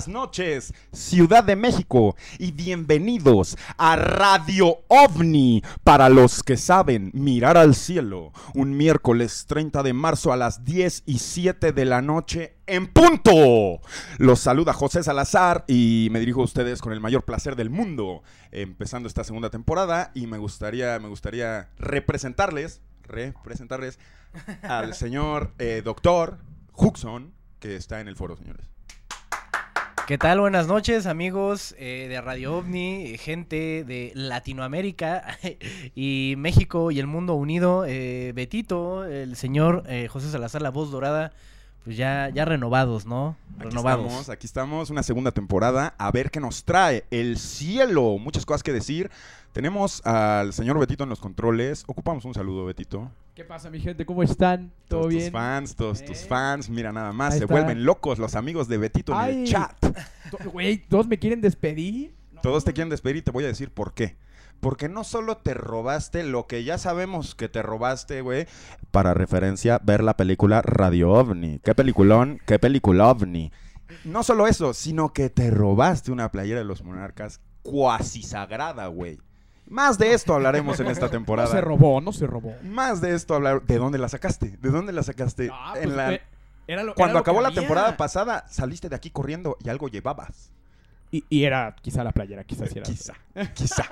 Buenas noches, Ciudad de México, y bienvenidos a Radio OVNI, para los que saben mirar al cielo, un miércoles 30 de marzo a las 10 y 7 de la noche en punto. Los saluda José Salazar y me dirijo a ustedes con el mayor placer del mundo, empezando esta segunda temporada y me gustaría, me gustaría representarles, representarles al señor eh, doctor Huxon, que está en el foro, señores. ¿Qué tal? Buenas noches, amigos eh, de Radio OVNI, gente de Latinoamérica y México y el mundo unido. Eh, Betito, el señor eh, José Salazar, la voz dorada, pues ya, ya renovados, ¿no? Aquí Renovados. estamos, aquí estamos, una segunda temporada, a ver qué nos trae el cielo. Muchas cosas que decir. Tenemos al señor Betito en los controles. Ocupamos un saludo, Betito. ¿Qué pasa, mi gente? ¿Cómo están? ¿Todo todos bien? tus fans, todos tus Eh. fans, mira nada más, Ahí se está. vuelven locos los amigos de Betito en el chat. Güey, ¿todos me quieren despedir? No. Todos te quieren despedir y te voy a decir por qué. Porque no solo te robaste lo que ya sabemos que te robaste, güey. Para referencia, ver la película Radio OVNI. ¿Qué peliculón? ¿Qué película OVNI? No solo eso, sino que te robaste una playera de los monarcas cuasi sagrada, güey. Más de esto hablaremos en esta No temporada. se robó, no se robó. Más de esto hablar. ¿De dónde la sacaste? ¿De dónde la sacaste? Ah, En la- era lo- Cuando era lo acabó que la había. temporada pasada, saliste de aquí corriendo y algo llevabas. Y, y era quizá la playera, quizás sí era. Quizá, quizá.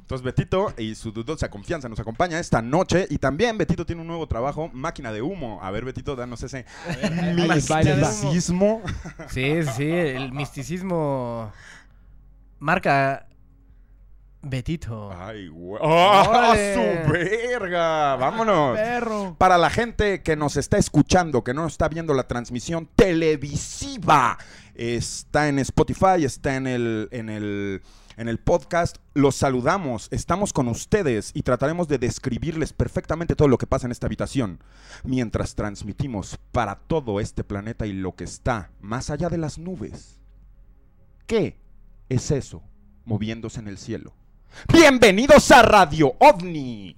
Entonces Betito y su dudosa confianza nos acompaña esta noche y también Betito tiene un nuevo trabajo, Máquina de Humo. A ver Betito, danos ese va. misticismo. Sí, sí, sí, el misticismo marca Betito. Ay, güey. ¡Ah, Órale. su verga! Vámonos. Perro. Para la gente que nos está escuchando, que no está viendo la transmisión televisiva, está en Spotify, está en el, en el, en el podcast, los saludamos, estamos con ustedes y trataremos de describirles perfectamente todo lo que pasa en esta habitación, mientras transmitimos para todo este planeta y lo que está más allá de las nubes. ¿Qué es eso moviéndose en el cielo? Bienvenidos a Radio OVNI.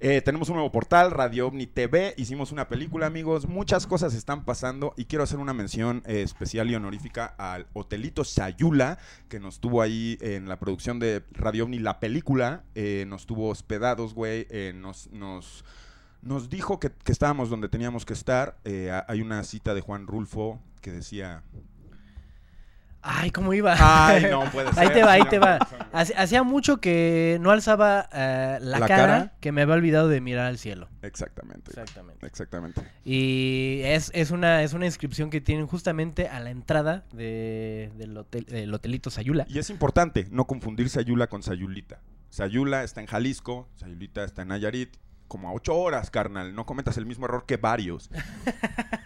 Eh, tenemos un nuevo portal, Radio OVNI TV. Hicimos una película, amigos. Muchas cosas están pasando y quiero hacer una mención eh, especial y honorífica al Hotelito Sayula, que nos tuvo ahí en la producción de Radio OVNI, la película. Eh, nos tuvo hospedados, güey. nos, nos, nos dijo que, estábamos donde teníamos que estar. Ha- hay una cita de Juan Rulfo que decía... Ay, ¿cómo iba? Ay, no puede ser. Ahí te va, ahí te va. Hacía mucho que no alzaba eh, la, ¿La cara, cara? que me había olvidado de mirar al cielo. Exactamente. Exactamente. Exactamente. Y es, es, una, es una inscripción que tienen justamente a la entrada de- del, hotel, del hotelito Sayula. Y es importante no confundir Sayula con Sayulita. Sayula está en Jalisco, Sayulita está en Nayarit. Como a ocho horas, carnal. No cometas el mismo error que varios.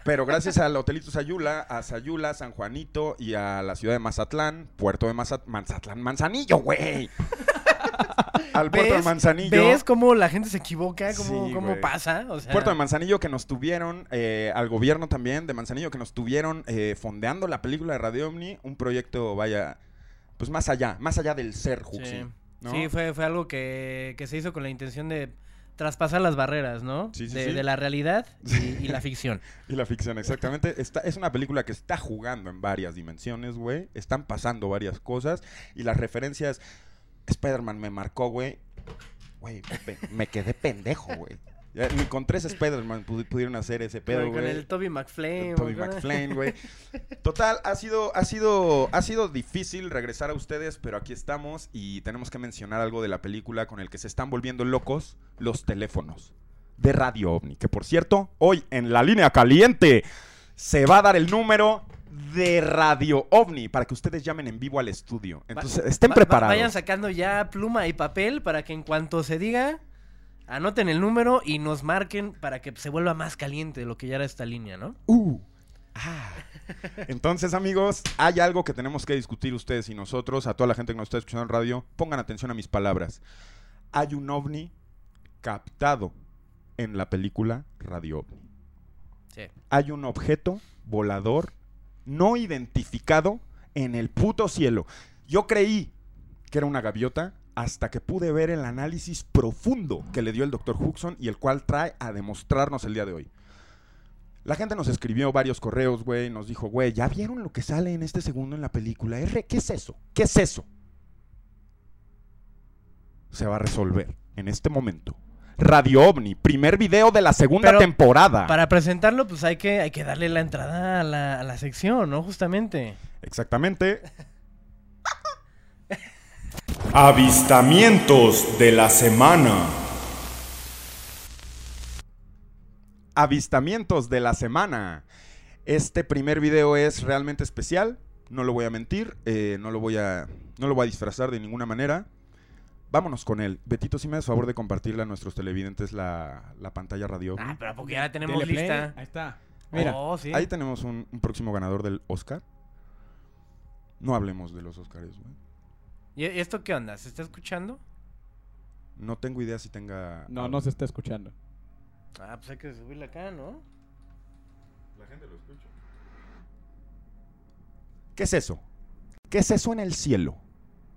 Pero gracias al Hotelito Sayula, a Sayula, San Juanito y a la ciudad de Mazatlán, puerto de Mazat- Mazatlán, Manzanillo, güey. al puerto de. Manzanillo. ¿Ves cómo la gente se equivoca? ¿Cómo, Sí, cómo pasa? O sea, Puerto de Manzanillo que nos tuvieron, eh, al gobierno también de Manzanillo que nos tuvieron eh, fondeando la película de Radio Omni, un proyecto, vaya, pues más allá, más allá del ser Sí, Huxley. ¿no? Sí, fue, fue algo que, que se hizo con la intención de traspasar las barreras, ¿no? Sí, sí, de, sí. de la realidad y, y la ficción. Y la ficción, exactamente. Está, es una película que está jugando en varias dimensiones, güey. Están pasando varias cosas. Y las referencias. Spider-Man me marcó, güey. Güey, me quedé pendejo, güey. Ya Ni con tres Spider-Man pudi- pudieron hacer ese pedo, con, con güey. el Toby McFlame. Toby ¿no? McFlane, güey. Total, ha sido, ha sido, ha sido difícil regresar a ustedes, pero aquí estamos y tenemos que mencionar algo de la película con el que se están volviendo locos los teléfonos de Radio OVNI. Que por cierto, hoy en la línea caliente se va a dar el número de Radio OVNI para que ustedes llamen en vivo al estudio. Entonces, estén va- preparados. Vayan sacando ya pluma y papel para que en cuanto se diga, anoten el número y nos marquen para que se vuelva más caliente de lo que ya era esta línea, ¿no? Uh. Ah. Entonces, amigos, hay algo que tenemos que discutir ustedes y nosotros, a toda la gente que nos está escuchando en radio. Pongan atención a mis palabras. Hay un ovni captado en la película Radio OVNI. Sí. Hay un objeto volador no identificado en el puto cielo. Yo creí que era una gaviota hasta que pude ver el análisis profundo que le dio el doctor Huxon y el cual trae a demostrarnos el día de hoy. La gente nos escribió varios correos, güey, nos dijo, güey, ¿ya vieron lo que sale en este segundo en la película? R, ¿qué es eso? ¿Qué es eso? Se va a resolver en este momento. Radio OVNI, primer video de la segunda Pero, temporada. Para presentarlo, pues hay que, hay que darle la entrada a la, a la sección, ¿no? Justamente. Exactamente. Avistamientos de la semana. Avistamientos de la semana. Este primer video es realmente especial. No lo voy a mentir. eh, no, lo voy a, no lo voy a disfrazar de ninguna manera. Vámonos con él. Betito, si me das favor de compartirle a nuestros televidentes la, la pantalla radio. Ah, pero porque ya la tenemos Teleplay, lista. Ahí está. Mira. Oh, sí. Ahí tenemos un, un próximo ganador del Oscar. No hablemos de los Oscars, güey. ¿Y esto qué onda? ¿Se está escuchando? No tengo idea si tenga. No, no se está escuchando. Ah, pues hay que subirla acá, ¿no? La gente lo escucha. ¿Qué es eso? ¿Qué es eso en el cielo?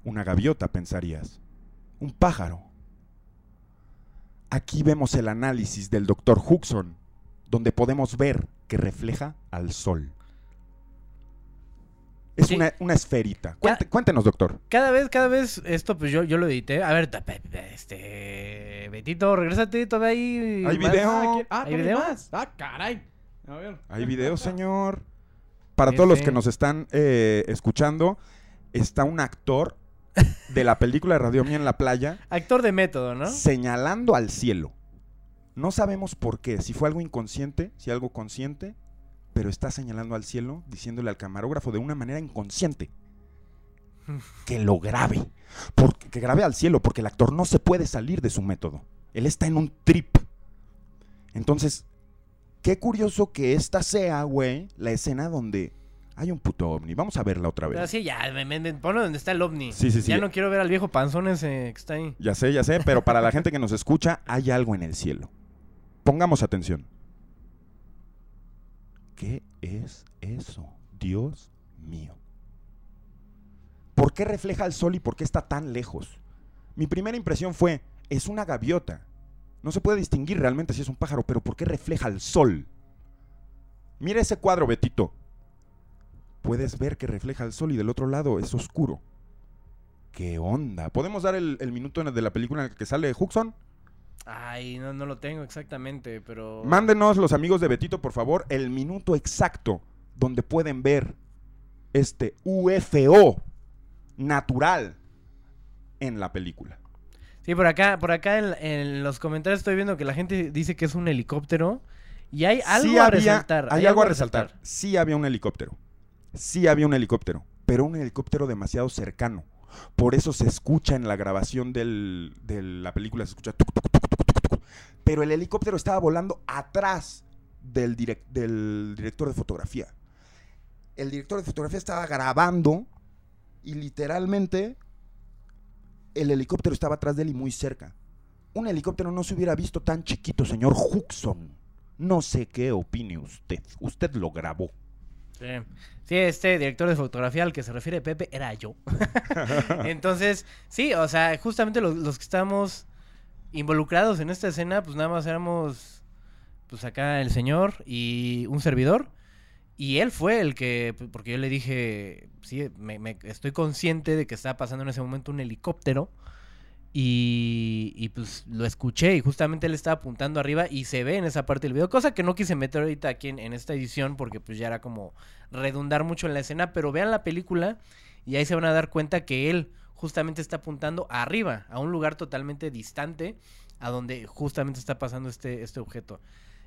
Una gaviota, pensarías. Un pájaro. Aquí vemos el análisis del doctor Huxon, donde podemos ver que refleja al sol. Es Sí. una, una esferita. Cuente- cuéntenos, doctor. Cada vez, cada vez, esto pues yo, yo lo edité. A ver, este... Betito, regrésate todavía ahí. Hay más. video. Ah, ¿qué- ah, ¿Hay video? más. Ah, caray. A ver. Hay video, señor. Para Sí, todos los sí. que nos están eh, escuchando, está un actor de la película de Radio Mía en la playa Actor de método, ¿no? señalando al cielo. No sabemos por qué, si fue algo inconsciente, si algo consciente, pero está señalando al cielo, diciéndole al camarógrafo de una manera inconsciente que lo grabe, porque, que grabe al cielo, porque el actor no se puede salir de su método. Él está en un trip. Entonces, qué curioso que esta sea, güey, la escena donde hay un puto ovni. Vamos a verla otra vez. sí, ya, me- me- ponlo donde está el ovni. Sí, sí, sí. Ya no quiero ver al viejo panzón ese que está ahí. Ya sé, ya sé, pero para la gente que nos escucha, hay algo en el cielo. Pongamos atención. ¿Qué es eso? Dios mío. ¿Por qué refleja el sol y por qué está tan lejos? Mi primera impresión fue, es una gaviota. No se puede distinguir realmente si es un pájaro, pero ¿por qué refleja el sol? Mira ese cuadro, Betito. Puedes ver que refleja el sol y del otro lado es oscuro. ¿Qué onda? ¿Podemos dar el, minuto de la película en el que sale Huxon? Ay, no, no lo tengo exactamente, pero... Mándenos, los amigos de Betito, por favor, el minuto exacto donde pueden ver este UFO natural en la película. Sí, por acá, por acá en, en los comentarios estoy viendo que la gente dice que es un helicóptero. Y hay algo Sí a había- resaltar. Hay algo a resaltar. Sí había un helicóptero. Sí había un helicóptero. Pero un helicóptero demasiado cercano. Por eso se escucha en la grabación de la película, se escucha. Pero el helicóptero estaba volando atrás del, del director de fotografía. El director de fotografía estaba grabando y literalmente el helicóptero estaba atrás de él y muy cerca. Un helicóptero no se hubiera visto tan chiquito, señor Huxon. No sé qué opine usted. Usted lo grabó. Sí. Sí, este director de fotografía al que se refiere Pepe era yo. Entonces, sí, o sea, justamente los, los que estamos involucrados en esta escena, pues nada más éramos, pues acá el señor y un servidor. Y él fue el que, porque yo le dije, sí, me, me- estoy consciente de que estaba pasando en ese momento un helicóptero. Y, y, pues lo escuché y justamente él estaba apuntando arriba y se ve en esa parte del video, cosa que no quise meter ahorita aquí en, en esta edición porque pues ya era como redundar mucho en la escena, pero vean la película y ahí se van a dar cuenta que él justamente está apuntando arriba, a un lugar totalmente distante a donde justamente está pasando este, este objeto.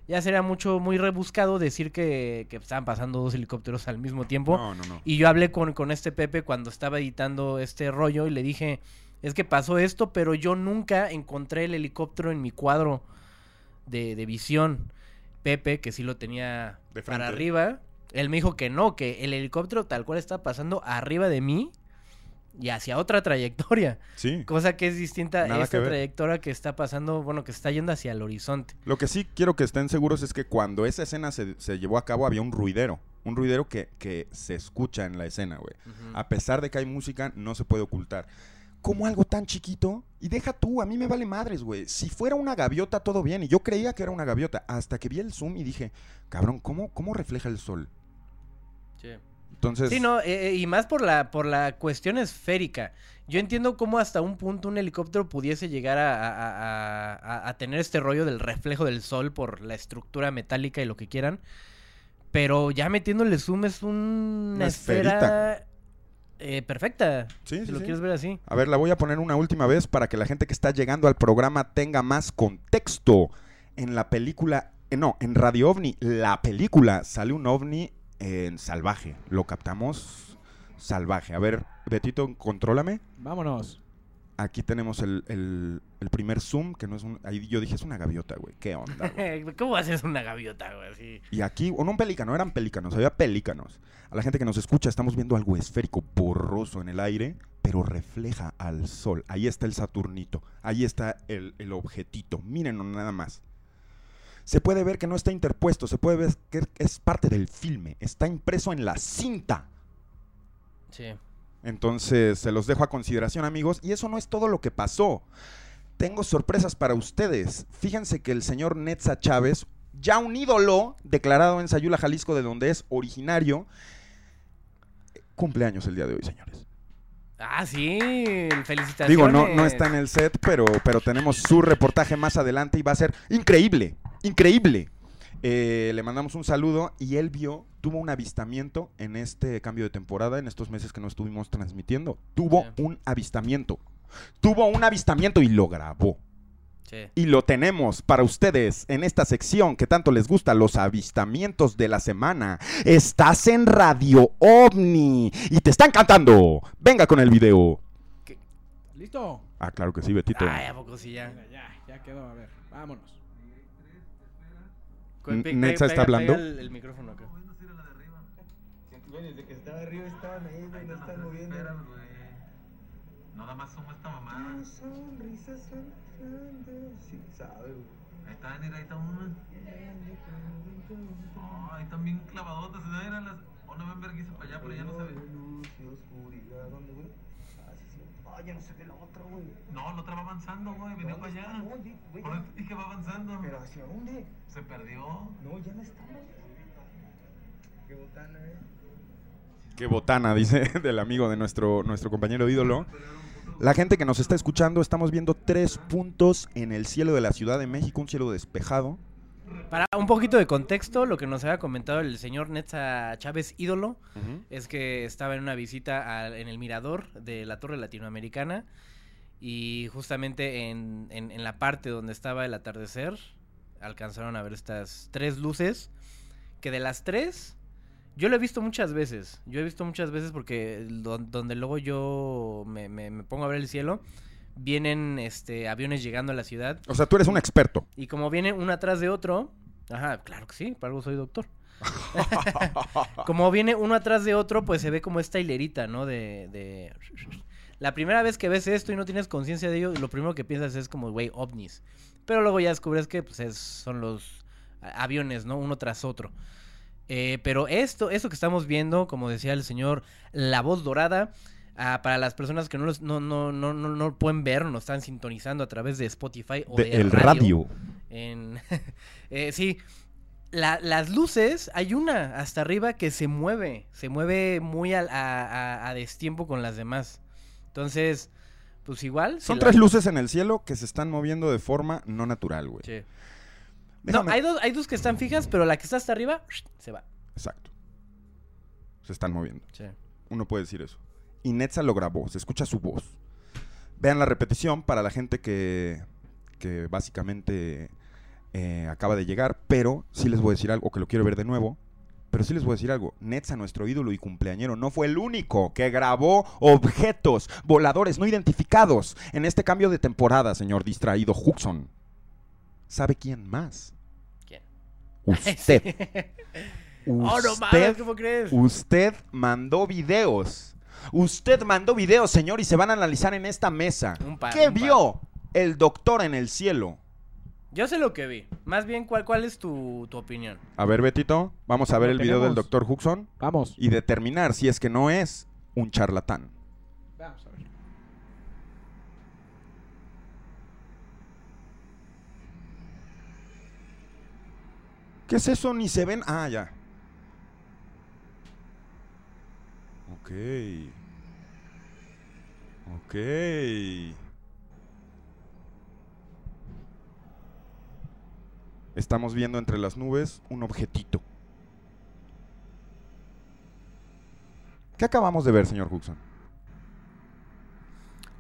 Ya sería mucho, muy rebuscado decir que, que estaban pasando dos helicópteros al mismo tiempo. No, no, no. Y yo hablé con, con este Pepe cuando estaba editando este rollo y le dije, es que pasó esto, pero yo nunca encontré el helicóptero en mi cuadro de, de visión. Pepe, que sí lo tenía De para arriba, él me dijo que no, que el helicóptero tal cual está pasando arriba de mí y hacia otra trayectoria. Sí. Cosa que es distinta Nada a esta trayectoria que está pasando, bueno, que está yendo hacia el horizonte. Lo que sí quiero que estén seguros es que cuando esa escena se, se llevó a cabo había un ruidero. Un ruidero que, que se escucha en la escena, güey. A pesar de que hay música, no se puede ocultar. Como algo tan chiquito. Y deja tú, a mí me vale madres, güey. Si fuera una gaviota, todo bien. Y yo creía que era una gaviota. Hasta que vi el zoom y dije, cabrón, ¿cómo, cómo refleja el sol? Entonces, Sí, no, eh, eh, y más por la, por la cuestión esférica. Yo entiendo cómo hasta un punto un helicóptero pudiese llegar a, a- a- a- a tener este rollo del reflejo del sol por la estructura metálica y lo que quieran. Pero ya metiéndole zoom es una, Una esfera eh, perfecta. Sí, si sí, lo sí. quieres ver así. A ver, la voy a poner una última vez para que la gente que está llegando al programa tenga más contexto. En la película, eh, no, en Radio OVNI, la película, sale un ovni en salvaje. Lo captamos salvaje. A ver, Betito, contrólame. Vámonos. Aquí tenemos el, el- el primer zoom, que no es un... Ahí yo dije, es una gaviota, güey. ¿Qué onda, güey? ¿Cómo haces una gaviota, güey? Y aquí, o no un pelícano, eran pelícanos, había pelícanos. A la gente que nos escucha, estamos viendo algo esférico, borroso en el aire, pero refleja al sol. Ahí está el Saturnito, ahí está el, el objetito. Mírenlo nada más. Se puede ver que no está interpuesto, se puede ver que es parte del filme, está impreso en la cinta. Sí. Entonces, se los dejo a consideración, amigos. Y eso no es todo lo que pasó. Tengo sorpresas para ustedes. Fíjense que el señor Netza Chávez, ya un ídolo declarado en Sayula, Jalisco, de donde es originario, cumpleaños el día de hoy, señores. Ah, sí. Felicitaciones. Digo, no, no está en el set, pero, pero tenemos su reportaje más adelante y va a ser increíble, increíble. Eh, le mandamos un saludo y él vio, tuvo un avistamiento en este cambio de temporada, en estos meses que no estuvimos transmitiendo. Tuvo Sí. un avistamiento. Tuvo un avistamiento y lo grabó. Sí. Y lo tenemos para ustedes en esta sección que tanto les gusta, los avistamientos de la semana. Estás en Radio OVNI y te están cantando. Venga con el video. ¿Listo? Ah, claro que sí, Betito. Ay, ¿a poco sí ya? Venga, ya, ya quedó. A ver, vámonos. ¿Netza está hablando? El, el micrófono acá. Güey, desde que estaba arriba estaban ahí, güey, no están moviendo. Nada más somos esta mamada. Ah, sonrisas son grandes. Sí, sabe, güey. Ahí está, mira, ahí está una. Ay, están bien clavadotas. ¿no? Eran las. Una ven vergüenza para allá, pero ya no se ve. Luz y oscuridad, ¿dónde, güey? Ah, sí, sí. Ah, ya no se ve la otra, güey. No, la otra va avanzando, güey. Venía allá. No, güey, Por ya- eso te dije va avanzando. ¿Pero hacia dónde? Se perdió. No, ya no está. Qué botana, eh. Qué botana, dice del amigo de nuestro, nuestro compañero ídolo. La gente que nos está escuchando, estamos viendo tres puntos en el cielo de la Ciudad de México, un cielo despejado. Para un poquito de contexto, lo que nos había comentado el señor Netza Chávez ídolo es que estaba en una visita al- en el mirador de la Torre Latinoamericana y justamente en, en- en la parte donde estaba el atardecer alcanzaron a ver estas tres luces que de las tres yo lo he visto muchas veces. Yo he visto muchas veces porque do- donde luego yo me, me- me pongo a ver el cielo vienen este aviones llegando a la ciudad O sea, tú eres un experto. y como vienen uno atrás de otro, ajá, claro que sí, para algo soy doctor. como viene uno atrás de otro, pues se ve como esta hilerita, ¿no? De, de... La primera vez que ves esto y no tienes conciencia de ello, lo primero que piensas es como, güey, ovnis. Pero luego ya descubres que pues, es- son los aviones, ¿no? Uno tras otro. Eh, pero esto, esto que estamos viendo, como decía el señor, la voz dorada, ah, para las personas que no, los- no, no, no, no, no pueden ver, no están sintonizando a través de Spotify o de, De- el radio. en- eh, sí, la- las luces, hay una hasta arriba que se mueve, se mueve muy al- a, a- a destiempo con las demás. Entonces, pues igual. si Son la- tres luces en el cielo que se están moviendo de forma no natural, güey. Sí. Déjame- No, hay dos, hay dos que están fijas, pero la que está hasta arriba se va. Exacto. Se están moviendo. Sí. Uno puede decir eso. Y Netza lo grabó, se escucha su voz. Vean la repetición para la gente que, que básicamente eh, acaba de llegar, pero sí les voy a decir algo, que lo quiero ver de nuevo. Pero sí les voy a decir algo. Netza, nuestro ídolo y cumpleañero, no fue el único que grabó objetos voladores no identificados en este cambio de temporada, señor distraído Huxon. ¿Sabe quién más? ¿Quién? Usted. Oh, no Usted ¿cómo crees? Usted mandó videos. Usted mandó videos, señor, y se van a analizar en esta mesa. Un par, ¿Qué un par. vio el doctor en el cielo? Yo sé lo que vi. Más bien, ¿cuál, cuál es tu, tu opinión? A ver, Betito, vamos a ver el video del tenemos. doctor Huxon Vamos. y determinar si es que no es un charlatán. Vamos a ver. ¿Qué es eso? Ni se ven. Ah, ya. Ok. Ok. Estamos viendo entre las nubes un objetito. ¿Qué acabamos de ver, señor Huxon?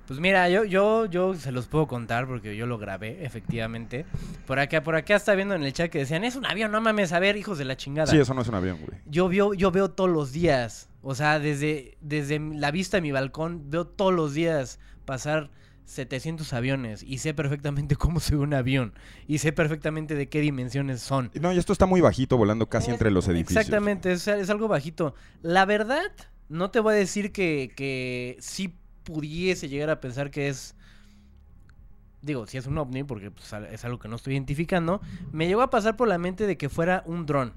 Pues mira, yo, yo, yo se los puedo contar porque yo lo grabé, efectivamente. Por acá, por acá está viendo en el chat que decían, es un avión, no mames, a ver, hijos de la chingada. Sí, eso no es un avión, güey. Yo veo, yo veo todos los días. O sea, desde, desde la vista de mi balcón, veo todos los días pasar 700 aviones. Y sé perfectamente cómo se ve un avión. Y sé perfectamente de qué dimensiones son. No, y esto está muy bajito, volando casi entre los edificios. Exactamente, es, es algo bajito. La verdad, no te voy a decir que, que sí pudiese llegar a pensar que es... Digo, si es un ovni, porque pues, es algo que no estoy identificando. Me llegó a pasar por la mente de que fuera un dron.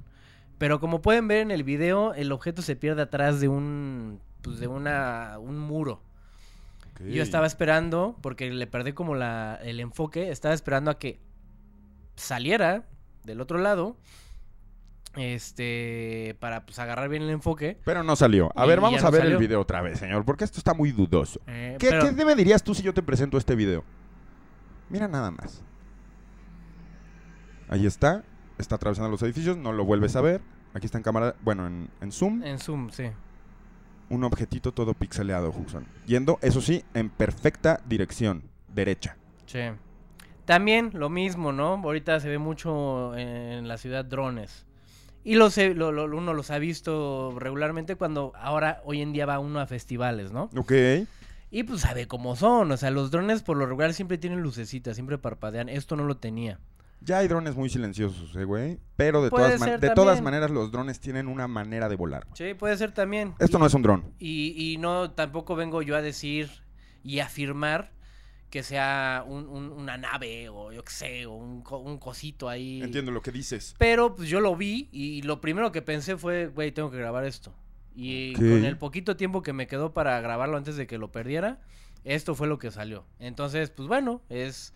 Pero como pueden ver en el video, el objeto se pierde atrás de un... Pues de una... un muro. Yo estaba esperando, porque le perdí como la, el enfoque, estaba esperando a que saliera del otro lado, este, para pues agarrar bien el enfoque. Pero no salió. A Y ver, vamos no a ver salió. el video otra vez, señor, porque esto está muy dudoso. Eh, ¿Qué, pero- qué me dirías tú si yo te presento este video? Mira nada más. Ahí está. Está atravesando los edificios. No lo vuelves a ver. Aquí está en cámara. Bueno, en, en zoom. En zoom, sí. Un objetito todo pixeleado, Huxon. Yendo, eso sí, en perfecta dirección. Derecha. Sí. También lo mismo, ¿no? Ahorita se ve mucho en la ciudad drones. Y los he- lo- lo- uno los ha visto regularmente cuando ahora, hoy en día va uno a festivales, ¿no? Ok. Y pues sabe cómo son. O sea, los drones por lo regular siempre tienen lucecitas, siempre parpadean. Esto no lo tenía. Ya hay drones muy silenciosos, eh, güey. Pero de, todas, man- de todas maneras, los drones tienen una manera de volar. Sí, puede ser también. Esto y, no es un dron. y, y no, tampoco vengo yo a decir y afirmar que sea un- un- una nave o yo qué sé, o un, un cosito ahí. Entiendo lo que dices. Pero pues yo lo vi y lo primero que pensé fue, güey, tengo que grabar esto. Y con el poquito tiempo que me quedó para grabarlo antes de que lo perdiera, esto fue lo que salió. Entonces, pues bueno, es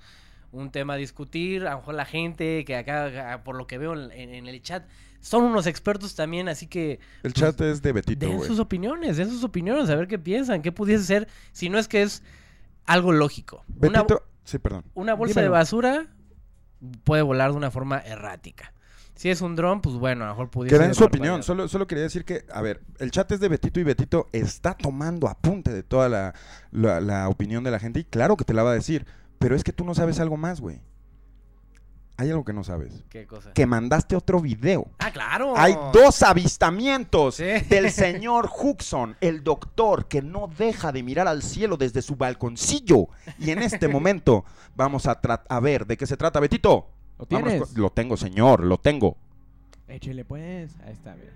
un tema a discutir. A lo mejor la gente que acá, por lo que veo en, en el chat, son unos expertos también, así que El chat es de Betito, den sus opiniones, den sus opiniones, a ver qué piensan, qué pudiese ser, si no es que es algo lógico. Una, Betito. Sí, perdón. una bolsa de basura puede volar de una forma errática. Si es un dron, pues bueno, a lo mejor pudiese... Que den su opinión. Solo, solo quería decir que, a ver, el chat es de Betito y Betito está tomando apunte de toda la, la- la opinión de la gente y claro que te la va a decir. Pero es que tú no sabes algo más, güey. Hay algo que no sabes. ¿Qué cosa? Que mandaste otro video. Ah, claro. Hay dos avistamientos Sí. del señor Huxon, el doctor que no deja de mirar al cielo desde su balconcillo. Y en este momento vamos a, a ver de qué se trata, Betito. ¿Lo tienes? Lo tengo, señor, lo tengo. Échele pues. Ahí está, mira.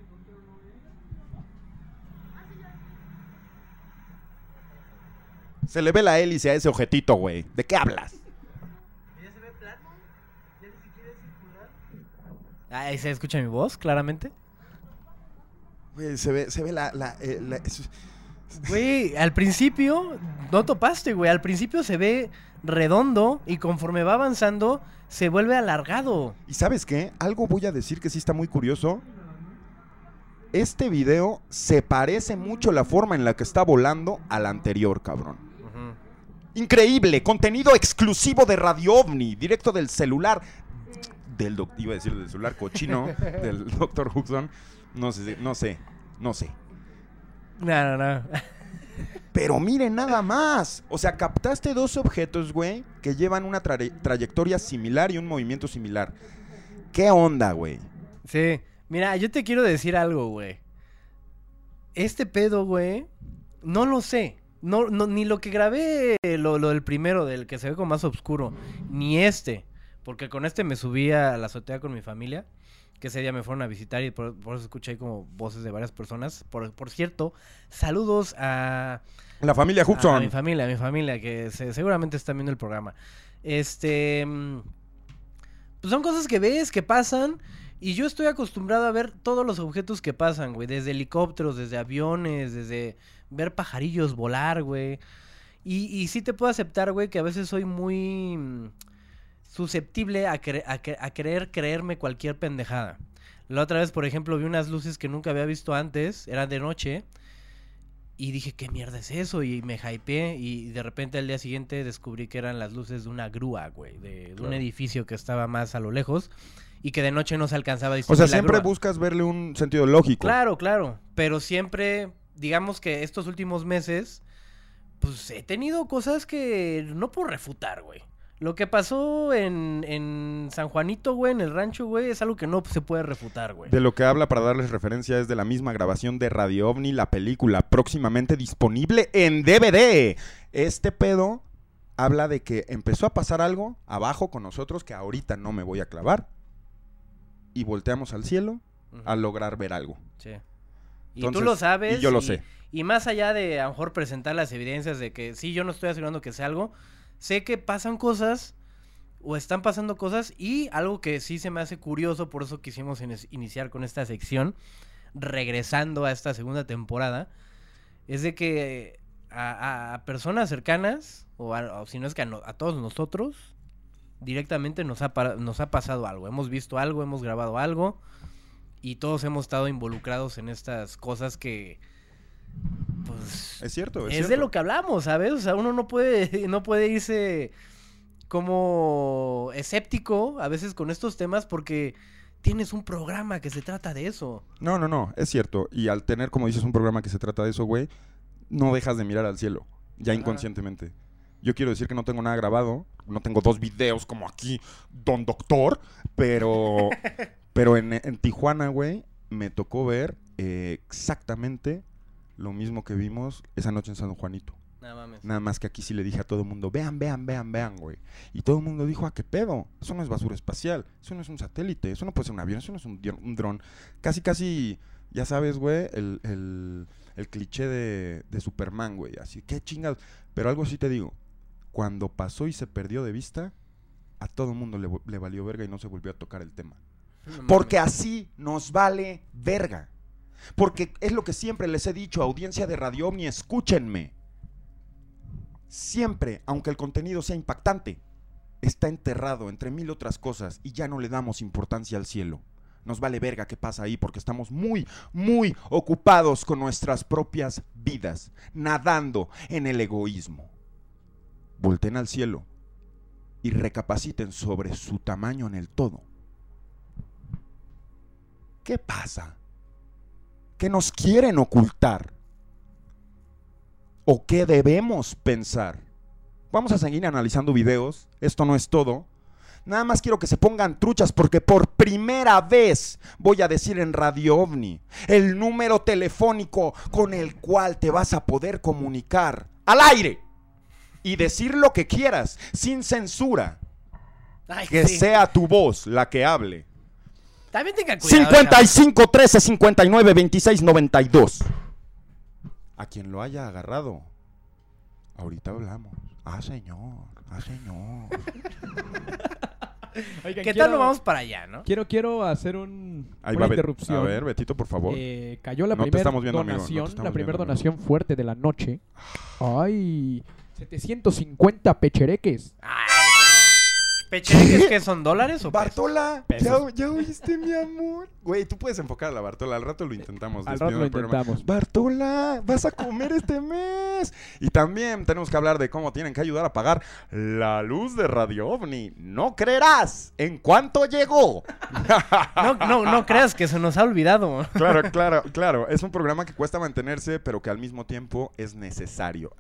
Se le ve la hélice a ese objetito, güey. ¿De qué hablas? ¿Ya se ve plano? ¿Ya ni siquiera es circular? Ahí se escucha mi voz, claramente. Güey, se ve, se ve la... la, eh, la- Güey, al principio no topaste, güey. Al principio se ve redondo y conforme va avanzando se vuelve alargado. ¿Y sabes qué? Algo voy a decir que sí está muy curioso. Este video se parece mucho la forma en la que está volando al anterior, cabrón. Increíble, contenido exclusivo de Radio OVNI, directo del celular del doc- iba a decir del celular cochino del Dr. Huxon. No sé, no sé, no sé. No, no, no. Pero miren nada más. O sea, captaste dos objetos, güey, que llevan una tra- trayectoria similar y un movimiento similar. ¿Qué onda, güey? Sí. Mira, yo te quiero decir algo, güey. Este pedo, güey, no lo sé. No, no, ni lo que grabé, lo, lo del primero, del que se ve como más oscuro, ni este. Porque con este me subí a la azotea con mi familia, que ese día me fueron a visitar y por, por eso escuché ahí como voces de varias personas. Por, por cierto, saludos a, La familia a mi familia, a mi familia, que se- seguramente están viendo el programa. Este. mm, Pues son cosas que ves, que pasan. Y yo estoy acostumbrado a ver todos los objetos que pasan, güey. Desde helicópteros, desde aviones, desde ver pajarillos volar, güey. Y, y sí te puedo aceptar, güey, que a veces soy muy susceptible a, cre- a cre- a querer creerme cualquier pendejada. La otra vez, por ejemplo, vi unas luces que nunca había visto antes, eran de noche. Y dije, ¿qué mierda es eso? Y me hypeé y de repente al día siguiente descubrí que eran las luces de una grúa, güey. De, de un edificio que estaba más a lo lejos y que de noche no se alcanzaba a O distinguir sea, la siempre buscas verle un sentido lógico. Claro, claro. Pero siempre, digamos que estos últimos meses, pues he tenido cosas que no puedo refutar, güey. Lo que pasó en, en San Juanito, güey, en el rancho, güey, es algo que no se puede refutar, güey. De lo que habla para darles referencia es de la misma grabación de Radio OVNI, la película próximamente disponible en DVD. Este pedo habla de que empezó a pasar algo abajo con nosotros que ahorita no me voy a clavar y volteamos al cielo a lograr ver algo. Sí. Y Entonces, tú lo sabes. y yo lo sé. Y más allá de a lo mejor presentar las evidencias de que sí, yo no estoy asegurando que sea algo, sé que pasan cosas o están pasando cosas y algo que sí se me hace curioso, por eso quisimos iniciar con esta sección, regresando a esta segunda temporada, es de que a, personas cercanas, o, a- si no es que a, todos nosotros, directamente nos ha pasado algo. Hemos visto algo, hemos grabado algo y todos hemos estado involucrados en estas cosas que pues Es cierto, es, es, de lo que hablamos, ¿sabes? O sea, uno no puede no puede irse como escéptico a veces con estos temas porque tienes un programa que se trata de eso. No, no, no, es cierto. Y al tener, como dices, un programa que se trata de eso, güey, no dejas de mirar al cielo, ya inconscientemente. Yo quiero decir que no tengo nada grabado, no tengo dos videos como aquí, Don Doctor, pero, pero en, en Tijuana, güey, me tocó ver eh, exactamente lo mismo que vimos esa noche en San Juanito. Nada mames. Nada más que aquí sí le dije a todo el mundo, vean, vean, vean, vean, güey. Y todo el mundo dijo, ¿a qué pedo? Eso no es basura espacial, eso no es un satélite, eso no puede ser un avión, eso no es un, dron- un dron. Casi, casi, ya sabes, güey, el, el- el cliché de, de Superman, güey. Así, qué chingados. Pero algo sí te digo, cuando pasó y se perdió de vista, a todo el mundo le, valió verga y no se volvió a tocar el tema. No Porque así nos vale verga. Porque es lo que siempre les he dicho, audiencia de Radio Omni, escúchenme. Siempre, aunque el contenido sea impactante, está enterrado entre mil otras cosas y ya no le damos importancia al cielo. Nos vale verga qué pasa ahí porque estamos muy, muy ocupados con nuestras propias vidas, nadando en el egoísmo. Volten al cielo y recapaciten sobre su tamaño en el todo. ¿Qué pasa? ¿Qué nos quieren ocultar? ¿O qué debemos pensar? Vamos a seguir analizando videos. Esto no es todo. Nada más quiero que se pongan truchas porque por primera vez voy a decir en Radio OVNI el número telefónico con el cual te vas a poder comunicar al aire y decir lo que quieras sin censura. Ay, Que sí. sea tu voz la que hable. También tenga cuidado. 55 13 59 26 92. A quien lo haya agarrado, ahorita hablamos. Ah, señor, ah, señor. Oigan, ¿Qué quiero- tal nos vamos para allá, no? Quiero, quiero hacer un, interrupción. Ahí una va interrupción. A ver, Betito, por favor. Eh, cayó la No te primera no donación, estamos la primera viendo, amigo. donación fuerte de la noche. Ay, 750 pechereques. ¿Pechereques que son dólares o? Bartola, Pesos. ¿ya, ya oíste, mi amor. Güey, tú puedes enfocar a la Bartola. Al rato lo intentamos. Al despidiendo rato lo el programa. intentamos. Bartola, vas a comer este mes. Y también tenemos que hablar de cómo tienen que ayudar a pagar la luz de Radio OVNI. No creerás en cuánto llegó. No, no, no creas que se nos ha olvidado. Claro, claro, claro. Es un programa que cuesta mantenerse, pero que al mismo tiempo es necesario.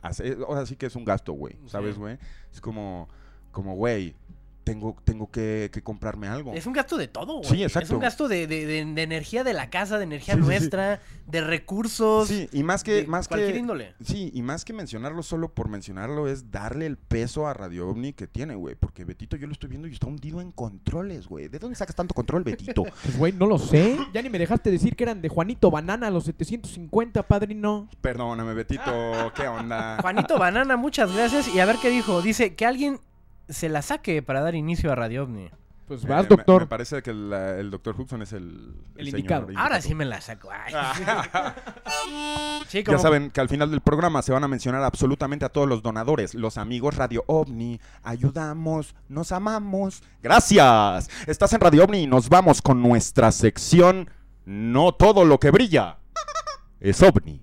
O sea, sí que es un gasto, güey. ¿Sabes, güey? Es como, como, güey, tengo, tengo que, que comprarme algo. Es un gasto de todo, güey. Sí, Es exacto. un gasto de, de- de- de energía de la casa, de energía Sí, sí, sí. nuestra, de recursos. Sí, y más que, de más cualquier que, índole. sí, y más que mencionarlo solo por mencionarlo es darle el peso a Radio OVNI que tiene, güey. Porque Betito yo lo estoy viendo y está hundido en controles, güey. ¿De dónde sacas tanto control, Betito? Pues, güey, no lo sé. Ya ni me dejaste decir que eran de Juanito Banana los 750, padrino. Perdóname, Betito, ¿qué onda? Juanito Banana, muchas gracias. Y a ver qué dijo. Dice que alguien se la saque para dar inicio a Radio OVNI. Pues Eh, vas, doctor. Me, parece que el, el doctor Hudson es el, El indicado. Ahora sí me la saco. Ay. Sí, Ya saben que al final del programa se van a mencionar absolutamente a todos los donadores, los amigos Radio OVNI. Ayudamos, nos amamos. Gracias. Estás en Radio OVNI y nos vamos con nuestra sección No todo lo que brilla es OVNI.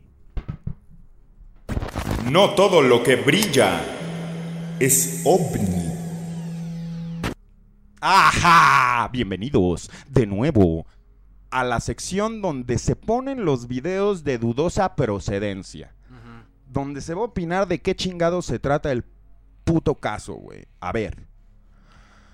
No todo lo que brilla es ovni. ¡Ajá! Bienvenidos de nuevo a la sección donde se ponen los videos de dudosa procedencia. Ujú. Donde se va a opinar de qué chingado se trata el puto caso, güey. A ver.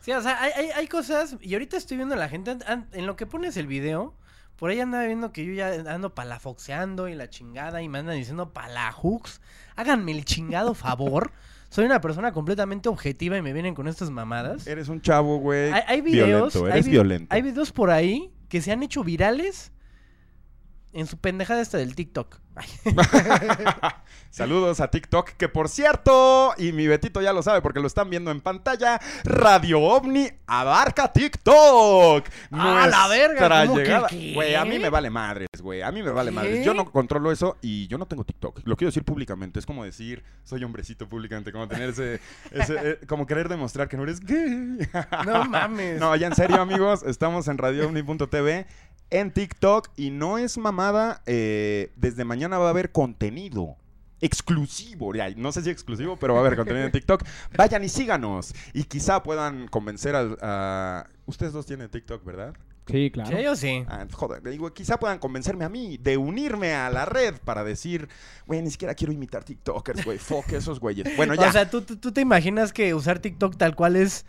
Sí, o sea, hay, hay- hay cosas, y ahorita estoy viendo a la gente, en lo que pones el video, por ahí andaba viendo que yo ya ando palafoxeando y la chingada, y me andan diciendo palahooks. Háganme el chingado favor. Soy una persona completamente objetiva y me vienen con estas mamadas. Eres un chavo, güey. Hay, hay videos, Violento, hay, eres vi- violento. hay videos por ahí que se han hecho virales en su pendejada esta del TikTok. Saludos a TikTok, que por cierto, y mi Betito ya lo sabe porque lo están viendo en pantalla, Radio OVNI abarca TikTok. ¡Ah, la verga! Güey, a mí me vale madres, güey. A mí me vale ¿Qué? madres. Yo no controlo eso y yo no tengo TikTok. Lo quiero decir públicamente. Es como decir, soy hombrecito públicamente. Como tener ese, ese, eh, como querer demostrar que no eres gay. no mames. No, ya en serio, amigos, estamos en radioomni.tv, en TikTok, y no es mamada, eh, desde mañana va a haber contenido exclusivo, ya, no sé si exclusivo, pero va a haber contenido en TikTok. Vayan y síganos, y quizá puedan convencer a... Ustedes dos tienen TikTok, ¿verdad? Sí, claro. Sí, yo sí. Ah, joder, le digo, quizá puedan convencerme a mí de unirme a la red para decir, güey, ni siquiera quiero imitar TikTokers, güey, fuck esos güeyes. Bueno, ya. O sea, ¿tú, tú, tú te imaginas que usar TikTok tal cual es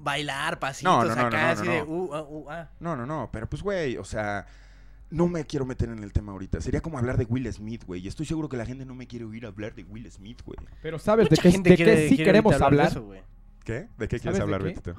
bailar, pasitos No, no, no, acá, no, no, así no. de uh, ah, uh, ah. No, no, no, pero pues, güey, o sea, no me quiero meter en el tema ahorita. Sería como hablar de Will Smith, güey. Y estoy seguro que la gente no me quiere oír hablar de Will Smith, güey. Pero ¿sabes de Mucha qué, gente de quiere- qué sí quiere queremos hablar hablar? de eso. ¿Qué? ¿De qué ¿Sabes quieres de hablar? Betito?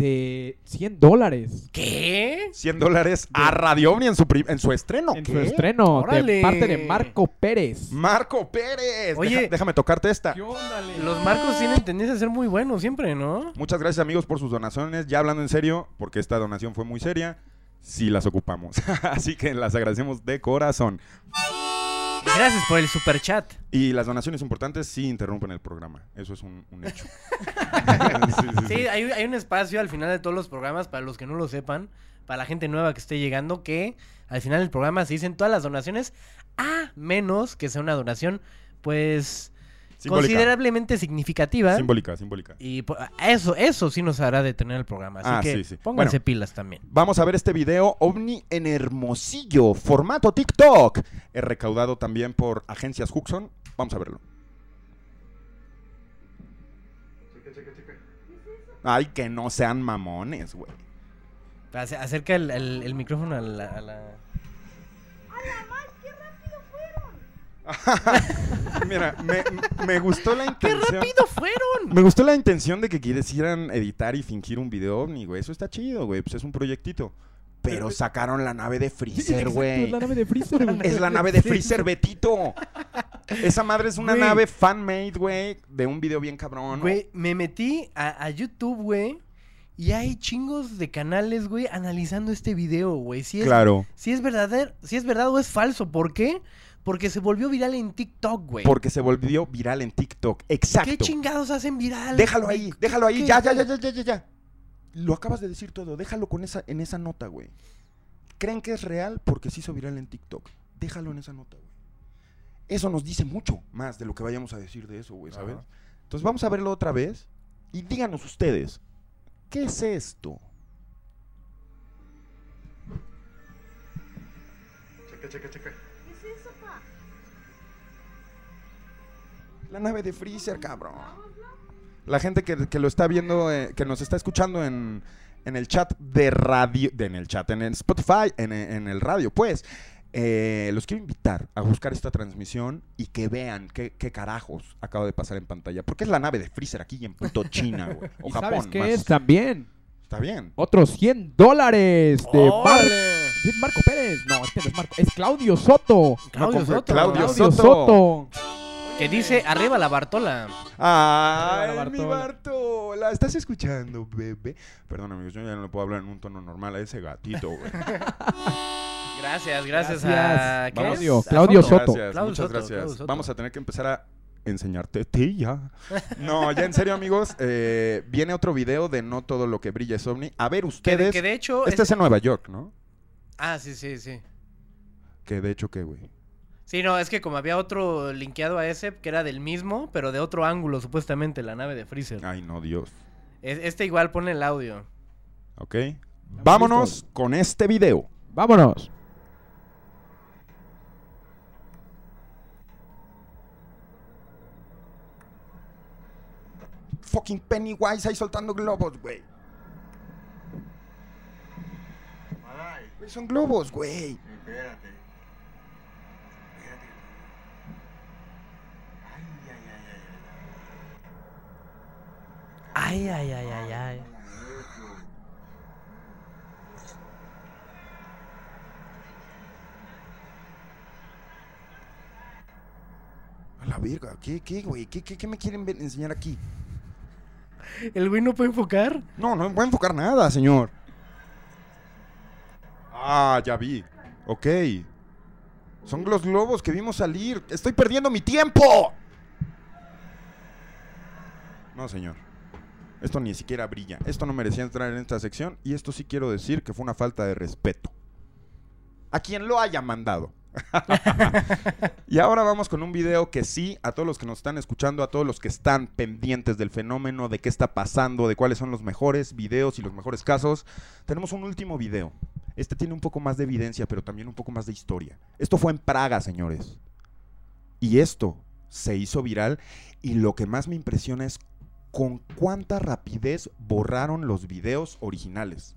De 100 dólares. ¿Qué? 100 dólares a Radio Omni en su, en su estreno. En ¿qué? su estreno. Órale. De parte de Marco Pérez. Marco Pérez. Oye. Deja- déjame tocarte esta. Los marcos tienen tendencia a ser muy buenos siempre, ¿no? Muchas gracias, amigos, por sus donaciones. Ya hablando en serio, porque esta donación fue muy seria, sí las ocupamos. Así que las agradecemos de corazón. Gracias por el super chat. Y las donaciones importantes sí interrumpen el programa. Eso es un, un hecho. Sí, sí, sí. Sí, hay, hay un espacio al final de todos los programas, para los que no lo sepan, para la gente nueva que esté llegando, que al final del programa se dicen todas las donaciones, a menos que sea una donación, pues, Simbólica. considerablemente significativa. Simbólica, simbólica. y eso, eso sí nos hará detener el programa. Así Ah, que sí, sí. pónganse Bueno. pilas también. Vamos a ver este video OVNI en Hermosillo, formato TikTok. Es recaudado también por agencias Huxon. Vamos a verlo. Ay, que no sean mamones, güey. Ace- Acerca el, el- el micrófono a la... a la- Mira, me, me gustó la ¡Qué intención. rápido fueron! Me gustó la intención de que quisieran editar y fingir un video ovni, güey. Eso está chido, güey. Pues es un proyectito. Pero sacaron la nave de Freezer, güey. Es la nave de Freezer, güey. Es la nave de Freezer, Betito. Esa madre es una nave fan-made, güey, de un video bien cabrón. ¿no? Güey, me metí a, a YouTube, güey. Y hay chingos de canales, güey, analizando este video, güey. Si es, Claro. si es verdadero, si es verdad o es falso. ¿Por qué? Porque se volvió viral en TikTok, güey. Porque se volvió viral en TikTok. Exacto. ¿Qué chingados hacen viral? Déjalo güey? ahí, ¿Qué- déjalo ahí. Ya, ya, ya, ya, ya, ya, ya. Lo acabas de decir todo. Déjalo con esa, en esa nota, güey. Creen que es real porque se hizo viral en TikTok. Déjalo en esa nota, güey. Eso nos dice mucho más de lo que vayamos a decir de eso, güey, ¿sabes? Ajá. Entonces vamos a verlo otra vez y díganos ustedes, ¿qué es esto? Checa, checa, checa. La nave de Freezer, cabrón. La gente que, que lo está viendo, eh, que nos está escuchando en, en el chat de radio, de- en el chat, en el Spotify, en, en el radio, pues, eh, los quiero invitar a buscar esta transmisión y que vean qué, qué carajos acaba de pasar en pantalla. Porque es la nave de Freezer aquí en punto China, güey. O ¿Y Japón, sabes qué más. es también? Está bien. Otros 100 dólares de Mar- ¡Órale! ¿Sí es Marco Pérez. No, este no es Marco. Es Claudio Soto. Claudio No, Soto. Claudio Claudio Soto. Soto. Que dice, arriba la Bartola. ¡Ay, Hola, mi Bartola. Bartola! ¿Estás escuchando, bebé? Perdón, amigos, yo ya no le puedo hablar en un tono normal a ese gatito, güey. Gracias, gracias, Gracias. a... ¿qué Claudio, es? Claudio Soto. Gracias, Claudio muchas Soto, gracias. Soto. Vamos a tener que empezar a enseñarte tía. No, ya en serio, amigos, eh, viene otro video de No todo lo que brilla es ovni. A ver, Que de, ustedes... que de hecho... Este es en Nueva York, ¿no? Ah, sí, sí, sí. Que de hecho, ¿qué, güey? Sí, no, es que como había otro linkeado a ese, que era del mismo, pero de otro ángulo, supuestamente, la nave de Freezer. Ay, no, Dios. Es- Este igual pone el audio. ¿Ok? Vámonos con este video. Vámonos. Fucking Pennywise ahí soltando globos, güey. Son globos, güey. Espérate. Ay, ay, ay, ay, ay. Ay, ay, ay, ay. A la verga, ¿qué, qué, güey? ¿Qué, qué, qué me quieren ver- enseñar aquí? ¿El güey no puede enfocar? No, no me a enfocar nada, señor. Ah, ya vi. Ok. Son los globos que vimos salir. Estoy perdiendo mi tiempo. No, señor. Esto ni siquiera brilla. Esto no merecía entrar en esta sección. Y esto sí quiero decir que fue una falta de respeto. A quien lo haya mandado. y ahora vamos con un video que sí, a todos los que nos están escuchando, a todos los que están pendientes del fenómeno, de qué está pasando, de cuáles son los mejores videos y los mejores casos, tenemos un último video. Este tiene un poco más de evidencia, pero también un poco más de historia. Esto fue en Praga, señores. Y esto se hizo viral y lo que más me impresiona es con cuánta rapidez borraron los videos originales.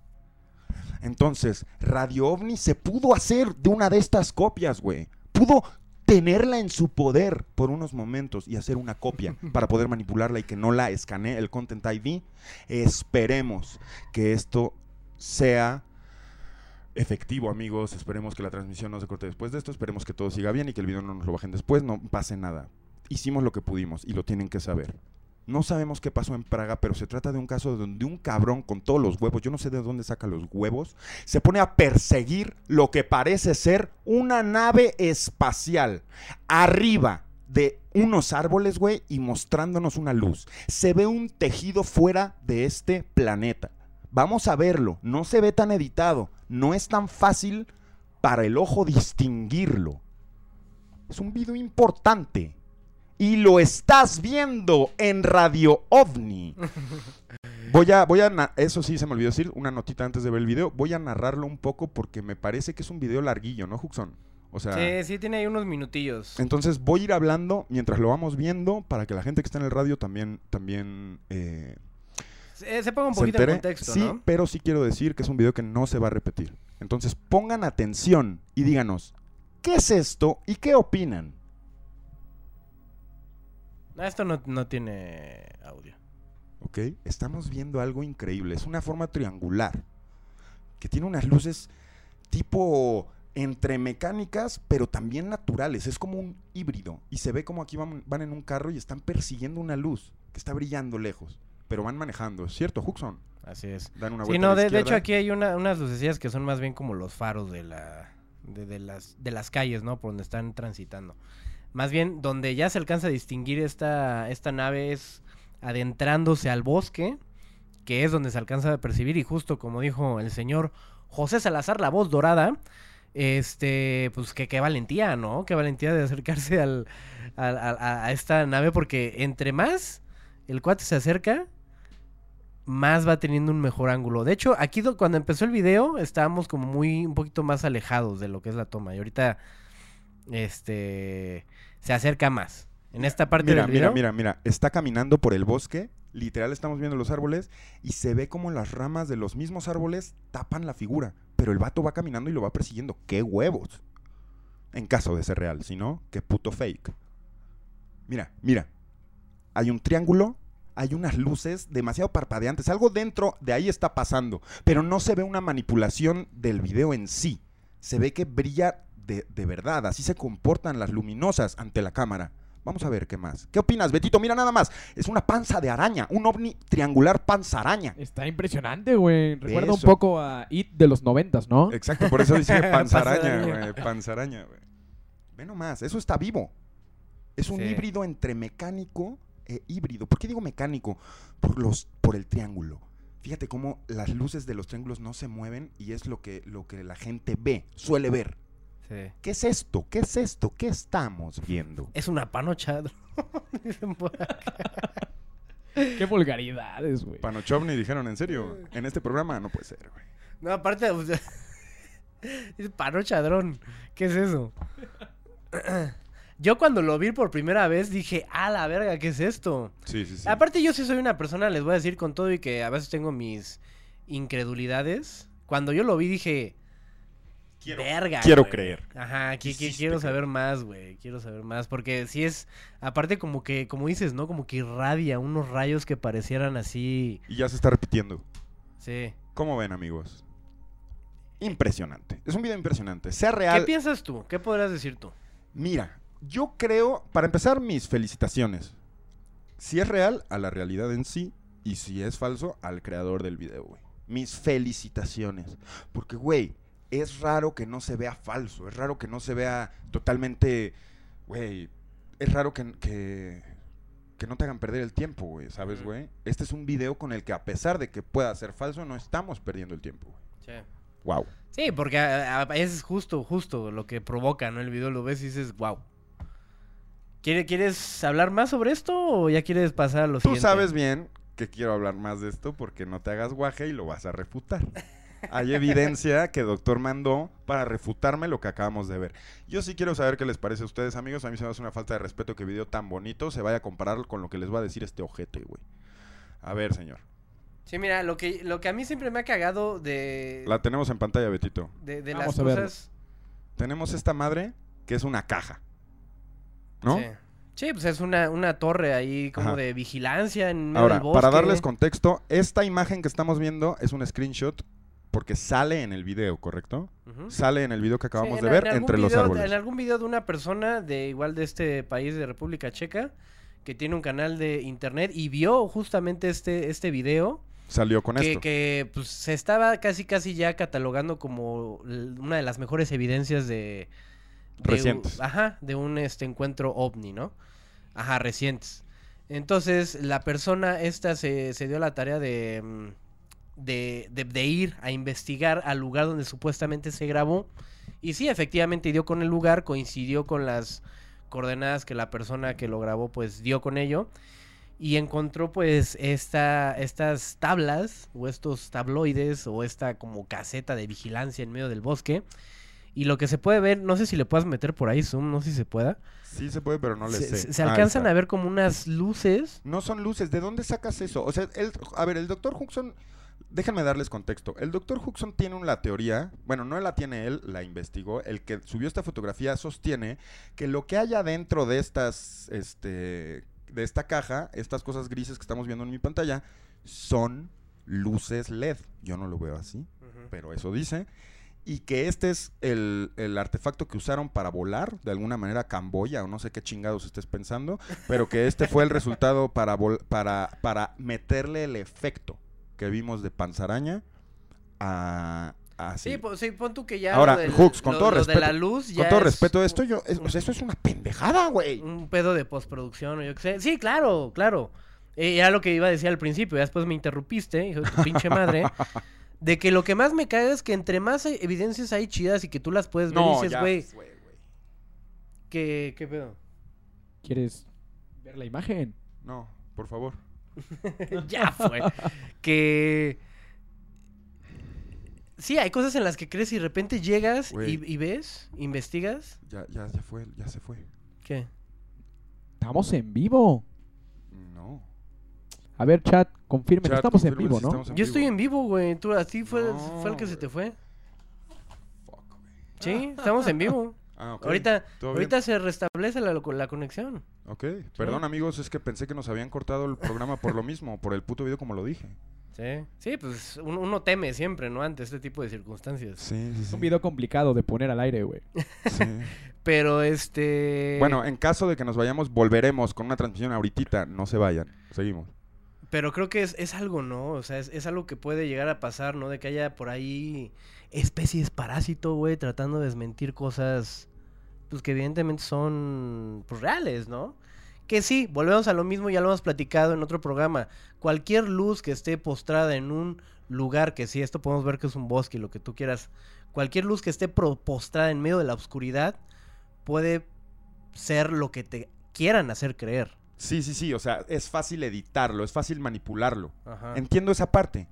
Entonces, Radio OVNI se pudo hacer de una de estas copias, güey. Pudo tenerla en su poder por unos momentos y hacer una copia para poder manipularla y que no la escanee el Content ID. Esperemos que esto sea efectivo, amigos. Esperemos que la transmisión no se corte después de esto. Esperemos que todo siga bien y que el video no nos lo bajen después. No pase nada. Hicimos lo que pudimos y lo tienen que saber. No sabemos qué pasó en Praga, pero se trata de un caso donde un cabrón con todos los huevos, yo no sé de dónde saca los huevos, se pone a perseguir lo que parece ser una nave espacial arriba de unos árboles, güey, y mostrándonos una luz. Se ve un tejido fuera de este planeta. Vamos a verlo, no se ve tan editado, no es tan fácil para el ojo distinguirlo. Es un video importante y lo estás viendo en Radio OVNI. Voy a, voy a, eso sí se me olvidó decir, una notita antes de ver el video. Voy a narrarlo un poco porque me parece que es un video larguillo, ¿no, Juxon? O sea, Sí, sí, tiene ahí unos minutillos. entonces voy a ir hablando mientras lo vamos viendo para que la gente que está en el radio también, también eh, Se, se ponga un poquito en contexto, sí, ¿no? pero sí quiero decir que es un video que no se va a repetir. Entonces pongan atención y díganos, ¿qué es esto y qué opinan? No, esto no, no tiene audio. ¿ok? Estamos viendo algo increíble. Es una forma triangular que tiene unas luces tipo entre mecánicas, pero también naturales. Es como un híbrido. Y se ve como aquí van, van en un carro y están persiguiendo una luz que está brillando lejos. Pero van manejando, ¿es cierto, Huxon? Así es. Dan una Sí, vuelta a no, la de, de hecho aquí hay una- unas lucecillas que son más bien como los faros de la de, de las de las calles, ¿no? Por donde están transitando. Más bien donde ya se alcanza a distinguir esta esta nave es adentrándose al bosque, que es donde se alcanza a percibir y justo como dijo el señor José Salazar, la voz dorada, este, pues que qué valentía, ¿no? Qué valentía de acercarse al, a, a- esta nave porque entre más el cuate se acerca, más va teniendo un mejor ángulo. De hecho, aquí do- cuando empezó el video estábamos como muy un poquito más alejados de lo que es la toma y ahorita este se acerca más. En esta parte Mira, del mira, video mira, mira. Está caminando por el bosque. Literal estamos viendo los árboles y se ve como las ramas de los mismos árboles tapan la figura. Pero el vato va caminando y lo va persiguiendo. ¡Qué huevos! En caso de ser real. Si no, qué puto fake. Mira, mira. Hay un triángulo. Hay unas luces demasiado parpadeantes. Algo dentro de ahí está pasando. Pero no se ve una manipulación del video en sí. Se ve que brilla de, de verdad. Así se comportan las luminosas ante la cámara. Vamos a ver qué más. ¿Qué opinas, Betito? Mira nada más. Es una panza de araña. Un ovni triangular panza araña. Está impresionante, güey. Recuerda un Eso. poco a It de los noventas, ¿no? Exacto, por eso dice panza araña, Panzaraña. güey. Panza araña, güey. Ve nomás, eso está vivo. Es un Sí. híbrido entre mecánico e híbrido. ¿Por qué digo mecánico? Por, los, por el triángulo. Fíjate cómo las luces de los triángulos no se mueven y es lo que, lo que la gente ve, suele ver. Sí. ¿Qué es esto? ¿Qué es esto? ¿Qué estamos viendo? es una panocha. Dicen por acá. Qué vulgaridades, güey. Panochovni dijeron, ¿en serio? En este programa no puede ser, güey. No, aparte, o sea, es panochadrón. ¿Qué es eso? Yo cuando lo vi por primera vez dije, ah, la verga, ¿qué es esto? Sí, sí, sí. Aparte yo sí soy una persona, les voy a decir con todo y que a veces tengo mis incredulidades. Cuando yo lo vi dije, verga. quiero güey". creer. Ajá, quiero saber más, güey. Quiero saber más. Porque si es, aparte como que, como dices, ¿no? Como que irradia unos rayos que parecieran así. Y ya se está repitiendo. Sí. ¿Cómo ven, amigos? Impresionante. Es un video impresionante. Sea ¿Qué real. piensas tú? ¿Qué podrías decir tú? Mira, yo creo, para empezar, mis felicitaciones. Si es real, a la realidad en sí. Y si es falso, al creador del video, güey. Mis felicitaciones. Porque, güey, es raro que no se vea falso. Es raro que no se vea totalmente. Güey, es raro que, que, que no te hagan perder el tiempo, güey. ¿Sabes, güey? Este es un video con el que, a pesar de que pueda ser falso, no estamos perdiendo el tiempo, güey. Sí. Wow. Sí, porque a- a- es justo, justo lo que provoca, ¿no? El video lo ves y dices, wow. ¿Quieres hablar más sobre esto o ya quieres pasar a lo Tú siguiente? sabes bien que quiero hablar más de esto porque no te hagas guaje y lo vas a refutar. Hay evidencia que doctor mandó para refutarme lo que acabamos de ver. Yo sí quiero saber qué les parece a ustedes, amigos. A mí se me hace una falta de respeto que video tan bonito se vaya a comparar con lo que les va a decir este ojete, güey. A ver, señor. Sí, mira, lo que, lo que a mí siempre me ha cagado de, La tenemos en pantalla, Betito. de, de Vamos las a cosas... Tenemos esta madre que es una caja. ¿no? Sí. Sí, pues es una, una torre ahí como Ajá. de vigilancia en medio Ahora, del bosque. para darles contexto, esta imagen que estamos viendo es un screenshot porque sale en el video, ¿correcto? Ujú. Sale en el video que acabamos Sí, de ver en algún entre los video- árboles. En algún video de una persona de igual de este país de República Checa que tiene un canal de internet y vio justamente este, este video Salió con que, esto. que, pues, se estaba casi casi ya catalogando como una de las mejores evidencias de, de u- Recientes. ajá, de un este encuentro ovni, ¿no? Ajá, recientes. Entonces, la persona esta se, se dio la tarea de, mm, de, de- de ir a investigar al lugar donde supuestamente se grabó. Y sí, efectivamente dio con el lugar, coincidió con las coordenadas que la persona que lo grabó pues dio con ello. Y encontró pues esta, estas tablas o estos tabloides o esta como caseta de vigilancia en medio del bosque. Y lo que se puede ver, no sé si le puedas meter por ahí zoom, no sé si se pueda. Sí se puede, pero no le se, sé. se- Ah, alcanzan a ver como unas luces. No son luces. ¿De dónde sacas eso? O sea, el, a ver, el doctor Huxon... Déjenme darles contexto. El doctor Huxon tiene una teoría, bueno, no la tiene él, la investigó. El que subió esta fotografía sostiene que lo que hay adentro de estas, este, de esta caja, estas cosas grises que estamos viendo en mi pantalla, son luces LED. Yo no lo veo así, pero eso dice. Y que este es el, el artefacto que usaron para volar, de alguna manera Camboya, o no sé qué chingados estés pensando, pero que este fue el resultado para, vol- para, para meterle el efecto. Que vimos de Panzaraña a... a Sí, sí. pon, sí, pon tú que ya. Ahora, lo del- Hooks, con lo- todo lo respeto. de la luz ya con todo es respeto, esto yo, es- o sea, esto es una pendejada, güey. Un pedo de postproducción o yo qué sé. Sí, claro, claro. Eh, era lo que iba a decir al principio, ya después me interrumpiste, hijo de tu pinche madre. De que lo que más me caga es que entre más hay- evidencias hay chidas y que tú las puedes ver y No, dices, ya güey, fue, güey. ¿qué, ¿qué pedo? ¿Quieres ver la imagen? No, por favor. ya fue. que. Sí, hay cosas en las que crees y de repente llegas y, ves, investigas. Ya, ya, ya fue, ya se fue. ¿Qué? Estamos en vivo. No. A ver, chat, confirmen. Chat, estamos en vivo, si ¿no? estamos en Yo estoy en vivo, güey. Tú, a ti fue, No, fue el que se te fue. Fuck, güey. Sí, estamos en vivo. Ah, ok. Ahorita, ahorita se restablece la, la conexión. Ok, perdón amigos, es que pensé que nos habían cortado el programa por lo mismo, por el puto video como lo dije. Sí, sí, pues uno, uno teme siempre, ¿no? Ante este tipo de circunstancias. Sí, sí, Es sí. un video complicado de poner al aire, güey. Sí. Pero este... Bueno, en caso de que nos vayamos, volveremos con una transmisión ahorita. No se vayan. Seguimos. Pero creo que es, es algo, ¿no? O sea, es, es algo que puede llegar a pasar, ¿no? De que haya por ahí especies parásito, güey, tratando de desmentir cosas, pues que evidentemente son, pues, reales, ¿no? Que sí, volvemos a lo mismo, ya lo hemos platicado en otro programa. Cualquier luz que esté postrada en un lugar, que sí, esto podemos ver que es un bosque y lo que tú quieras, cualquier luz que esté postrada en medio de la oscuridad puede ser lo que te quieran hacer creer. Sí, sí, sí. O sea, es fácil editarlo, es fácil manipularlo. Ajá. Entiendo esa parte.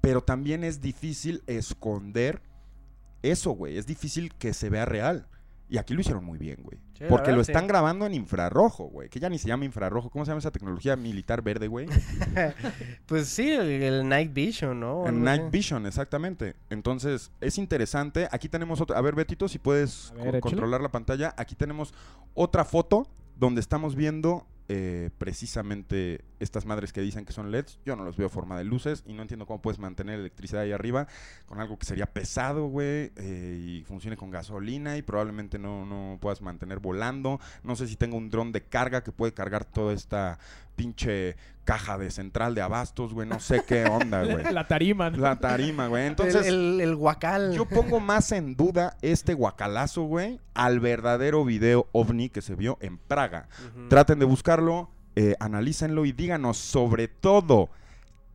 Pero también es difícil esconder eso, güey. Es difícil que se vea real. Y aquí lo hicieron muy bien, güey. Sí, Porque lo sí. están grabando en infrarrojo, güey. Que ya ni se llama infrarrojo. ¿Cómo se llama esa tecnología militar verde, güey? Pues sí, el, el Night Vision, ¿no? Algo Night. Vision, exactamente. Entonces, es interesante. Aquí tenemos otra. A ver, Betito, si puedes ver, co- controlar la pantalla. Aquí tenemos otra foto donde estamos viendo eh, precisamente estas madres que dicen que son LEDs. Yo no los veo forma de luces y no entiendo cómo puedes mantener electricidad ahí arriba con algo que sería pesado, güey, eh, y funcione con gasolina y probablemente no, no puedas mantener volando. No sé si tengo un dron de carga que puede cargar toda esta pinche caja de central de abastos, güey. No sé qué onda, güey. La tarima, ¿no? La tarima, güey. Entonces, el, el, guacal. yo pongo más en duda este guacalazo, güey, al verdadero video ovni que se vio en Praga. Traten de buscarlo, eh, analícenlo y díganos sobre todo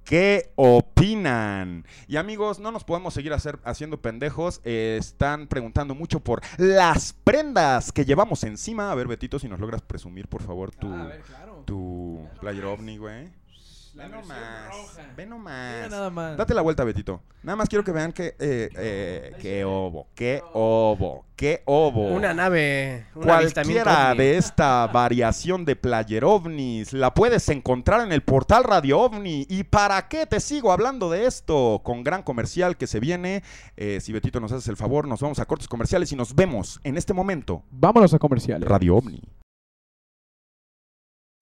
qué opinan. Y amigos, no nos podemos seguir hacer, haciendo pendejos. Eh, están preguntando mucho por las prendas que llevamos encima. A ver, Betito, si nos logras presumir, por favor, tu, Ah, a ver, claro. Tu player ovni, güey. La Ve nomás. roja. Ve Mira nomás. nada más. Date la vuelta, Betito. Nada más quiero que vean que. Eh, eh, qué ovo, qué ovo, qué ovo. Una nave. Un Cualquiera de esta variación de Player OVNIs la puedes encontrar en el portal Radio OVNI. ¿Y para qué te sigo hablando de esto? Con gran comercial que se viene. Eh, si Betito nos haces el favor, nos vamos a cortes comerciales y nos vemos en este momento. Vámonos a comerciales. Radio OVNI.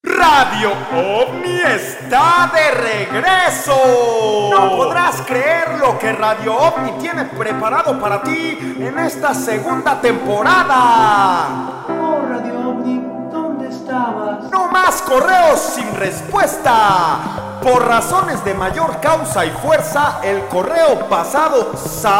Radio OVNI está de regreso. No podrás creer lo que Radio OVNI tiene preparado para ti en esta segunda temporada. Oh, Radio OVNI, ¿dónde estabas? No más correos sin respuesta. Por razones de mayor causa y fuerza, el correo pasado sa-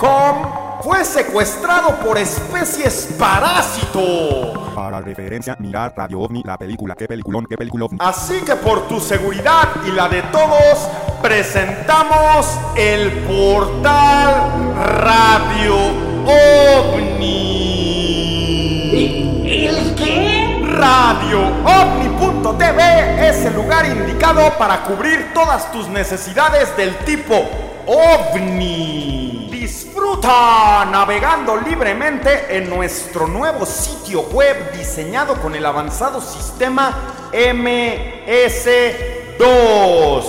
com fue secuestrado por especies parásito. Para referencia, mirar Radio OVNI, la película. ¿Qué peliculón? ¿Qué película OVNI? Así que por tu seguridad y la de todos, presentamos el portal Radio OVNI. ¿El qué? RadioOVNI.tv es el lugar indicado para cubrir todas tus necesidades del tipo OVNI. Disfruta navegando libremente en nuestro nuevo sitio web diseñado con el avanzado sistema MS2.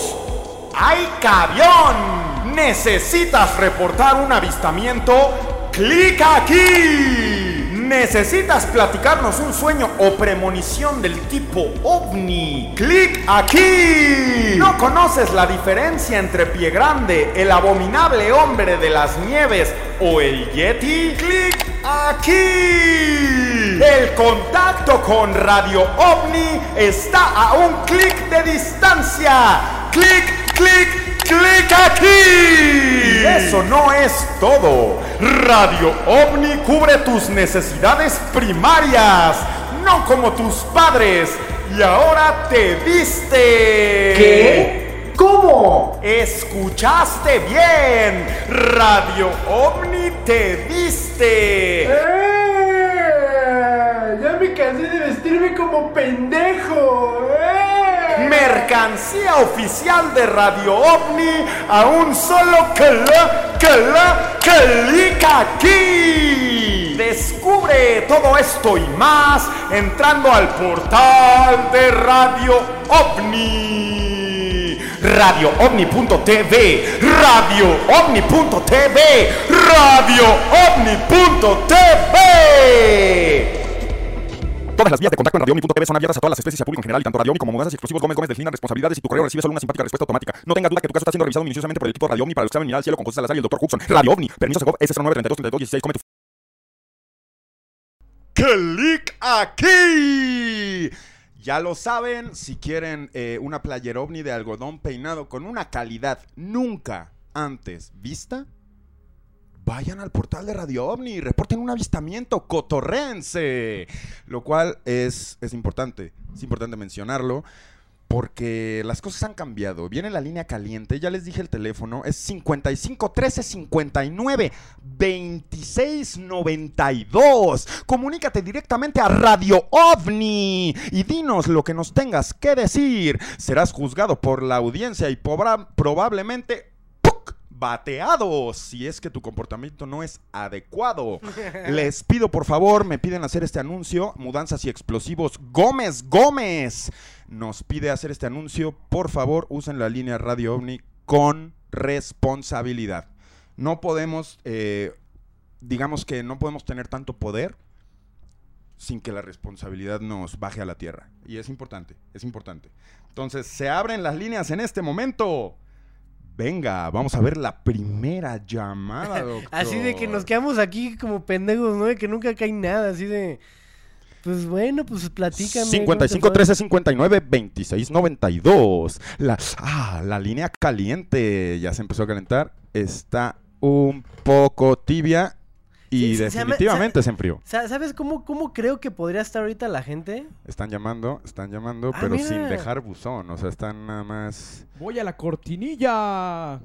¡Ay, cabión! ¿Necesitas reportar un avistamiento? ¡Clic aquí! ¿Necesitas platicarnos un sueño o premonición del tipo ovni? ¡Clic aquí! ¿No conoces la diferencia entre Pie Grande, el abominable hombre de las nieves o el Yeti? ¡Clic aquí! El contacto con Radio OVNI está a un clic de distancia. Clic, clic, clic aquí. Y eso no es todo. Radio OVNI cubre tus necesidades primarias, no como tus padres. Y ahora te viste. ¿Qué? ¿Cómo? Escuchaste bien. Radio OVNI te viste. ¡Eh! Ya me cansé de vestirme como pendejo. ¡Eh! Mercancía oficial de Radio OVNI a un solo cala, cala, calica aquí. Descubre todo esto y más entrando al portal de Radio OVNI. RadioOVNI.tv, RadioOVNI.tv, RadioOVNI.tv. Todas las vías de contacto en radioomni.tv son abiertas a todas las especies y público en general, y tanto radioomni como mudanzas y explosivos Gómez Gómez deslinan responsabilidades y tu correo recibe solo una simpática respuesta automática. No tengas duda que tu caso está siendo revisado minuciosamente por el equipo de radioomni para el examen mirar al cielo con José Salazar y el doctor Huxon. Radio OVNI, permiso Segov S09323216, come tu... ¡Clic aquí! Ya lo saben, si quieren eh, una playera ovni de algodón peinado con una calidad nunca antes vista, vayan al portal de Radio OVNI reporten un avistamiento cotorrense. Lo cual es, es importante, es importante mencionarlo. Porque las cosas han cambiado. Viene la línea caliente, ya les dije el teléfono, es 55 13 59 26 92. Comunícate directamente a Radio OVNI y dinos lo que nos tengas que decir. Serás juzgado por la audiencia y probablemente. Bateado si es que tu comportamiento no es adecuado. Les pido por favor, me piden hacer este anuncio, Mudanzas y Explosivos Gómez Gómez nos pide hacer este anuncio, por favor usen la línea Radio OVNI con responsabilidad. No podemos, eh, digamos que no podemos tener tanto poder sin que la responsabilidad nos baje a la tierra. Y es importante, es importante. Entonces, se abren las líneas en este momento. Venga, vamos a ver la primera llamada, doctor. Así de que nos quedamos aquí como pendejos, ¿no? De que nunca cae nada, así de... Pues bueno, pues platícame. ¿cómo te 55 fue? 13 59 26 92. La, ah, la línea caliente ya se empezó a calentar. Está un poco tibia y Sí, se- se llama- definitivamente se enfrió. Sa- ¿Sabes cómo, cómo creo que podría estar ahorita la gente? Están llamando, están llamando, Ah, pero sin dejar buzón. O sea, están nada más. Voy a la cortinilla.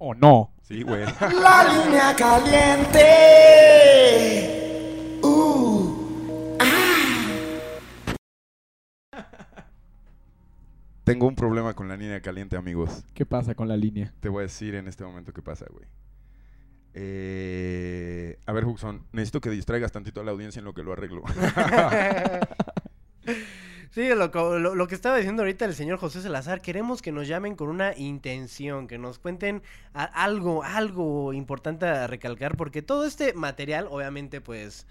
¿O no? Sí, güey. La línea caliente. Uh. Tengo un problema con la línea caliente, amigos. ¿Qué pasa con la línea? Te voy a decir en este momento qué pasa, güey. Eh, a ver, Huxon, necesito que distraigas tantito a la audiencia en lo que lo arreglo. Sí, lo, que estaba diciendo ahorita el señor José Salazar, queremos que nos llamen con una intención, que nos cuenten algo, algo importante a recalcar, porque todo este material obviamente pues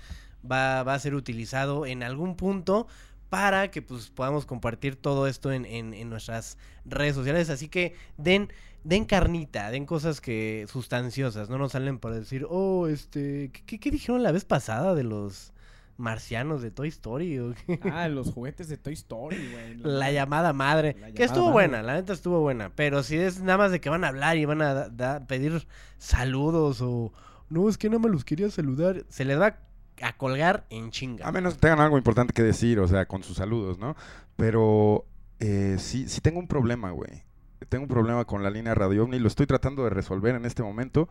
va, a ser utilizado en algún punto para que pues podamos compartir todo esto en- en nuestras redes sociales, así que den, den carnita, den cosas que sustanciosas, no nos salen para decir, oh, este, ¿qué, dijeron la vez pasada de los marcianos de Toy Story? o qué? Ah, los juguetes de Toy Story, güey. La llamada madre. La que estuvo madre. buena, la neta estuvo buena. Pero si es nada más de que van a hablar y van a da- da- pedir saludos o. No, es que nada más los quería saludar. Se les va a colgar en chinga. A menos que tengan algo importante que decir, o sea, con sus saludos, ¿no? Pero eh, sí, sí tengo un problema, güey. Tengo un problema con la línea Radio OVNI. Lo estoy tratando de resolver en este momento.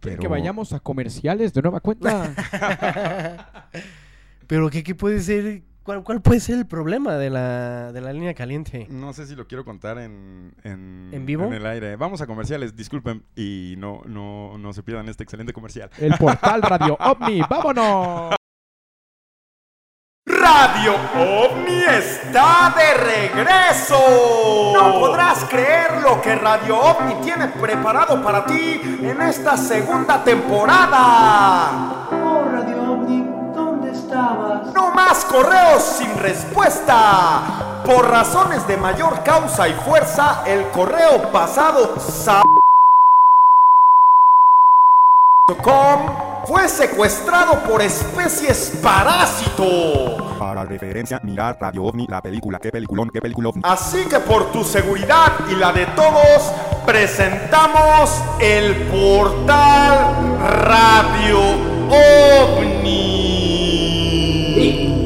¿Quieren Pero... que vayamos a comerciales de nueva cuenta? Pero ¿qué, qué puede ser? ¿Cuál, cuál puede ser el problema de la, de la línea caliente? No sé si lo quiero contar en, en, ¿En vivo? En el aire. Vamos a comerciales, disculpen. Y no, no, no se pierdan este excelente comercial. El portal Radio OVNI, ¡vámonos! Radio OVNI está de regreso. No podrás creer lo que Radio OVNI tiene preparado para ti en esta segunda temporada. Oh, Radio OVNI, ¿dónde estabas? No más correos sin respuesta. Por razones de mayor causa y fuerza, el correo pasado sa- fue secuestrado por especies parásito. Para referencia, mirar Radio OVNI, la película. ¿Qué peliculón? ¿Qué película? Así que por tu seguridad y la de todos, presentamos el portal Radio OVNI.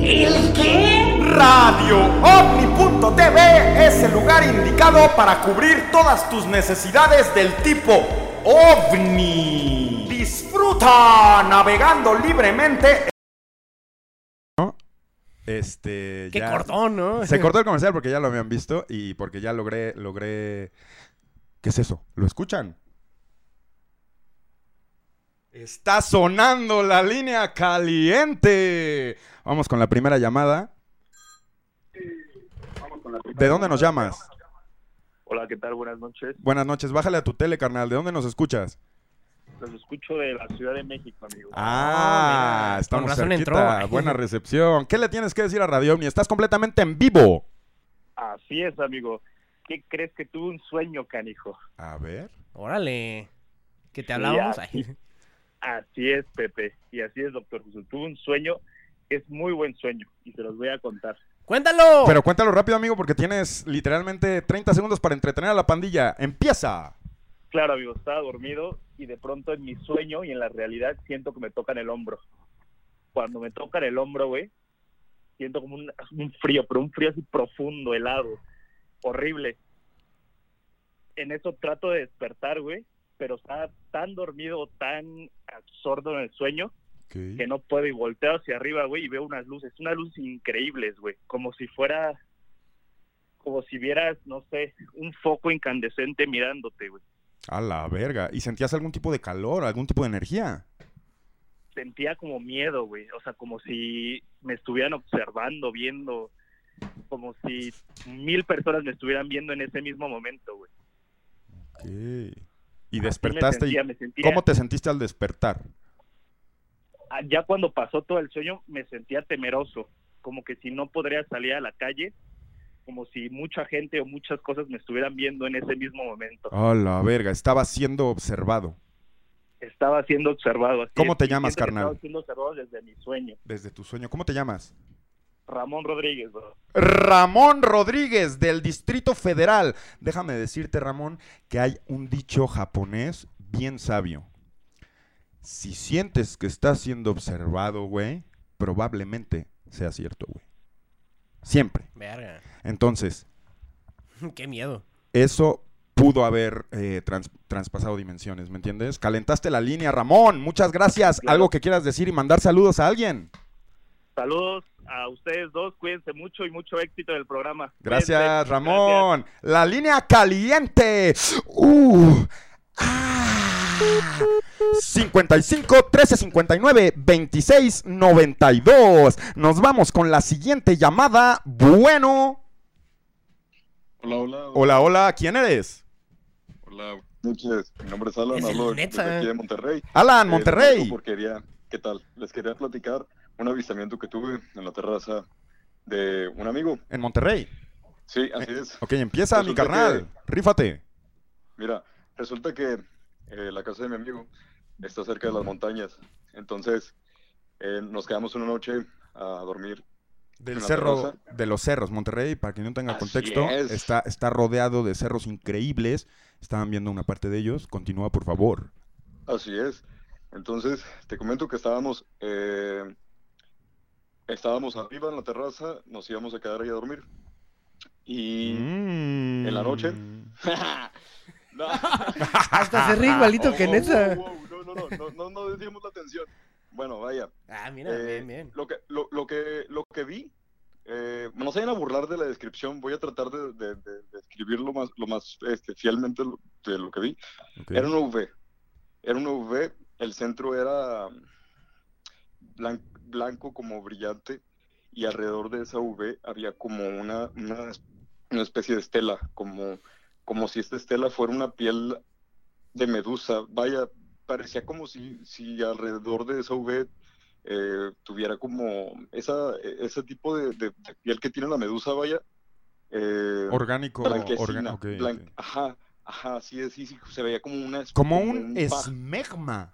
¿El qué? RadioOVNI.tv es el lugar indicado para cubrir todas tus necesidades del tipo OVNI. Disfruta navegando libremente. Este. Qué ya- cortón, ¿no? Se cortó el comercial porque ya lo habían visto y porque ya logré, logré. ¿Qué es eso? ¿Lo escuchan? Está sonando la línea caliente. Vamos con la primera llamada. ¿De dónde nos llamas? Hola, ¿qué tal? Buenas noches. Buenas noches. Bájale a tu tele, carnal. ¿De dónde nos escuchas? Los escucho de la Ciudad de México, amigo. Ah, mira, estamos cerquita. entró. Buena recepción. ¿Qué le tienes que decir a Radio OVNI? Estás completamente en vivo. Así es, amigo. ¿Qué crees que tuve un sueño, canijo? A ver. Órale. ¿Que te hablábamos? así. Así es, Pepe. Y así es, doctor Jesús. Tuve un sueño, es muy buen sueño, y se los voy a contar. ¡Cuéntalo! Pero cuéntalo rápido, amigo, porque tienes literalmente 30 segundos para entretener a la pandilla. ¡Empieza! Claro, amigo, estaba dormido y de pronto en mi sueño y en la realidad siento que me tocan el hombro. Cuando me tocan el hombro, güey, siento como un, un frío, pero un frío así profundo, helado, horrible. En eso trato de despertar, güey, pero estaba tan dormido, tan absorto en el sueño, que no puedo y volteo hacia arriba, güey, y veo unas luces, unas luces increíbles, güey, como si fuera, como si vieras, no sé, un foco incandescente mirándote, güey. A la verga. ¿Y sentías algún tipo de calor, algún tipo de energía? Sentía como miedo, güey, o sea, como si me estuvieran observando, viendo, como si mil personas me estuvieran viendo en ese mismo momento, güey. Ok. Y me despertaste. sentía, y... me sentía- ¿Cómo te sentiste al despertar? Ah, Ya cuando pasó todo el sueño me sentía temeroso, como que si no podría salir a la calle, como si mucha gente o muchas cosas me estuvieran viendo en ese mismo momento. A la verga. Estaba siendo observado Estaba siendo observado. así ¿Cómo es, te llamas, carnal? Estaba siendo observado desde mi sueño. desde tu sueño. ¿Cómo te llamas? Ramón Rodríguez, bro. Ramón Rodríguez del Distrito Federal. Déjame decirte, Ramón, que hay un dicho japonés bien sabio. Si sientes que estás siendo observado, güey, probablemente sea cierto, güey. Siempre. Verga. Entonces, Qué miedo. eso pudo haber eh, trans- traspasado dimensiones, ¿me entiendes? Calentaste la línea, Ramón. Muchas gracias. Claro. ¿Algo que quieras decir y mandar saludos a alguien? Saludos a ustedes dos, cuídense mucho y mucho éxito en el programa. Gracias, Cuídense. Ramón. La línea caliente. Uh. Ah. 55 13 59 26 92. Nos vamos con la siguiente llamada. Bueno. Hola, hola. Hola, hola. ¿Quién eres? Hola, noches. Mi nombre es Alan, Es hablo desde aquí de Monterrey. Alan, Eh, Monterrey. les porque quería- ¿Qué tal? Les quería platicar un avistamiento que tuve en la terraza de un amigo. En Monterrey. Sí, así es. Ok, empieza mi carnal. Rífate. Mira, resulta que eh, la casa de mi amigo está cerca de las montañas. Entonces, eh, nos quedamos una noche a dormir. Del En cerro, terraza. de los cerros, Monterrey, para quien no tenga Así contexto, es. está, está rodeado de cerros increíbles. Estaban viendo una parte de ellos. Continúa, por favor. Así es. Entonces, te comento que estábamos, eh, estábamos arriba en la terraza, nos íbamos a quedar ahí a dormir. Y en la noche. No. Hasta se ríe igualito que Oh, neta. oh, oh, No, no, no, no, desviemos la atención. Bueno, vaya. Ah, mira, eh, bien, bien. Lo que, lo, lo que, lo que vi, eh, no se vayan a burlar de la descripción, voy a tratar de, de, de- de escribir lo más, lo más este, fielmente lo- de lo que vi. Era una V. Era una V. El centro era blan- blanco como brillante y alrededor de esa V había como una, una, una especie de estela, como, como si esta estela fuera una piel de medusa. Vaya, parecía como si, si alrededor de esa V eh, tuviera como esa, ese tipo de, de- de piel que tiene la medusa, vaya. eh, Orgánico. blanquecina, orga- ok, blan- ok. Ajá, ajá, sí, sí, sí, se veía como una... Como un paja. esmegma.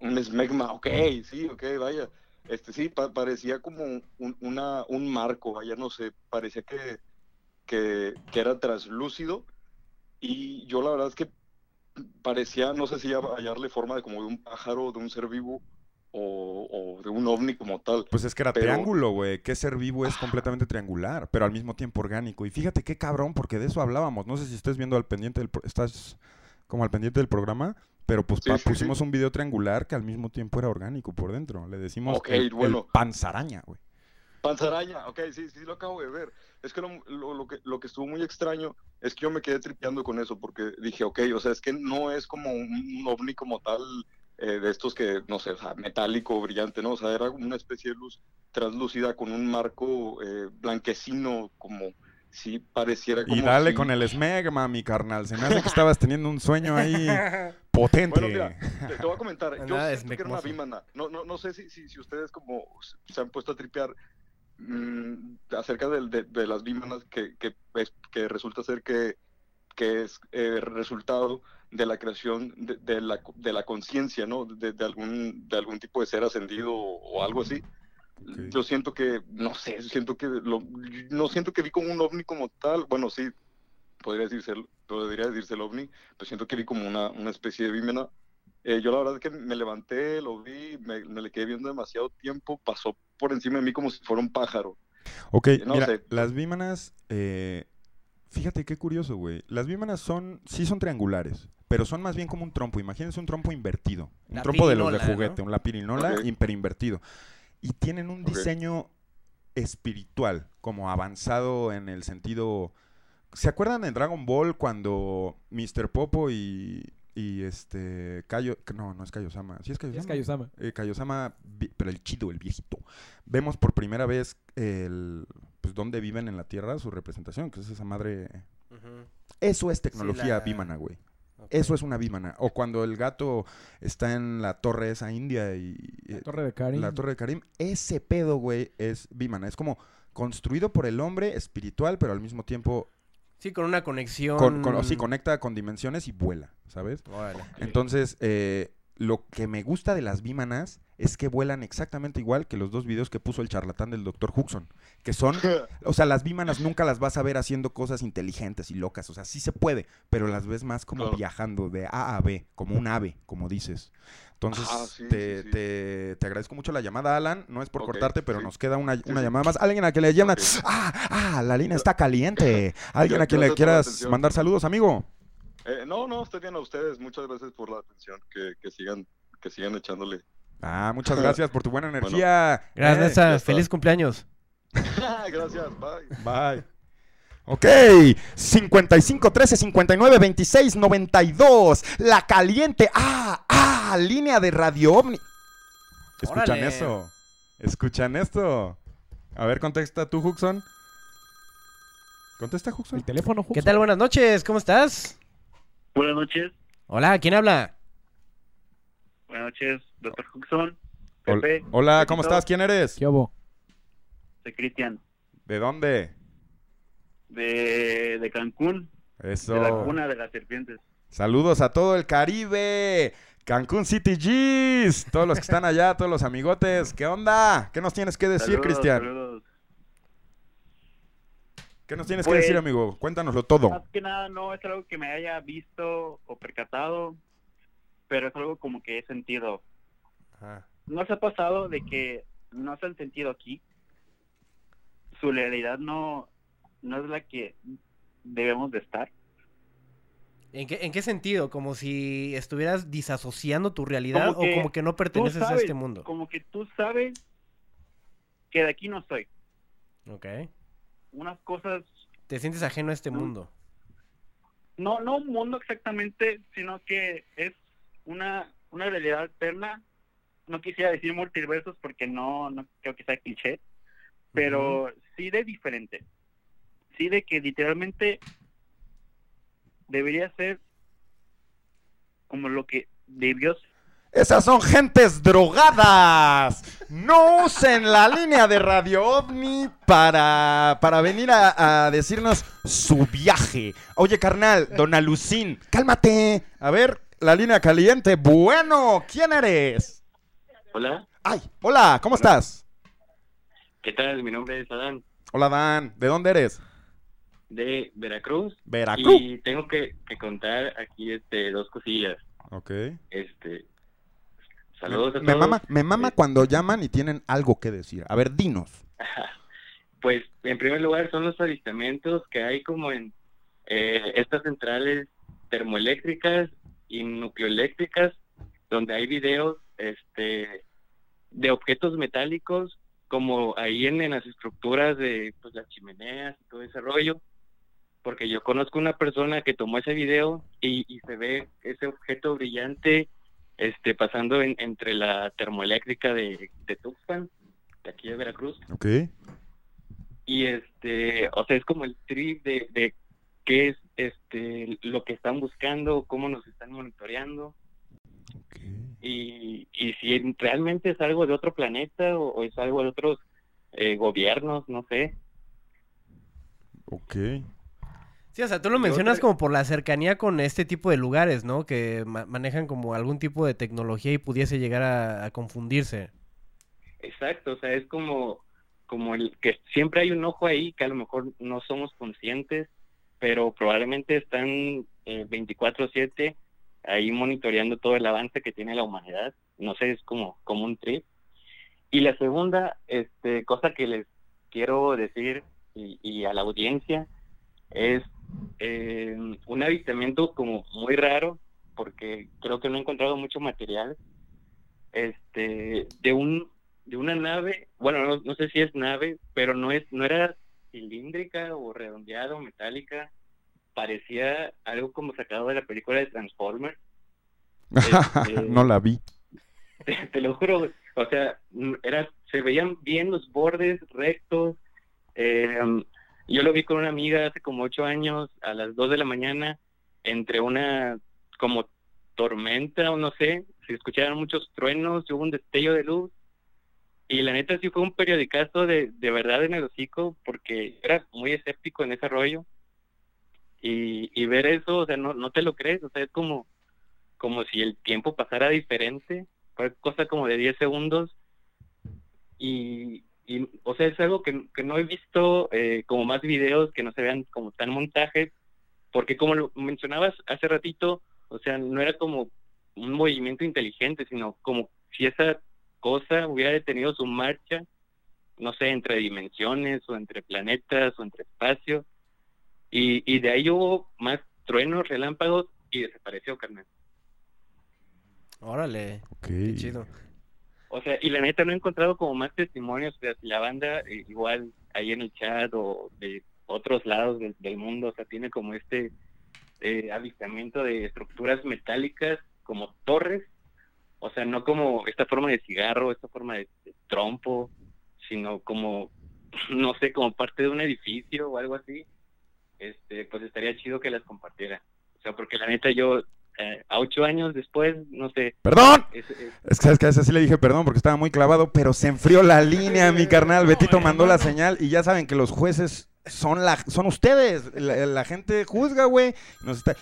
un smegma, ok, sí, ok, vaya. Este sí, pa- parecía como un, una, un marco, vaya, no sé, parecía que, que, que era translúcido y yo la verdad es que parecía, no sé si hallarle forma de como de un pájaro, de un ser vivo o, o de un ovni como tal. Pues es que era Pero- triángulo, güey. Que ser vivo es completamente triangular, pero al mismo tiempo orgánico. Y fíjate qué cabrón, porque de eso hablábamos. No sé si estés viendo al pendiente del... pro- Estás como al pendiente del programa, pero pues Sí, pa- sí, sí. pusimos un video triangular que al mismo tiempo era orgánico por dentro. Le decimos el, panzaraña, güey. Panzaraña, ok, sí, sí, lo acabo de ver. Es que lo, lo- lo que lo que estuvo muy extraño es que yo me quedé tripeando con eso porque dije, ok, o sea, es que no es como un, ovni como tal eh, de estos que, no sé, o sea, metálico, brillante, ¿no? O sea, era una especie de luz translúcida con un marco eh, blanquecino, como si pareciera como Y dale si- con el smegma, mi carnal. Se me hace que estabas teniendo un sueño ahí potente. Bueno, mira, te, te voy a comentar. Yo Nada siento que era una bímana. No, no, no sé si, si, si ustedes como se han puesto a tripear mm, acerca de, de las bímanas que, que, es- que resulta ser que, que es eh, resultado de la creación de, de la, de la conciencia, ¿no? De, de algún, de algún tipo de ser ascendido o, o algo así. Yo siento que, no sé, siento que lo, no siento que vi como un ovni como tal. Bueno, sí, podría decirse, podría decirse el ovni, pero siento que vi como una, una especie de bímena. Eh, yo la verdad es que me levanté, lo vi, me, me le quedé viendo demasiado tiempo, pasó por encima de mí como si fuera un pájaro. Ok, No mira, sé. las vímanas, eh, fíjate qué curioso, güey. Las vímanas son, sí son triangulares, pero son más bien como un trompo. Imagínense un trompo invertido. Un La trompo de los de juguete, ¿no? un la pirinola Ok. hiperinvertido. Y tienen un diseño espiritual, como avanzado en el sentido... ¿Se acuerdan de Dragon Ball cuando Mr. Popo y, y este... Kaio, no, no es Kaiosama. ¿Sí es Kaiosama? Es Kaiosama. eh, pero el chido, el viejito. Vemos por primera vez el, pues, dónde viven en la Tierra, su representación, que es esa madre... Eso es tecnología la- bímana, güey. Eso es una bímana. O cuando el gato está en la torre esa india y... La eh, Torre de Karim. la torre de Karim, ese pedo, güey, es bímana. Es como construido por el hombre, espiritual, pero al mismo tiempo Sí, con una conexión. con, con- o sí, conecta con dimensiones y vuela, ¿sabes? Órale. Entonces, eh, lo que me gusta de las bímanas es que vuelan exactamente igual que los dos videos que puso el charlatán del Dr. Huxon. Que son, o sea, las bímanas nunca las vas a ver haciendo cosas inteligentes y locas. O sea, sí se puede, pero las ves más como Claro. viajando de A a B, como un ave, como dices. Entonces, Ah, sí, te, sí, sí. Te, te agradezco mucho la llamada, Alan. No es por cortarte, pero nos queda una, una llamada más. Alguien a quien le llaman. ¡Ah! ¡Ah! La línea está caliente. Alguien a quien le quieras mandar saludos, amigo. Eh, no, no, estoy bien a ustedes. Muchas gracias por la atención. Que, que sigan que sigan echándole. Ah, muchas gracias por tu buena energía. Gracias, Eh. Feliz cumpleaños. gracias, bye. Bye. Ok, 55 13 59 26 92. La caliente. Ah, ah, línea de Radio Ovni. ¿Escuchan Órale. eso? ¿Escuchan esto? A ver, contesta tú, Huxon. ¿Contesta, Huxon? El teléfono ¿Qué justo. tal? Buenas noches. ¿Cómo estás? Buenas noches, Hola, ¿quién habla? buenas noches, doctor Huxon, Hol- Pepe. Hola, ¿cómo estás? ¿Quién eres? ¿Qué hubo? Soy Cristian, ¿De dónde? de, de Cancún, Eso. de la cuna de las serpientes. Saludos a todo el Caribe. Cancún City G's. Todos los que están allá, todos los amigotes. ¿Qué onda? ¿Qué nos tienes que decir, Cristian? saludos. ¿Qué nos tienes Pues- que decir, amigo? Cuéntanoslo todo. Más que nada no es algo que me haya visto o percatado, pero es algo como que he sentido. ¿No se ha pasado de que no se han sentido aquí? Su realidad no, no es la que debemos de estar. ¿En qué, ¿En qué sentido? ¿Como si estuvieras disasociando tu realidad Como o como que no perteneces a este mundo? Como que tú sabes que de aquí no estoy. Ok. Unas cosas Te sientes ajeno a este No. mundo. no no un mundo exactamente, sino que es una, una realidad alterna. No quisiera decir multiversos porque no, no creo que sea cliché, pero sí de diferente. Sí de que literalmente debería ser como lo que debió ser. Esas son gentes drogadas. No usen la línea de Radio OVNI para, para venir a, a decirnos su viaje. Oye, carnal, don Alucín, cálmate. A ver, la línea caliente. Bueno, ¿quién eres? Hola, Ay, hola, ¿cómo estás? ¿qué tal? Mi nombre es Adán, Hola, Dan. ¿De dónde eres? de Veracruz. Veracruz. Y tengo que, que contar aquí este, dos cosillas. Ok. Este, saludos a Me todos. mama, me mama cuando llaman y tienen algo que decir. A ver, dinos. Pues, en primer lugar, son los avistamientos que hay como en eh, estas centrales termoeléctricas y nucleoeléctricas, donde hay videos este, de objetos metálicos, como ahí en, en las estructuras de pues, las chimeneas y todo ese rollo. Porque yo conozco una persona que tomó ese video y, y se ve ese objeto brillante este, pasando en- entre la termoeléctrica de, de Tuxpan, de aquí de Veracruz. Ok. Y este, o sea, es como el trip de, de qué es este lo que están buscando, cómo nos están monitoreando y, y si realmente es algo de otro planeta o, o es algo de otros eh, gobiernos, no sé. Ok. Sí, o sea, tú lo mencionas otra- como por la cercanía con este tipo de lugares, ¿no? Que ma- manejan como algún tipo de tecnología y pudiese llegar a, a confundirse. Exacto, o sea, es como, como el que siempre hay un ojo ahí que a lo mejor no somos conscientes, pero probablemente están eh, 24/7 ahí monitoreando todo el avance que tiene la humanidad. No sé, es como, como un trip. Y la segunda este, cosa que les quiero decir y, y a la audiencia es eh, un avistamiento como muy raro, porque creo que no he encontrado mucho material, este, de un de una nave, bueno, no, no sé si es nave, pero no es no era cilíndrica o redondeada o metálica, parecía algo como sacado de la película de Transformers. Este- no la vi. Te, te lo juro, o sea, era, se veían bien los bordes rectos. eh, yo lo vi con una amiga hace como ocho años, a las dos de la mañana, entre una como tormenta o no sé, se escucharon muchos truenos, hubo un destello de luz. Y la neta sí fue un periodicazo de, de verdad en el hocico, porque era muy escéptico en ese rollo. Y, y ver eso, o sea, no, no te lo crees, o sea, es como, como si el tiempo pasara diferente, fue cosa como de 10 segundos. Y, y, o sea, es algo que, que no he visto eh, como más videos que no se vean como tan montajes, porque como lo mencionabas hace ratito, o sea, no era como un movimiento inteligente, sino como si esa cosa hubiera detenido su marcha, no sé, entre dimensiones o entre planetas o entre espacio. Y, y de ahí hubo más truenos, relámpagos y desapareció, carnal. Órale, Ok. qué chido. O sea, y la neta no he encontrado como más testimonios, o sea, la banda eh, igual ahí en el chat o de otros lados del, del mundo, o sea, tiene como este eh, avistamiento de estructuras metálicas como torres, o sea, no como esta forma de cigarro, esta forma de, de trompo, sino como, no sé, como parte de un edificio o algo así, este, pues estaría chido que las compartiera. O sea, porque la neta yo, eh, a ocho años después, no sé, ¡Perdón! es- es- Es que, ¿sabes que A ese sí le dije perdón porque estaba muy clavado, pero se enfrió la línea, mi carnal. Betito mandó la señal y ya saben que los jueces son la son ustedes. La, la gente juzga, güey. Nos está...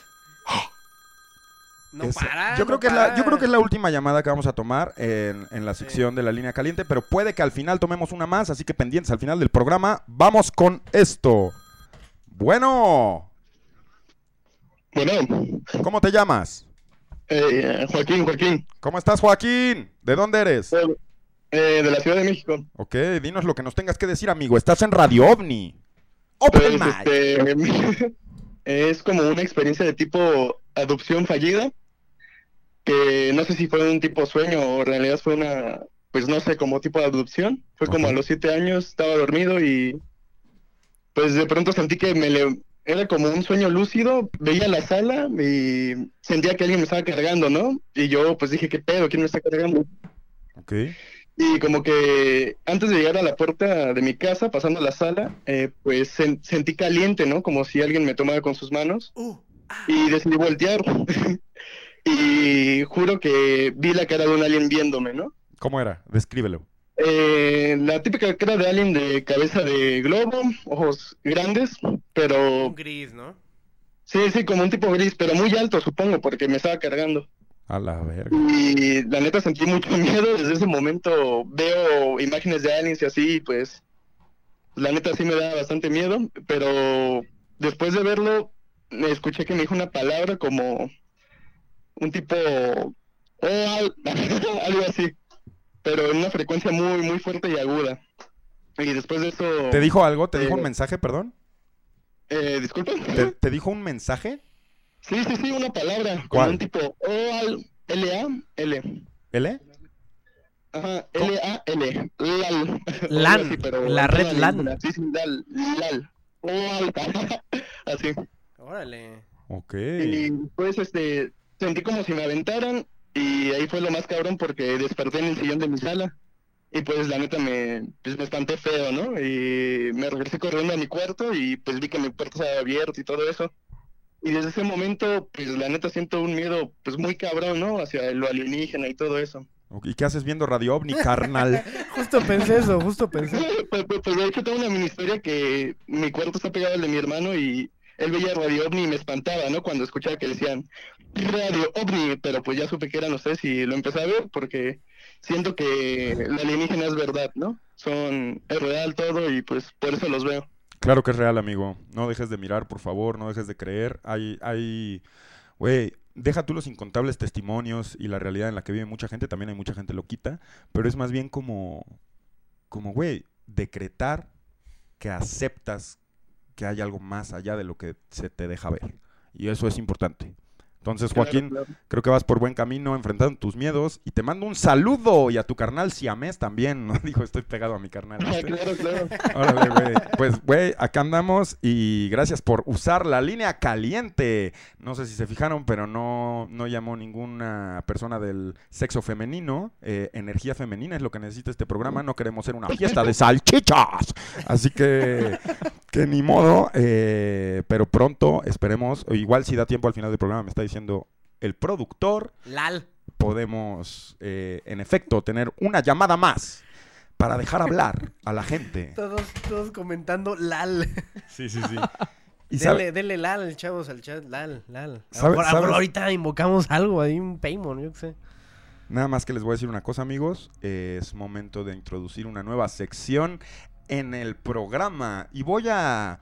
No para, yo, no creo que es la, yo creo que es la última llamada que vamos a tomar en, en la sección de la línea caliente, pero puede que al final tomemos una más, así que pendientes al final del programa. Vamos con esto. Bueno, Bueno, ¿cómo te llamas? eh, Joaquín, Joaquín, ¿Cómo estás, Joaquín? ¿De dónde eres? eh, de la Ciudad de México. Ok, dinos lo que nos tengas que decir, amigo. Estás en Radio OVNI. Open Pues, este, es como una experiencia de tipo adopción fallida, que no sé si fue un tipo sueño o en realidad fue una, pues no sé, como tipo de adopción. Fue como a los siete años, estaba dormido y pues de pronto sentí que me le... Era como un sueño lúcido, veía la sala y sentía que alguien me estaba cargando, ¿no? Y yo pues dije, ¿qué pedo? ¿Quién me está cargando? Ok. Y como que antes de llegar a la puerta de mi casa, pasando la sala, eh, pues sen- sentí caliente, ¿no? Como si alguien me tomara con sus manos. Y decidí voltear. y juro que vi la cara de un alien viéndome, ¿no? ¿Cómo era? Descríbelo. Eh, la típica cara de alien de cabeza de globo, ojos grandes, pero Un gris, ¿no? Sí, sí, como un tipo gris, pero muy alto, supongo, porque me estaba cargando. A la verga. Y la neta sentí mucho miedo. Desde ese momento veo imágenes de aliens y así, pues la neta sí me da bastante miedo. Pero después de verlo, me escuché que me dijo una palabra como un tipo. "Oh, al-", algo así. Pero en una frecuencia muy, muy fuerte y aguda. Y después de eso. ¿Te dijo algo? ¿Te dijo eh, un mensaje, perdón? Eh, disculpa. ¿Te, te dijo un mensaje? Sí, sí, sí, una palabra. ¿Cuál? un tipo. O al L-A, L. ¿L? Ajá, L-A-L. LAL. LAN, así, pero la red LAN. Sí, sí, LAL. LAL. LAL. Así. Órale. Ok. Y pues, este, sentí como si me aventaran. Y ahí fue lo más cabrón porque desperté en el sillón de mi sala. Y pues la neta me, pues, me espanté feo, ¿no? Y me regresé corriendo a mi cuarto y pues vi que mi puerta estaba abierta y todo eso. Y desde ese momento, pues la neta siento un miedo pues muy cabrón, ¿no? Hacia lo alienígena y todo eso. ¿Y qué haces viendo Radio OVNI, carnal? Justo pensé eso, justo pensé. Pues, pues, pues, de hecho tengo una mini historia que mi cuarto está pegado al de mi hermano y él veía Radio OVNI y me espantaba, ¿no? Cuando escuchaba que decían Radio OVNI, pero pues ya supe que eran ustedes y lo empecé a ver porque siento que la alienígena es verdad, ¿no? Son, es real todo y pues por eso los veo. Claro que es real, amigo. No dejes de mirar, por favor, no dejes de creer. Hay, hay, güey, deja tú los incontables testimonios y la realidad en la que vive mucha gente, también hay mucha gente loquita, pero es más bien como, como, güey, decretar que aceptas que hay algo más allá de lo que se te deja ver. Y eso es importante. Entonces, Joaquín, claro. creo que vas por buen camino enfrentando tus miedos y te mando un saludo y a tu carnal Siamés también. No dijo, estoy pegado a mi carnal. Claro, claro. Órale, güey. Pues, güey, acá andamos y gracias por usar la línea caliente. No sé si se fijaron, pero no, no llamó ninguna persona del sexo femenino. Eh, energía femenina es lo que necesita este programa. No queremos ser una fiesta de salchichas. Así que, que ni modo. eh, pero pronto esperemos, igual si da tiempo al final del programa, me está diciendo el productor Lal. podemos, eh, en efecto, tener una llamada más para dejar hablar a la gente. Todos, todos comentando Lal. Sí, sí, sí. Y Dele, dele Lal, chavos, al chat. Lal, Lal. A ahorita invocamos algo ahí, un Paymon, yo qué sé. Nada más que les voy a decir una cosa, amigos. Es momento de introducir una nueva sección en el programa. Y voy a...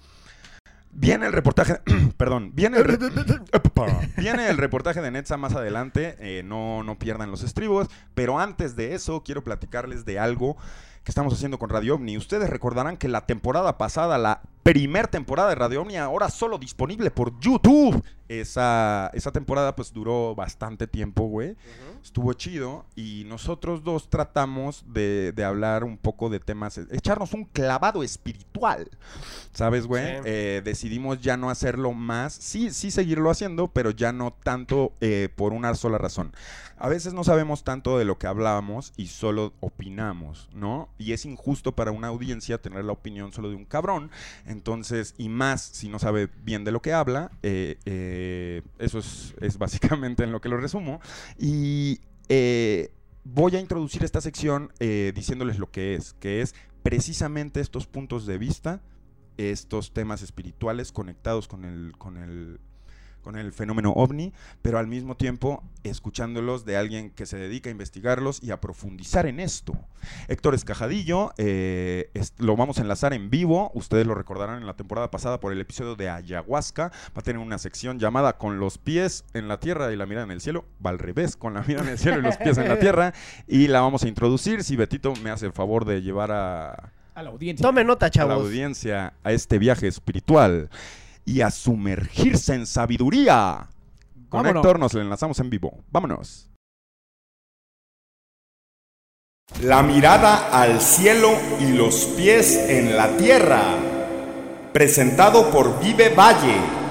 Viene el reportaje... Perdón. Viene el, re-. Viene el reportaje de Netza más adelante. eh, no, no pierdan los estribos. Pero antes de eso, quiero platicarles de algo que estamos haciendo con Radio OVNI. Ustedes recordarán que la temporada pasada, la primer temporada de Radio OVNI, ahora solo disponible por YouTube. Esa, esa temporada pues duró bastante tiempo, güey. Estuvo chido y nosotros dos tratamos de, de hablar un poco de temas, echarnos un clavado espiritual, ¿sabes, güey? Sí. Eh, decidimos ya no hacerlo más, sí, sí seguirlo haciendo, pero ya no tanto eh, por una sola razón. A veces no sabemos tanto de lo que hablábamos y solo opinamos, ¿no? Y es injusto para una audiencia tener la opinión solo de un cabrón. Entonces, y más si no sabe bien de lo que habla, eh, eh, eso es, es básicamente en lo que lo resumo. Y eh, voy a introducir esta sección eh, diciéndoles lo que es, que es precisamente estos puntos de vista, estos temas espirituales conectados con el, con el, con el fenómeno ovni, pero al mismo tiempo escuchándolos de alguien que se dedica a investigarlos y a profundizar en esto. Héctor Escajadillo, eh, es- lo vamos a enlazar en vivo, ustedes lo recordarán en la temporada pasada por el episodio de Ayahuasca, va a tener una sección llamada Con los pies en la tierra y la mirada en el cielo, va al revés, con la mirada en el cielo y los pies en la tierra, y la vamos a introducir, si Betito me hace el favor de llevar a, A la audiencia. Tome nota, a la chavos. audiencia a este viaje espiritual y a sumergirse en sabiduría. Con Vámonos. Héctor nos le enlazamos en vivo. Vámonos. La mirada al cielo y los pies en la tierra. Presentado por Vive Valle.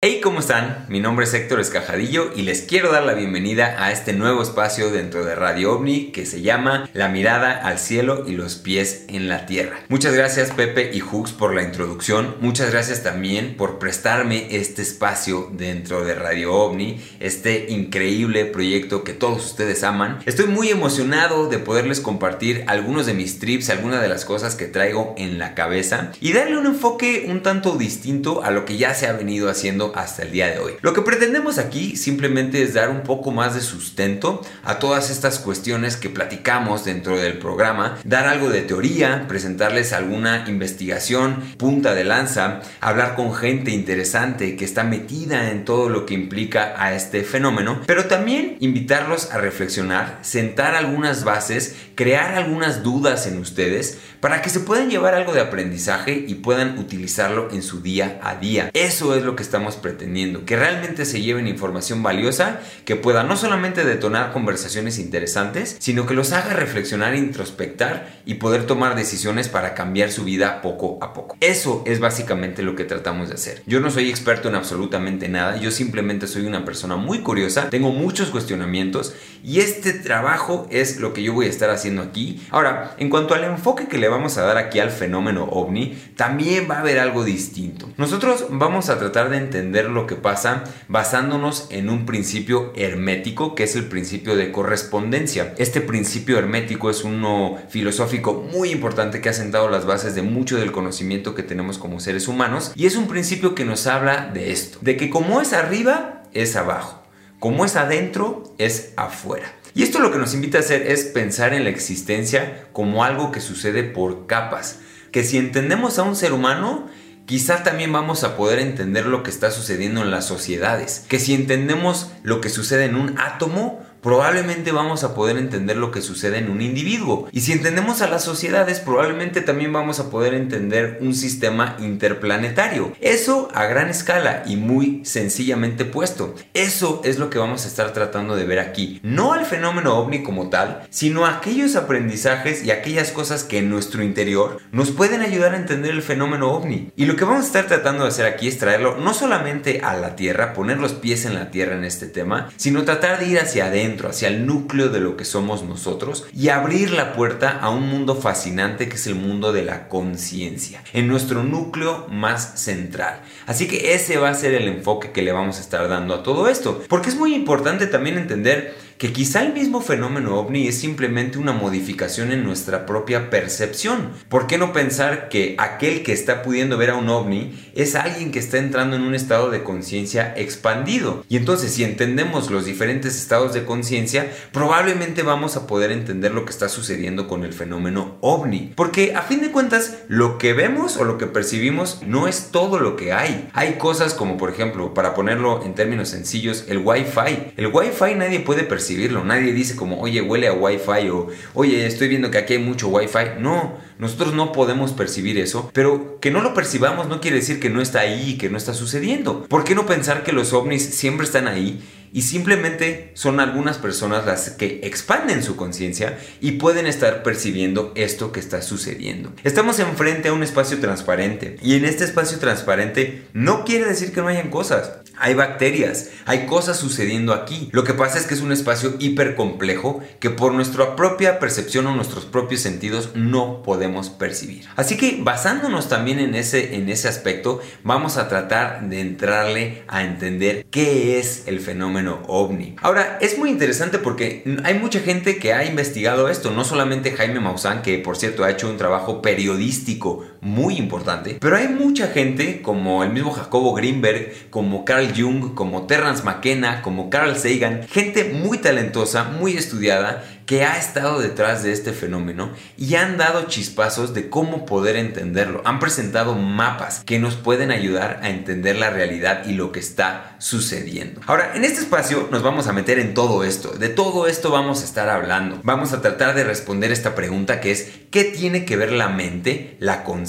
Hey, ¿cómo están? Mi nombre es Héctor Escajadillo y les quiero dar la bienvenida a este nuevo espacio dentro de Radio OVNI que se llama La mirada al cielo y los pies en la tierra. Muchas gracias Pepe y Hux por la introducción. Muchas gracias también por prestarme este espacio dentro de Radio OVNI, este increíble proyecto que todos ustedes aman. Estoy muy emocionado de poderles compartir algunos de mis trips, algunas de las cosas que traigo en la cabeza y darle un enfoque un tanto distinto a lo que ya se ha venido haciendo hasta el día de hoy. Lo que pretendemos aquí simplemente es dar un poco más de sustento a todas estas cuestiones que platicamos dentro del programa, dar algo de teoría, presentarles alguna investigación, punta de lanza, hablar con gente interesante que está metida en todo lo que implica a este fenómeno, pero también invitarlos a reflexionar, sentar algunas bases, crear algunas dudas en ustedes para que se puedan llevar algo de aprendizaje y puedan utilizarlo en su día a día. Eso es lo que estamos pretendiendo, que realmente se lleven información valiosa que pueda no solamente detonar conversaciones interesantes, sino que los haga reflexionar, introspectar y poder tomar decisiones para cambiar su vida poco a poco. Eso es básicamente lo que tratamos de hacer. Yo no soy experto en absolutamente nada, yo simplemente soy una persona muy curiosa, tengo muchos cuestionamientos y este trabajo es lo que yo voy a estar haciendo aquí. Ahora, en cuanto al enfoque que le vamos a dar aquí al fenómeno ovni, también va a haber algo distinto. Nosotros vamos a tratar de entender lo que pasa basándonos en un principio hermético, que es el principio de correspondencia. Este principio hermético es uno filosófico muy importante que ha sentado las bases de mucho del conocimiento que tenemos como seres humanos y es un principio que nos habla de esto, de que como es arriba, es abajo. Como es adentro, es afuera. Y esto lo que nos invita a hacer es pensar en la existencia como algo que sucede por capas. Que si entendemos a un ser humano, quizá también vamos a poder entender lo que está sucediendo en las sociedades. Que si entendemos lo que sucede en un átomo, probablemente vamos a poder entender lo que sucede en un individuo. Y si entendemos a las sociedades, probablemente también vamos a poder entender un sistema interplanetario. Eso a gran escala y muy sencillamente puesto. Eso es lo que vamos a estar tratando de ver aquí. No al fenómeno ovni como tal, sino aquellos aprendizajes y aquellas cosas que en nuestro interior nos pueden ayudar a entender el fenómeno ovni. Y lo que vamos a estar tratando de hacer aquí es traerlo no solamente a la Tierra, poner los pies en la Tierra en este tema, sino tratar de ir hacia adentro, hacia el núcleo de lo que somos nosotros y abrir la puerta a un mundo fascinante que es el mundo de la conciencia, en nuestro núcleo más central. Así que ese va a ser el enfoque que le vamos a estar dando a todo esto, porque es muy importante también entender que quizá el mismo fenómeno ovni es simplemente una modificación en nuestra propia percepción. ¿Por qué no pensar que aquel que está pudiendo ver a un ovni es alguien que está entrando en un estado de conciencia expandido? Y entonces si entendemos los diferentes estados de conciencia, probablemente vamos a poder entender lo que está sucediendo con el fenómeno ovni. Porque a fin de cuentas, lo que vemos o lo que percibimos no es todo lo que hay. Hay cosas como por ejemplo, para ponerlo en términos sencillos, el Wi-Fi. El Wi-Fi nadie puede percibir Nadie dice como, oye, huele a Wi-Fi o, oye, estoy viendo que aquí hay mucho Wi-Fi. No, nosotros no podemos percibir eso, pero que no lo percibamos no quiere decir que no está ahí y que no está sucediendo. ¿Por qué no pensar que los ovnis siempre están ahí y simplemente son algunas personas las que expanden su conciencia y pueden estar percibiendo esto que está sucediendo. Estamos enfrente a un espacio transparente y en este espacio transparente no quiere decir que no hayan cosas. Hay bacterias, hay cosas sucediendo aquí. Lo que pasa es que es un espacio hiper complejo que por nuestra propia percepción o nuestros propios sentidos no podemos percibir. Así que basándonos también en ese, en ese aspecto, vamos a tratar de entrarle a entender qué es el fenómeno ovni. Ahora, es muy interesante porque hay mucha gente que ha investigado esto, no solamente Jaime Maussan, que por cierto ha hecho un trabajo periodístico muy importante, pero hay mucha gente como el mismo Jacobo Greenberg, como Carl Jung, como Terrence McKenna, como Carl Sagan, gente muy talentosa, muy estudiada, que ha estado detrás de este fenómeno y han dado chispazos de cómo poder entenderlo. Han presentado mapas que nos pueden ayudar a entender la realidad y lo que está sucediendo. Ahora, en este espacio nos vamos a meter en todo esto. De todo esto vamos a estar hablando. Vamos a tratar de responder esta pregunta que es ¿qué tiene que ver la mente, la conciencia,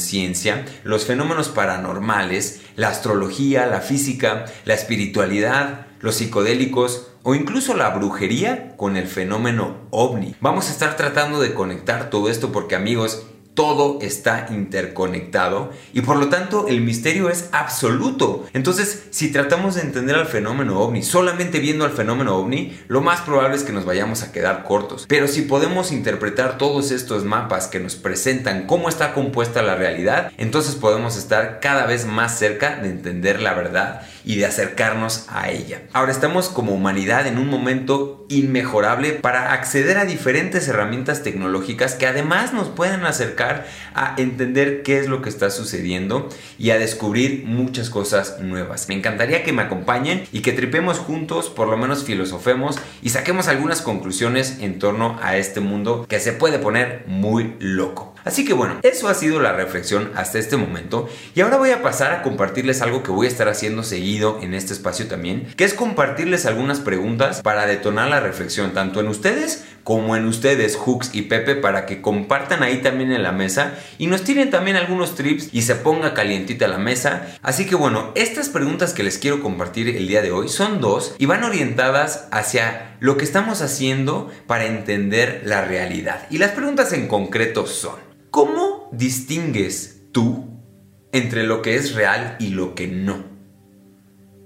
los fenómenos paranormales, la astrología, la física, la espiritualidad, los psicodélicos, o incluso la brujería con el fenómeno ovni. Vamos a estar tratando de conectar todo esto porque amigos, todo está interconectado y por lo tanto el misterio es absoluto. Entonces, si tratamos de entender al fenómeno ovni solamente viendo al fenómeno ovni, lo más probable es que nos vayamos a quedar cortos. Pero si podemos interpretar todos estos mapas que nos presentan cómo está compuesta la realidad, entonces podemos estar cada vez más cerca de entender la verdad y de acercarnos a ella. Ahora estamos como humanidad en un momento inmejorable para acceder a diferentes herramientas tecnológicas que además nos pueden acercar a entender qué es lo que está sucediendo y a descubrir muchas cosas nuevas. Me encantaría que me acompañen y que tripemos juntos, por lo menos filosofemos y saquemos algunas conclusiones en torno a este mundo que se puede poner muy loco. Así que bueno, eso ha sido la reflexión hasta este momento y ahora voy a pasar a compartirles algo que voy a estar haciendo seguido en este espacio también, que es compartirles algunas preguntas para detonar la reflexión tanto en ustedes como en ustedes, Hooks y Pepe, para que compartan ahí también en la mesa y nos tiren también algunos trips y se ponga calientita la mesa. Así que bueno, estas preguntas que les quiero compartir el día de hoy son dos y van orientadas hacia lo que estamos haciendo para entender la realidad. Y las preguntas en concreto son, ¿cómo distingues tú entre lo que es real y lo que no?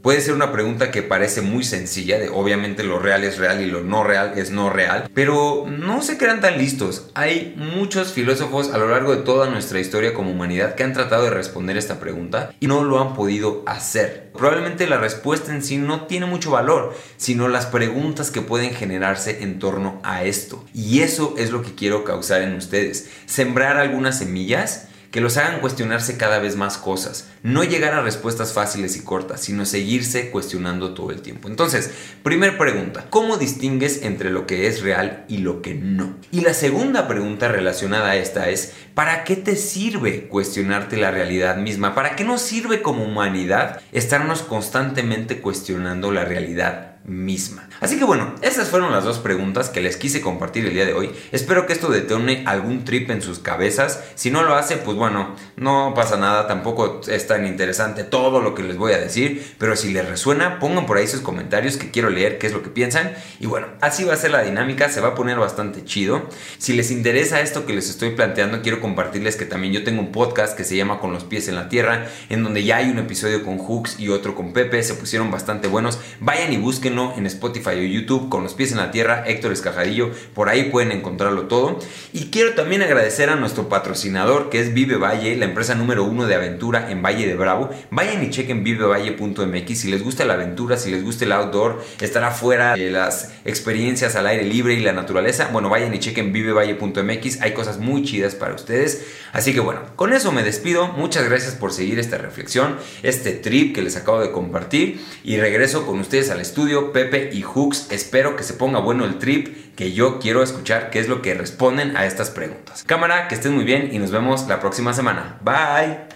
Puede ser una pregunta que parece muy sencilla, de obviamente lo real es real y lo no real es no real, pero no se crean tan listos. Hay muchos filósofos a lo largo de toda nuestra historia como humanidad que han tratado de responder esta pregunta y no lo han podido hacer. Probablemente la respuesta en sí no tiene mucho valor, sino las preguntas que pueden generarse en torno a esto. Y eso es lo que quiero causar en ustedes. Sembrar algunas semillas que los hagan cuestionarse cada vez más cosas. No llegar a respuestas fáciles y cortas, sino seguirse cuestionando todo el tiempo. Entonces, primer pregunta, ¿cómo distingues entre lo que es real y lo que no? Y la segunda pregunta relacionada a esta es, ¿para qué te sirve cuestionarte la realidad misma? ¿Para qué nos sirve como humanidad estarnos constantemente cuestionando la realidad misma. Así que bueno, esas fueron las dos preguntas que les quise compartir el día de hoy. Espero que esto detone algún trip en sus cabezas. Si no lo hace, pues bueno, no pasa nada, tampoco es tan interesante todo lo que les voy a decir, pero si les resuena, pongan por ahí sus comentarios que quiero leer qué es lo que piensan. Y bueno, así va a ser la dinámica, se va a poner bastante chido. Si les interesa esto que les estoy planteando, quiero compartirles que también yo tengo un podcast que se llama Con los pies en la tierra, en donde ya hay un episodio con Hooks y otro con Pepe, se pusieron bastante buenos. Vayan y busquen en Spotify o YouTube con los pies en la tierra, Héctor Escajadillo, por ahí pueden encontrarlo todo. Y quiero también agradecer a nuestro patrocinador que es Vive Valle, la empresa número uno de aventura en Valle de Bravo. Vayan y chequen vivevalle.mx si les gusta la aventura, si les gusta el outdoor, estar afuera, de las experiencias al aire libre y la naturaleza. Bueno, vayan y chequen vivevalle.mx, hay cosas muy chidas para ustedes. Así que bueno, con eso me despido. Muchas gracias por seguir esta reflexión, este trip que les acabo de compartir y regreso con ustedes al estudio Pepe y Hooks. Espero que se ponga bueno el trip, que yo quiero escuchar qué es lo que responden a estas preguntas. Cámara, que estén muy bien y nos vemos la próxima semana. Bye.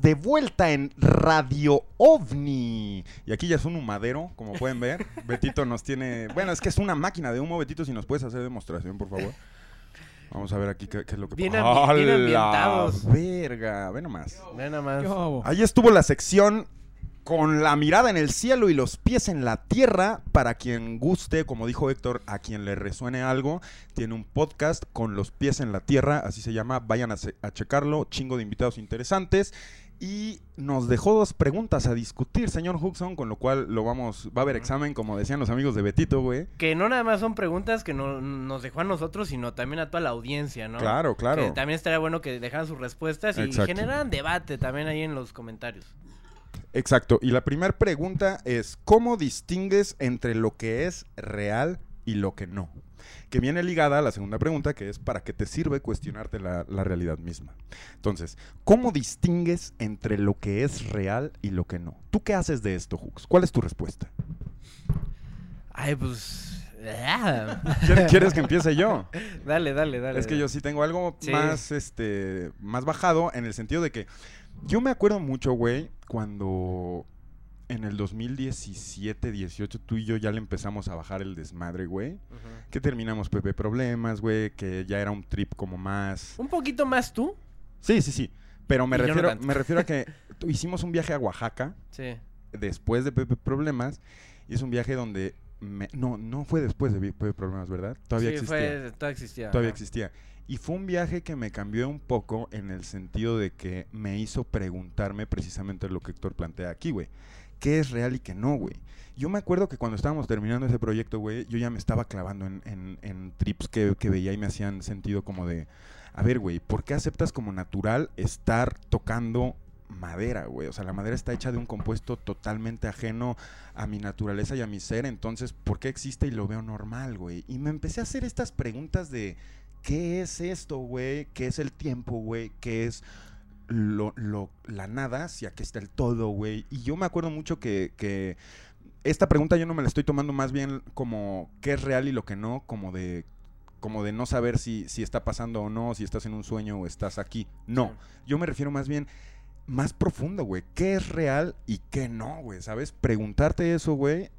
de vuelta en Radio OVNI. Y aquí ya es un humadero, como pueden ver. Betito nos tiene... Bueno, es que es una máquina de humo, Betito, si nos puedes hacer demostración, por favor. Vamos a ver aquí qué, es lo que Bien, ambientados. verga, ve nomás. Ve nomás. Ahí estuvo la sección con la mirada en el cielo y los pies en la tierra, para quien guste, como dijo Héctor, a quien le resuene algo, tiene un podcast con los pies en la tierra, así se llama, vayan a, checarlo, chingo de invitados interesantes. Y nos dejó dos preguntas a discutir, señor Huxon, con lo cual lo vamos, va a haber examen, como decían los amigos de Betito, güey. Que no nada más son preguntas que no, nos dejó a nosotros, sino también a toda la audiencia, ¿no? Claro, claro. Que también estaría bueno que dejaran sus respuestas y generaran debate también ahí en los comentarios. Exacto. Y la primera pregunta es, ¿cómo distingues entre lo que es real y lo que no? Que viene ligada a la segunda pregunta, que es, ¿para qué te sirve cuestionarte la, realidad misma? Entonces, ¿cómo distingues entre lo que es real y lo que no? ¿Tú qué haces de esto, Hux? ¿Cuál es tu respuesta? Ay, pues... ¿Quieres que empiece yo? Dale, dale, dale. Es que yo sí tengo algo más, este, más bajado en el sentido de que yo me acuerdo mucho, güey, cuando en el 2017, 18, tú y yo ya le empezamos a bajar el desmadre, güey. Que terminamos, Pepe, problemas, güey, que ya era un trip como más... ¿Un poquito más tú? Sí, sí, sí. Pero me, refiero, me refiero a que hicimos un viaje a Oaxaca. Sí. Después de Pepe Problemas. Y es un viaje donde... no, no fue después de Pepe Problemas, ¿verdad? Todavía sí, Fue, todavía existía. Todavía existía. Y fue un viaje que me cambió un poco en el sentido de que me hizo preguntarme precisamente lo que Héctor plantea aquí, güey. ¿Qué es real y qué no, güey? Yo me acuerdo que cuando estábamos terminando ese proyecto, güey, yo ya me estaba clavando en, trips que, que veía y me hacían sentido como de, a ver, güey, ¿por qué aceptas como natural estar tocando madera, güey. O sea, la madera está hecha de un compuesto totalmente ajeno a mi naturaleza y a mi ser. Entonces, ¿por qué existe y lo veo normal, güey? Y me empecé a hacer estas preguntas de, ¿qué es esto, güey? ¿Qué es el tiempo, güey? ¿Qué es lo, lo- la nada? Si aquí está el todo, güey. Y yo me acuerdo mucho que, que esta pregunta yo no me la estoy tomando más bien como qué es real y lo que no, como de como de no saber si, si está pasando o no, si estás en un sueño o estás aquí. No, yo me refiero más bien más profundo, güey. ¿Qué es real y qué no, güey? ¿Sabes? Preguntarte eso, güey,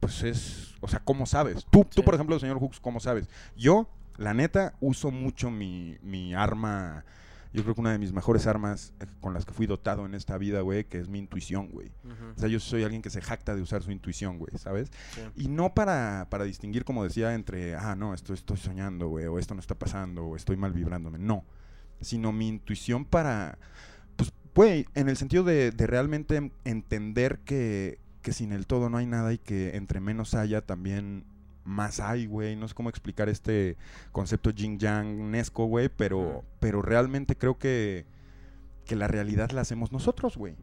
pues es, o sea, ¿cómo sabes? Tú, tú por ejemplo, señor Hooks, ¿cómo sabes? Yo, la neta, uso mucho mi, mi arma, yo creo que una de mis mejores armas eh, con las que fui dotado en esta vida, güey, que es mi intuición, güey. O sea, yo soy alguien que se jacta de usar su intuición, güey, ¿sabes? Sí. Y no para, para distinguir, como decía, entre, ah, no, esto estoy soñando, güey, o esto no está pasando, o estoy mal vibrándome. No. Sino mi intuición para, pues, güey, en el sentido de, de realmente entender que, que sin el todo no hay nada y que entre menos haya también más hay, güey. No sé cómo explicar este concepto yin yang nesco, güey, pero, pero realmente creo que, que la realidad la hacemos nosotros, güey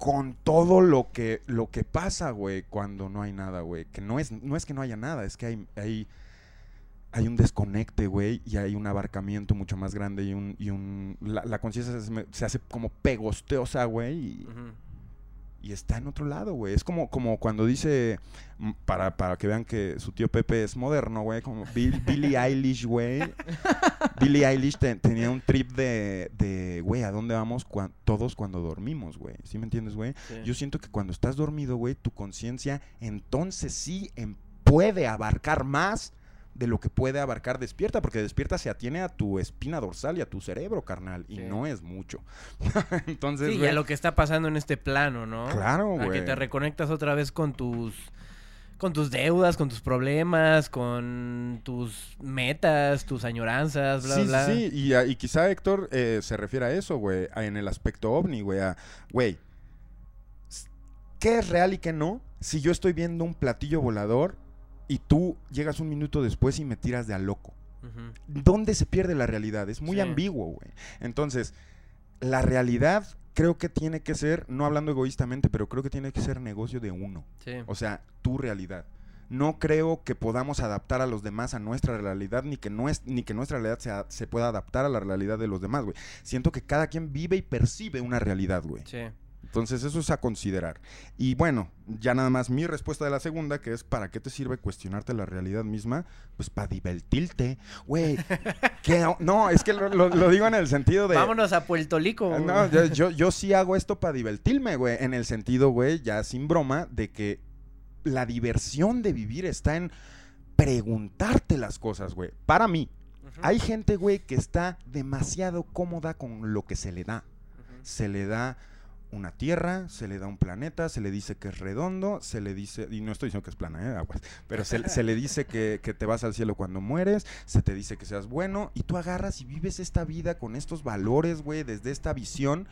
con todo lo que lo que pasa, güey, cuando no hay nada, güey. Que no es, no es que no haya nada, es que hay, hay, hay un desconecte, güey, y hay un abarcamiento mucho más grande y un, y un la, la conciencia se, hace como pegosteosa, güey, y. y está en otro lado, güey. Es como, como cuando dice, mm, para, para que vean que su tío Pepe es moderno, güey, como Bill- Billie Eilish, güey. Billie Eilish te- tenía un trip de, de, güey, ¿a dónde vamos cuan- todos cuando dormimos, güey? ¿Sí me entiendes, güey? Sí. Yo siento que cuando estás dormido, güey, tu conciencia entonces sí em- puede abarcar más de lo que puede abarcar despierta, porque despierta se atiene a tu espina dorsal y a tu cerebro, carnal, y Sí. no es mucho. entonces, Sí, y güey, a lo que está pasando en este plano, ¿no? Claro, A que güey. te reconectas otra vez con tus con tus deudas, con tus problemas, con tus metas, tus añoranzas, bla, sí, bla. sí, y, a- y quizá Héctor eh, se refiere a eso, güey, en el aspecto ovni, güey, a, güey, ¿qué es real y qué no? Si yo estoy viendo un platillo volador y tú llegas un minuto después y me tiras de a loco. ¿Dónde se pierde la realidad? Es muy Sí. ambiguo, güey. Entonces, la realidad creo que tiene que ser, no hablando egoístamente, pero creo que tiene que ser negocio de uno. Sí. O sea, tu realidad. No creo que podamos adaptar a los demás a nuestra realidad, ni que, ni que nuestra realidad se pueda adaptar a la realidad de los demás, güey. Siento que cada quien vive y percibe una realidad, güey. Sí. Entonces, eso es a considerar. Y bueno, ya nada más mi respuesta de la segunda, que es ¿para qué te sirve cuestionarte la realidad misma? Pues para divertirte. Güey, ¿qué o- no, es que lo, lo- lo digo en el sentido de... Vámonos a Puerto Rico. No, yo, yo, yo sí hago esto para divertirme, güey. En el sentido, güey, ya sin broma, de que la diversión de vivir está en preguntarte las cosas, güey. Para mí, hay gente, güey, que está demasiado cómoda con lo que se le da. Se le da una tierra, se le da un planeta, se le dice que es redondo, se le dice, y no estoy diciendo que es plana, ¿eh? Aguas, pero se, se le dice que, que te vas al cielo cuando mueres, se te dice que seas bueno, y tú agarras y vives esta vida con estos valores, güey, desde esta visión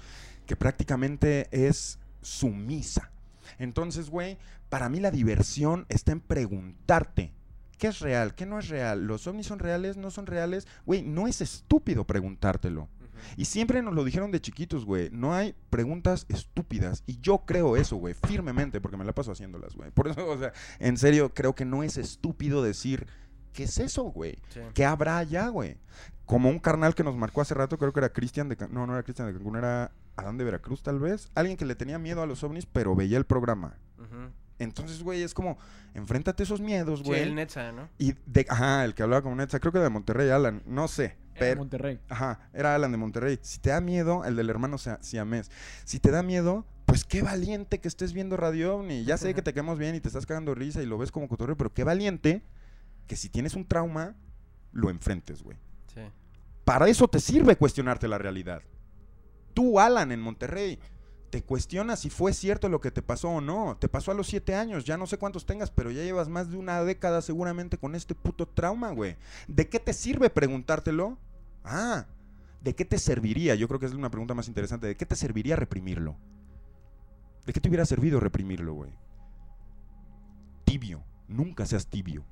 que prácticamente es sumisa. Entonces, güey, para mí la diversión está en preguntarte. ¿Qué es real? ¿Qué no es real? ¿Los ovnis son reales? ¿No son reales? Güey, no es estúpido preguntártelo. Y siempre nos lo dijeron de chiquitos, güey. No hay preguntas estúpidas. Y yo creo eso, güey, firmemente, porque me la paso haciéndolas, güey. Por eso, o sea, en serio, creo que no es estúpido decir, ¿qué es eso, güey? Sí. ¿Qué habrá allá, güey? Como un carnal que nos marcó hace rato, creo que era Cristian de Cancún. No, no era Cristian de Cancún, era Adán de Veracruz, tal vez. Alguien que le tenía miedo a los ovnis, pero veía el programa. Entonces, güey, es como, enfréntate esos miedos, Sí, güey. el Netza, ¿no? Y de, ajá, el que hablaba como Netza, creo que de Monterrey, Alan, no sé. Era Pero, Monterrey. Ajá, era Alan de Monterrey. Si te da miedo, el del hermano Sia- siamés. Si te da miedo, pues qué valiente que estés viendo Radio OVNI. Ya sé que te quedamos bien y te estás cagando de risa y lo ves como cotorreo, pero qué valiente que si tienes un trauma, lo enfrentes, güey. Sí. Para eso te sirve cuestionarte la realidad. Tú, Alan, en Monterrey, te cuestionas si fue cierto lo que te pasó o no. Te pasó a los siete años, ya no sé cuántos tengas, pero ya llevas más de una década seguramente con este puto trauma, güey. ¿De qué te sirve preguntártelo? Ah, ¿de qué te serviría? Yo creo que es una pregunta más interesante. ¿De qué te serviría reprimirlo? ¿De qué te hubiera servido reprimirlo, güey? Tibio. Nunca seas tibio.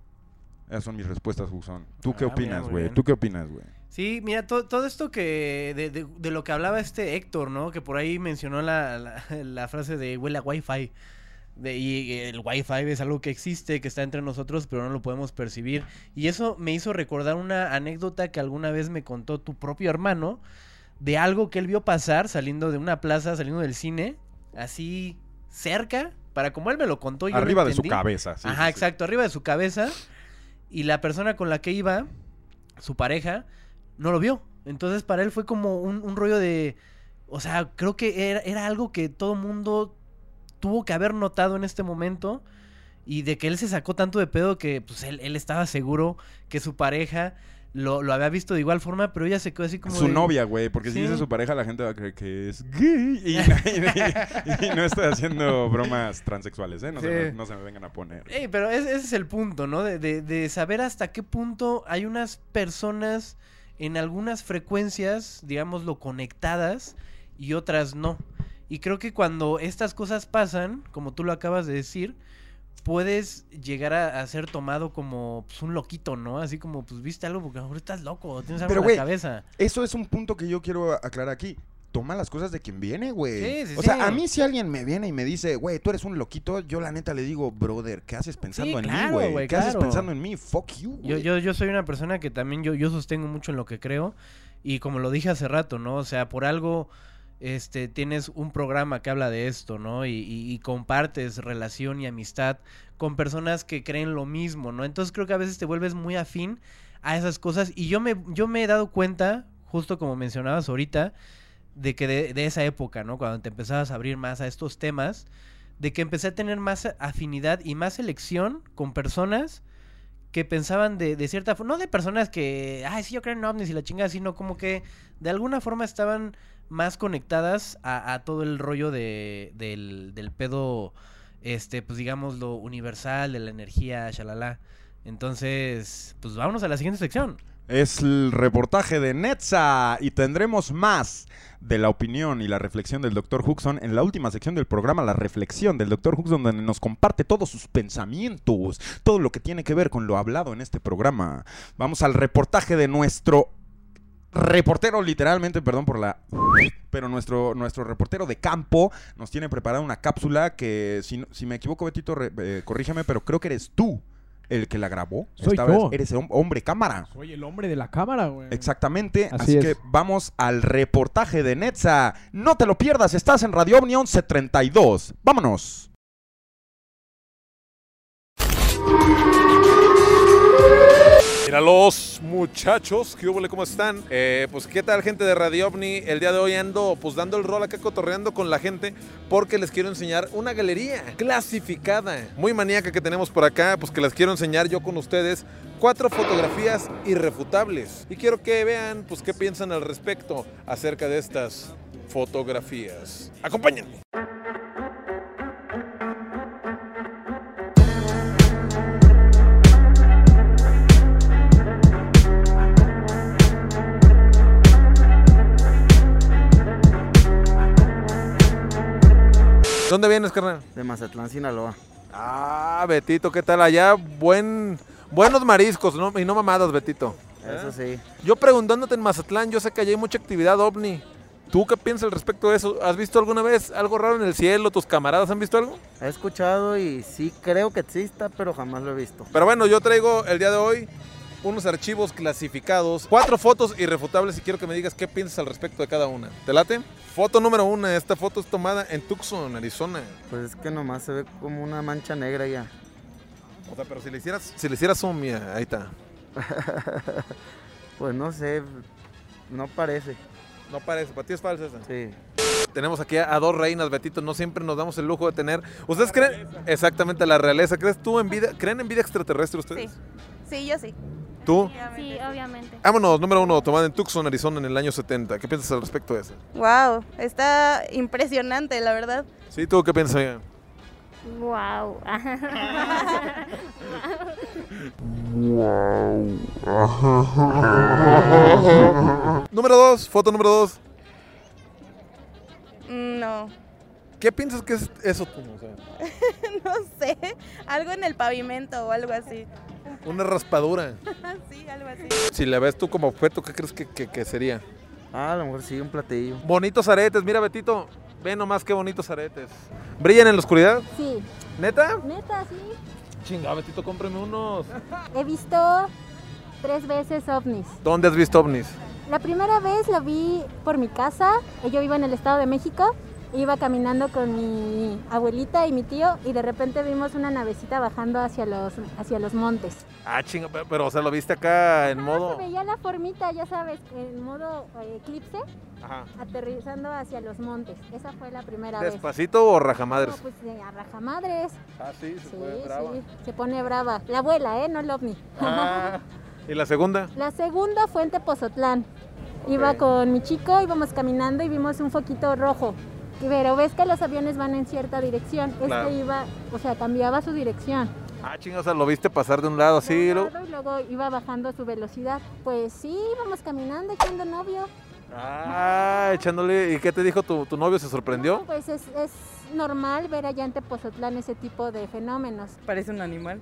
Esas son mis respuestas, Juzón. ¿Tú qué Ah, opinas, güey? ¿Tú qué opinas, güey? Sí, mira, to- todo esto que de, de- de lo que hablaba este Héctor, ¿no? Que por ahí mencionó la, la- la frase de huele a Wi-Fi. De, y el Wi-Fi es algo que existe, que está entre nosotros, pero no lo podemos percibir. Y eso me hizo recordar una anécdota que alguna vez me contó tu propio hermano de algo que él vio pasar saliendo de una plaza, saliendo del cine, así cerca, para como él me lo contó. yo lo Arriba de su cabeza, sí, Ajá, sí, sí. exacto, arriba de su cabeza. Y la persona con la que iba, su pareja, no lo vio. Entonces para él fue como un, un rollo de... O sea, creo que era, era algo que todo mundo tuvo que haber notado en este momento. Y de que él se sacó tanto de pedo que pues él, él estaba seguro que su pareja lo, lo había visto de igual forma, pero ella se quedó así como... Su de- novia, güey, porque si dice su pareja, la gente va a creer que es gay. Y, y- y no estoy haciendo bromas transexuales, ¿eh? No, se, no se me vengan a poner. Ey, pero es- ese es el punto, ¿no? De, de- de saber hasta qué punto hay unas personas en algunas frecuencias, digámoslo, conectadas y otras no. Y creo que cuando estas cosas pasan, como tú lo acabas de decir, puedes llegar a, a ser tomado como pues, un loquito, ¿no? Así como, pues viste algo porque ahora estás loco, tienes algo Pero, en la cabeza. eso es un punto que yo quiero aclarar aquí. Toma las cosas de quien viene, güey. Sí, sí, o sea, sí. a mí si alguien me viene y me dice, güey, tú eres un loquito, yo la neta le digo, brother, ¿qué haces pensando en claro, mí, güey? ¿Qué haces pensando en mí? Fuck you, Yo, yo, yo soy una persona que también yo, yo sostengo mucho en lo que creo. Y como lo dije hace rato, ¿no? O sea, por algo este, tienes un programa que habla de esto, ¿no? Y, compartes relación y amistad con personas que creen lo mismo, ¿no? Entonces creo que a veces te vuelves muy afín a esas cosas. Y yo me, yo me he dado cuenta, justo como mencionabas ahorita, de que de, esa época, ¿no? Cuando te empezabas a abrir más a estos temas, de que empecé a tener más afinidad y más elección con personas que pensaban de, de cierta forma, no de personas que, ay, sí, yo creo en ovnis y la chingada, sino como que de alguna forma estaban más conectadas a, todo el rollo de, del, del pedo, este, pues digamos, lo universal, de la energía, shalala. Entonces, pues vámonos a la siguiente sección. Es el reportaje de Netza y tendremos más de la opinión y la reflexión del Dr. Huxon en la última sección del programa, la reflexión del Dr. Huxon, donde nos comparte todos sus pensamientos, todo lo que tiene que ver con lo hablado en este programa. Vamos al reportaje de nuestro reportero, literalmente, perdón por la... Pero nuestro, nuestro reportero de campo nos tiene preparada una cápsula que, si, si me equivoco, Betito, re- eh, corrígeme, pero creo que eres tú el que la grabó. Soy Esta yo. vez eres hom- hombre cámara. Soy el hombre de la cámara, güey. Exactamente, Así así, es. que vamos al reportaje de Netza. No te lo pierdas, estás en Radio Omni 1132. Vámonos. Mira los muchachos, ¿qué hubo, ¿Cómo están? Eh, pues qué tal gente de Radio OVNI, el día de hoy ando pues dando el rol acá cotorreando con la gente porque les quiero enseñar una galería clasificada, muy maníaca que tenemos por acá, pues que les quiero enseñar yo con ustedes cuatro fotografías irrefutables y quiero que vean pues qué piensan al respecto acerca de estas fotografías. Acompáñenme. ¿Dónde vienes, carnal? De Mazatlán, Sinaloa. Ah, Betito, ¿qué tal allá? Buen, buenos mariscos, ¿no? Y no mamadas, Betito. Eso sí. Yo preguntándote en Mazatlán, yo sé que allá hay mucha actividad ovni. ¿Tú qué piensas al respecto de eso? ¿Has visto alguna vez algo raro en el cielo? ¿Tus camaradas han visto algo? He escuchado y sí creo que exista, pero jamás lo he visto. Pero bueno, yo traigo el día de hoy unos archivos clasificados, cuatro fotos irrefutables y quiero que me digas qué piensas al respecto de cada una. ¿Te late? Foto número uno, esta foto es tomada en Tucson, Arizona. Pues es que nomás se ve como una mancha negra ya. O sea, pero si le hicieras, si le hicieras zoom, mira, ahí está. pues no sé, no parece. No parece, para ti es falsa esa. Sí. Tenemos aquí a, dos reinas, Betito. No siempre nos damos el lujo de tener. ¿Ustedes creen exactamente la realeza? ¿Crees tú en vida? ¿Creen en vida extraterrestre ustedes? Sí, yo sí. ¿Tú? Sí, obviamente. Vámonos, número uno, tomada en Tucson, Arizona, en el año 70. ¿Qué piensas al respecto de eso? Wow, está impresionante, la verdad. Sí, ¿tú qué piensas? amiga? Wow. número dos, foto número dos. no, ¿Qué piensas que es eso tú? O sea, no sé. Algo en el pavimento o algo así. Una raspadura. sí, algo así. Si la ves tú como objeto, ¿qué crees que, que- que sería? Ah, a lo mejor sí, un platillo. Bonitos aretes, mira Betito. Ve nomás qué bonitos aretes. ¿Brillan en la oscuridad? Sí. ¿Neta? Neta, sí. Chinga, Betito, cómprame unos. He visto tres veces ovnis. ¿Dónde has visto ovnis? La primera vez lo vi por mi casa. Yo vivo en el Estado de México. Iba caminando con mi abuelita y mi tío y de repente vimos una navecita bajando hacia los, hacia los montes. Ah, chinga, pero, pero, o sea, lo viste acá en Se modo. veía la formita, ya sabes, en modo eh, eclipse, Ajá. aterrizando hacia los montes. Esa fue la primera vez. ¿Despacito o rajamadres? No, pues eh, a rajamadres. Ah, sí, se Sí, pone brava. sí, se pone brava. La abuela, ¿eh? No el ovni. Ah, ¿Y la segunda? La segunda fue en Tepozotlán. Iba con mi chico, íbamos caminando y vimos un foquito rojo. Pero ves que los aviones van en cierta dirección. Claro. Este iba, o sea, cambiaba su dirección. Ah, chinga, o sea, lo viste pasar de un lado así. De un luego- lado Y luego iba bajando su velocidad. Pues sí, íbamos caminando echando novio. Ah, echándole. ¿Y qué te dijo tu, tu novio? ¿Se sorprendió? Pues es, es normal ver allá en Tepozotlán ese tipo de fenómenos. Parece un animal.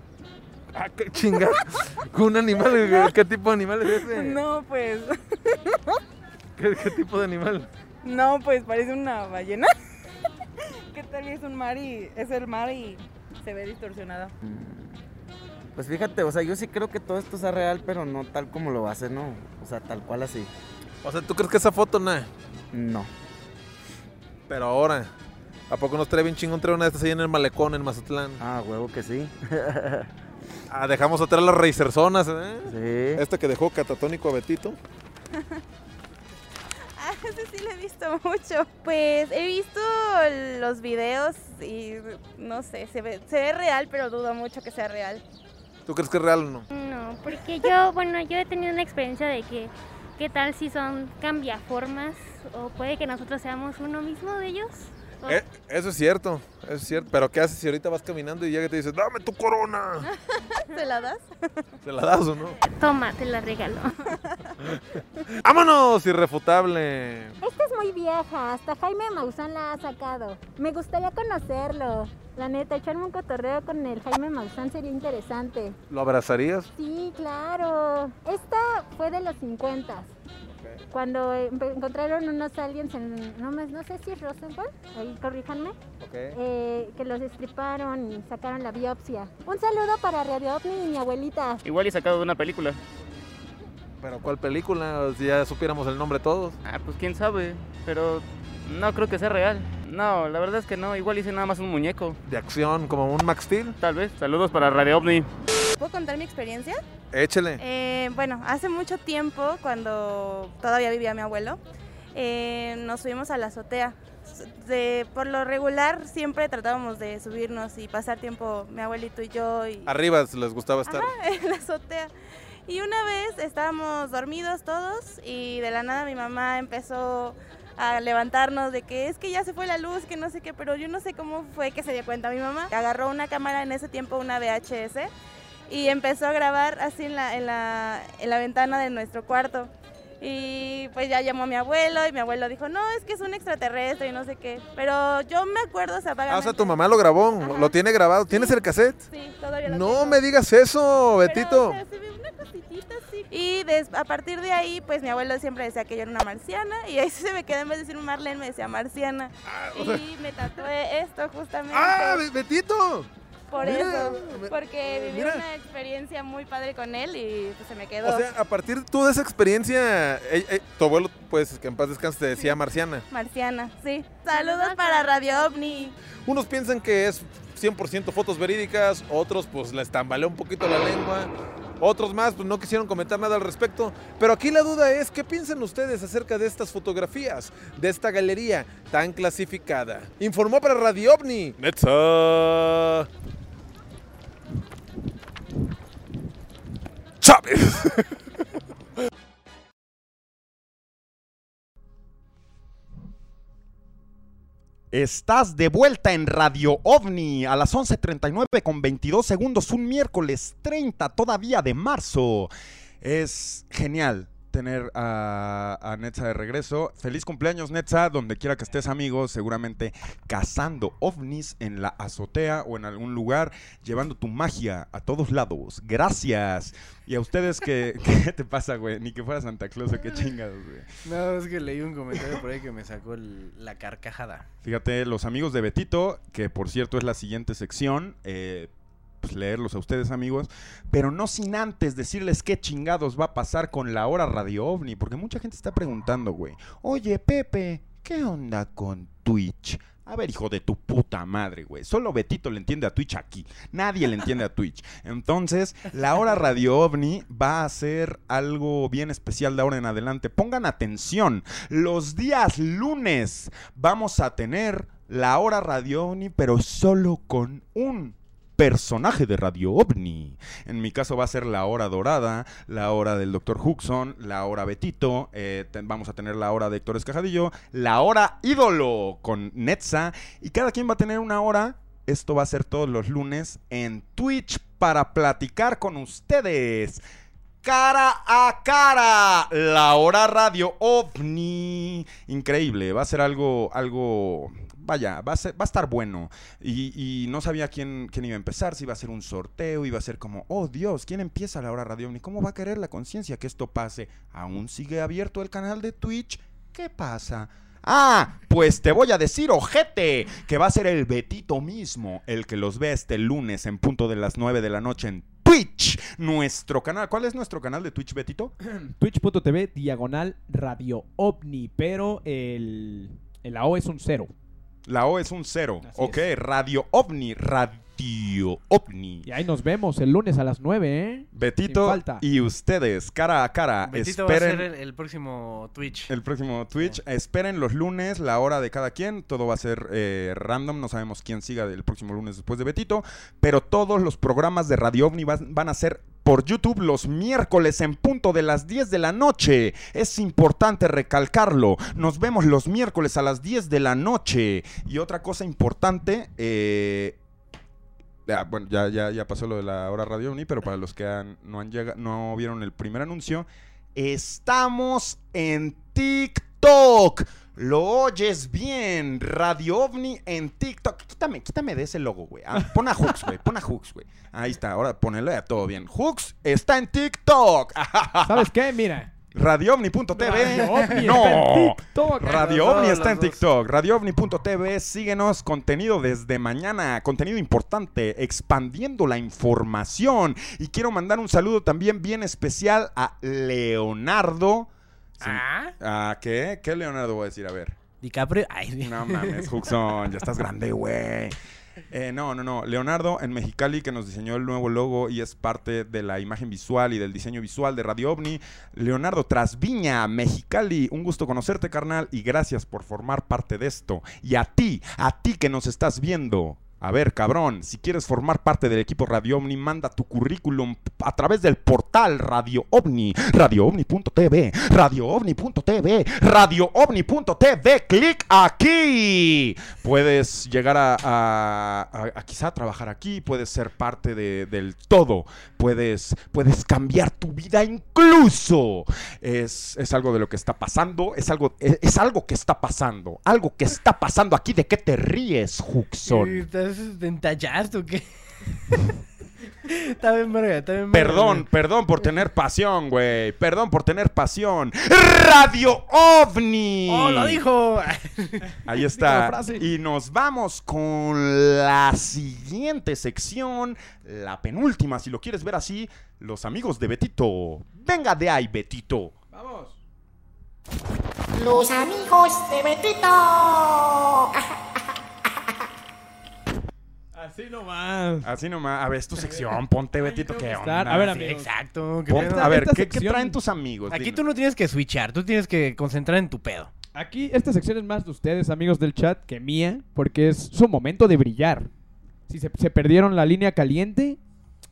Ah, qué chinga. ¿Un animal? ¿Qué tipo de animal es ese? No, pues. ¿Qué, qué tipo de animal? No, pues parece una ballena. ¿Qué tal es un mar y es el mar y se ve distorsionada? Pues fíjate, o sea, yo sí creo que todo esto sea real, pero no tal como lo hace, ¿no? O sea, tal cual así. O sea, ¿tú crees que esa foto nada? No. Pero ahora, ¿a poco nos trae bien chingón traer una de estas ahí en el malecón en Mazatlán? Ah, huevo que sí. ah, dejamos atrás las racerzonas, ¿eh? Sí. Este que dejó catatónico a Betito. Mucho. Pues he visto los videos y no sé, se ve, se ve real, pero dudo mucho que sea real. ¿Tú crees que es real o no? No, porque yo, bueno, yo he tenido una experiencia de que, ¿qué tal si son cambiaformas? O puede que nosotros seamos uno mismo de ellos. Eh, eso es cierto, eso es cierto. Pero ¿qué haces si ahorita vas caminando y llega y te dice, dame tu corona? ¿Se la das? ¿Se la das o no? Toma, te la regalo. ¡Vámonos! Irrefutable. Esta es muy vieja, hasta Jaime Maussan la ha sacado. Me gustaría conocerlo. La neta, echarme un cotorreo con el Jaime Maussan sería interesante. ¿Lo abrazarías? Sí, claro. Esta fue de los 50. Cuando encontraron unos aliens en, no, me- no sé si es Rosenwald, ahí corríjanme, eh, que los estriparon y sacaron la biopsia. Un saludo para Radio OVNI y mi abuelita. Igual y sacado de una película. ¿Pero cuál película? Si ya supiéramos el nombre todos. Ah, pues quién sabe. Pero no creo que sea real. No, la verdad es que no. Igual hice nada más un muñeco. ¿De acción, como un Max Steel? Tal vez. Saludos para Radio OVNI. ¿Puedo contar mi experiencia? Échele. Eh, bueno, hace mucho tiempo, cuando todavía vivía mi abuelo, eh, nos subimos a la azotea. De, por lo regular siempre tratábamos de subirnos y pasar tiempo mi abuelito y yo y Arriba les gustaba estar. Ajá, en la azotea. Y una vez estábamos dormidos todos y de la nada mi mamá empezó a levantarnos de que es que ya se fue la luz, que no sé qué, pero yo no sé cómo fue que se dio cuenta mi mamá. Agarró una cámara en ese tiempo, una VHS, y empezó a grabar así en la, en la, en la ventana de nuestro cuarto. Y pues ya llamó a mi abuelo y mi abuelo dijo, no, es que es un extraterrestre y no sé qué. Pero yo me acuerdo, o sea, Ah, o sea, tu mamá lo grabó, lo tiene grabado. ¿Tienes el cassette? Sí, todavía lo No tengo. me digas eso, Betito. o sea, se ve una cositita así. Y des- a partir de ahí, pues mi abuelo siempre decía que yo era una marciana. Y ahí se me quedó en vez de decir Marlene, me decía marciana. o sea- y me tatué esto justamente. ¡Ah, Be- Betito! Por mira, eso. me- Porque viví mira. una experiencia muy padre con él y pues se me quedó. O sea, a partir tú de esa experiencia, eh, eh, tu abuelo, pues, que en paz descanse, te decía marciana. Marciana, sí. Saludos para Radio OVNI. Unos piensan que es 100% fotos verídicas, otros pues les tambaleó un poquito la lengua, otros más pues no quisieron comentar nada al respecto. Pero aquí la duda es, ¿qué piensan ustedes acerca de estas fotografías, de esta galería tan clasificada? Informó para Radio OVNI. Netza. Chávez. Estás de vuelta en Radio OVNI a las 11.39 con 22 segundos, un miércoles 30 todavía de marzo. Es genial tener a, a Netza de regreso. Feliz cumpleaños, Netza, donde quiera que estés, amigos. Seguramente cazando ovnis en la azotea o en algún lugar, llevando tu magia a todos lados. Gracias. Y a ustedes, que, ¿qué te pasa, güey? Ni que fuera Santa Claus o qué chingados, güey. No, es que leí un comentario por ahí que me sacó el- la carcajada. Fíjate, los amigos de Betito, que por cierto es la siguiente sección, eh, pues leerlos a ustedes amigos, pero no sin antes decirles qué chingados va a pasar con la hora Radio OVNI, porque mucha gente está preguntando, güey, oye Pepe, ¿qué onda con Twitch? A ver, hijo de tu puta madre, güey. Solo Betito le entiende a Twitch aquí. Nadie le entiende a Twitch. Entonces, la hora Radio OVNI va a ser algo bien especial de ahora en adelante. Pongan atención. Los días lunes vamos a tener la hora Radio OVNI, pero solo con un personaje de Radio OVNI. En mi caso va a ser la hora dorada, la hora del Dr. Huxon, la hora Betito, eh, vamos a tener la hora de Héctor Escajadillo, la hora ídolo con Netza, y cada quien va a tener una hora. Esto va a ser todos los lunes en Twitch para platicar con ustedes. Cara a cara, la hora radio ovni. Increíble, va a ser algo, algo, vaya, va a, va a estar bueno. Y, y no sabía quién, quién iba a empezar, si iba a ser un sorteo, iba a ser como, oh Dios, ¿quién empieza la hora radio ovni? ¿Cómo va a querer la conciencia que esto pase? ¿Aún sigue abierto el canal de Twitch? ¿Qué pasa? Ah, pues te voy a decir, ojete, que va a ser el Betito mismo el que los ve este lunes en punto de las 9 de la noche en Twitch, nuestro canal. ¿Cuál es nuestro canal de Twitch, Betito? Twitch.tv diagonal radio ovni, pero el, el la O es un cero. La O es un cero. ok, Radio OVNI, Radio OVNI. Y ahí nos vemos el lunes a las 9, ¿eh? Betito y ustedes, cara a cara. Betito va a ser el, el próximo Twitch. el próximo Twitch. Esperen los lunes, la hora de cada quien. Todo va a ser eh, random. No sabemos quién siga el próximo lunes después de Betito. Pero todos los programas de Radio OVNI van, van a ser por YouTube los miércoles en punto de las 10 de la noche. Es importante recalcarlo. Nos vemos los miércoles a las 10 de la noche. Y otra cosa importante, eh, ya, bueno, ya, ya, ya pasó lo de la hora Radio OVNI, pero para los que no, han llega- no vieron el primer anuncio, estamos en TikTok. Lo oyes bien, Radio OVNI en TikTok. Quítame, quítame de ese logo, güey. Ah, pon a Hooks, güey. Pon a Hooks, güey. Ahí está, ahora ponele a todo bien. Hooks está en TikTok. ¿Sabes qué? Mira. RadioOvni.tv. Radio Ovni no. está en TikTok. Radio OVNI está en. TikTok. RadioOvni.tv. Síguenos. Contenido desde mañana. Contenido importante. Expandiendo la información. Y quiero mandar un saludo también bien especial a Leonardo. Se- ¿A qué? ¿Qué Leonardo voy a decir? A ver. DiCaprio. Ay, No mames, Huxon, ya estás grande, güey. Eh, no, no, no. Leonardo en Mexicali, que nos diseñó el nuevo logo y es parte de la imagen visual y del diseño visual de Radio OVNI. Leonardo Trasviña, Mexicali, un gusto conocerte, carnal, y gracias por formar parte de esto. Y a ti, a ti que nos estás viendo. A ver, cabrón, si quieres formar parte del equipo Radio OVNI, manda tu currículum a través del portal Radio OVNI, radioovni.tv, radioovni.tv, radioovni.tv, clic aquí. Puedes llegar a, quizá trabajar aquí, puedes ser parte de- del todo, puedes, puedes cambiar tu vida incluso. Es, es algo de lo que está pasando, es algo, es, es algo que está pasando, algo que está pasando aquí. ¿De qué te ríes, Entallaste o qué? está bien, verga, está bien. verga, Perdón, perdón por tener pasión, güey. Perdón por tener pasión. Radio OVNI. ¡Oh, lo dijo! Ahí está. Y nos vamos con la siguiente sección, la penúltima, si lo quieres ver así, los amigos de Betito. Venga de ahí, Betito. Vamos. Los amigos de Betito. Así nomás. Así nomás. A ver, es tu sección. Ponte, Betito, ¿qué onda? A ver, amigos. Exacto. ¿qué Ponte- pedo? a ver, esta ¿qué, qué sección- traen tus amigos? Aquí Dime. tú no tienes que switchar, tú tienes que concentrar en tu pedo. Aquí esta sección es más de ustedes, amigos del chat, que mía, porque es su momento de brillar. Si se, se perdieron la línea caliente,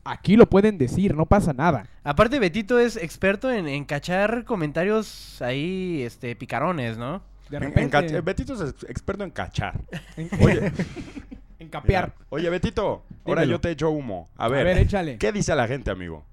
aquí lo pueden decir, no pasa nada. Aparte, Betito es experto en, en cachar comentarios ahí, este, picarones, ¿no? De En- en repente, cach- Betito es ex- experto en cachar. en, Oye, en capear. mira, oye, Betito, ahora Dímelo. yo te echo humo. A A ver, ver, échale. ¿qué dice la gente, amigo?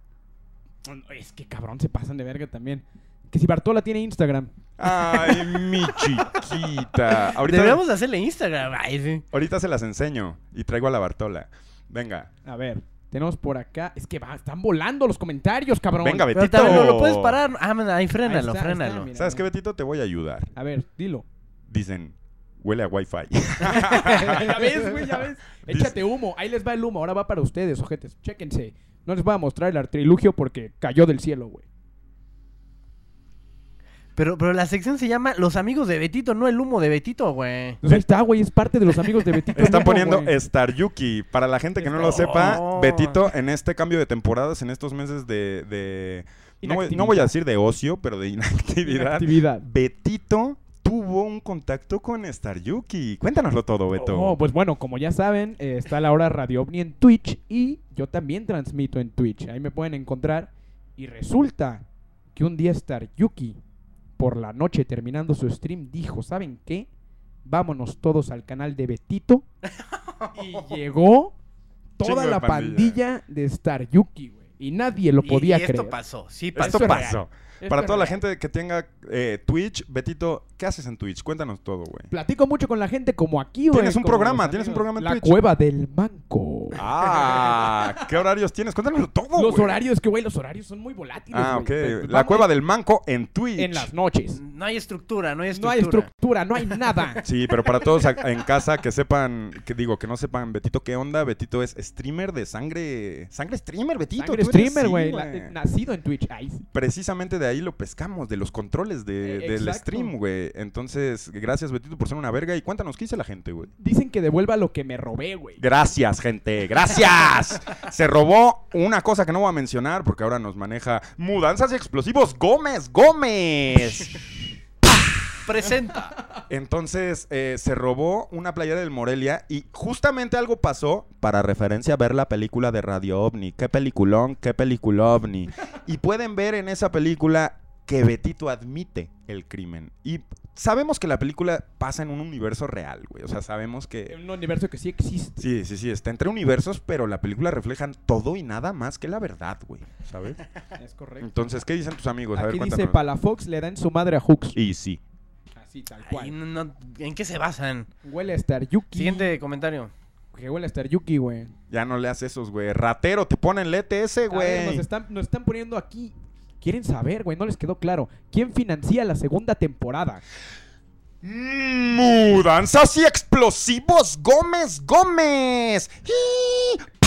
Es que cabrón, se pasan de verga también. Que si Bartola tiene Instagram. Ay, mi chiquita. Ahorita, Deberíamos hacerle Instagram. Ay, sí. ahorita se las enseño y traigo a la Bartola. Venga. A ver, tenemos por acá. Es que va, están volando los comentarios, cabrón. Venga, Pero Betito. también lo, lo puedes parar. Ah, man, ahí frénalo, Ahí está, ahí frénalo. está, mira. ¿Sabes qué, Betito? Te voy a ayudar. A ver, dilo. Dicen, huele a Wi-Fi. ya ves, güey, ya ves. Échate humo. Ahí les va el humo. Ahora va para ustedes, ojetes. Chéquense. No les voy a mostrar el artilugio porque cayó del cielo, güey. Pero, pero la sección se llama Los amigos de Betito, no el humo de Betito, güey. Pues ahí está, güey. Es parte de los amigos de Betito. Están poniendo güey. Star Yuki. Para la gente que no lo sepa, Oh. Betito, en este cambio de temporadas, en estos meses de. de- no, voy, no Inactividad. voy a decir de ocio, pero de inactividad. Inactividad. Betito tuvo un contacto con Star Yuki. Cuéntanoslo todo, Beto. Oh, pues bueno, como ya saben, eh, está la hora Radio OVNI en Twitch y yo también transmito en Twitch. Ahí me pueden encontrar. Y resulta que un día Star Yuki, por la noche terminando su stream, dijo, ¿saben qué? Vámonos todos al canal de Betito. y llegó toda la pandilla. pandilla de Star Yuki, güey. Y nadie lo Y- podía y esto creer. pasó, sí Esto pasó. pasó. Para toda la gente que tenga eh, Twitch, Betito, ¿qué haces en Twitch? Cuéntanos todo, güey. Platico mucho con la gente como aquí, güey. Tienes un programa, tienes un programa en La Twitch. cueva del manco. Ah, ¿qué horarios tienes? Cuéntanoslo todo, Los horarios, que güey, los horarios son muy volátiles. Ah, ok. La vamos, cueva del manco en Twitch. En las noches. No hay estructura, no hay No estructura. hay estructura, no hay nada. Sí, pero para todos en casa que sepan, que digo, que no sepan, Betito, ¿qué onda? Betito es streamer de sangre. Sangre streamer, Betito. Sangre streamer, güey. la- nacido en Twitch. Ay. Precisamente de ahí lo pescamos, de los controles de- Eh, del exacto. stream, güey. Entonces, gracias, Betito, por ser una verga. Y cuéntanos, ¿qué dice la gente, güey? Dicen que devuelva lo que me robé, güey. Gracias, gente, gracias. Se robó una cosa que no voy a mencionar porque ahora nos maneja mudanzas y explosivos Gómez Gómez. Presenta. Entonces eh, se robó una playera del Morelia y justamente algo pasó para referencia a ver la película de Radio OVNI. Qué peliculón, qué película OVNI. Y pueden ver en esa película que Betito admite el crimen. Y sabemos que la película pasa en un universo real, güey. O sea, sabemos que... En un universo que sí existe. Sí, sí, sí, está entre universos, pero la película refleja todo y nada más que la verdad, güey. ¿Sabes? Es correcto. Entonces, ¿qué dicen tus amigos? A ver, Aquí dice cuéntanos. Palafox le da en su madre a Hooks. Y sí. Así, tal Ay, cual. no- no- ¿En qué se basan? Huele a Star Yuki. Siguiente comentario. Que huele a Star Yuki, güey. Ya no le haces esos, güey. Ratero, te ponen el ETS, güey. Nos están, nos están poniendo aquí. Quieren saber, güey, no les quedó claro. ¿Quién financia la segunda temporada? Mudanzas y explosivos Gómez Gómez. ¡Y!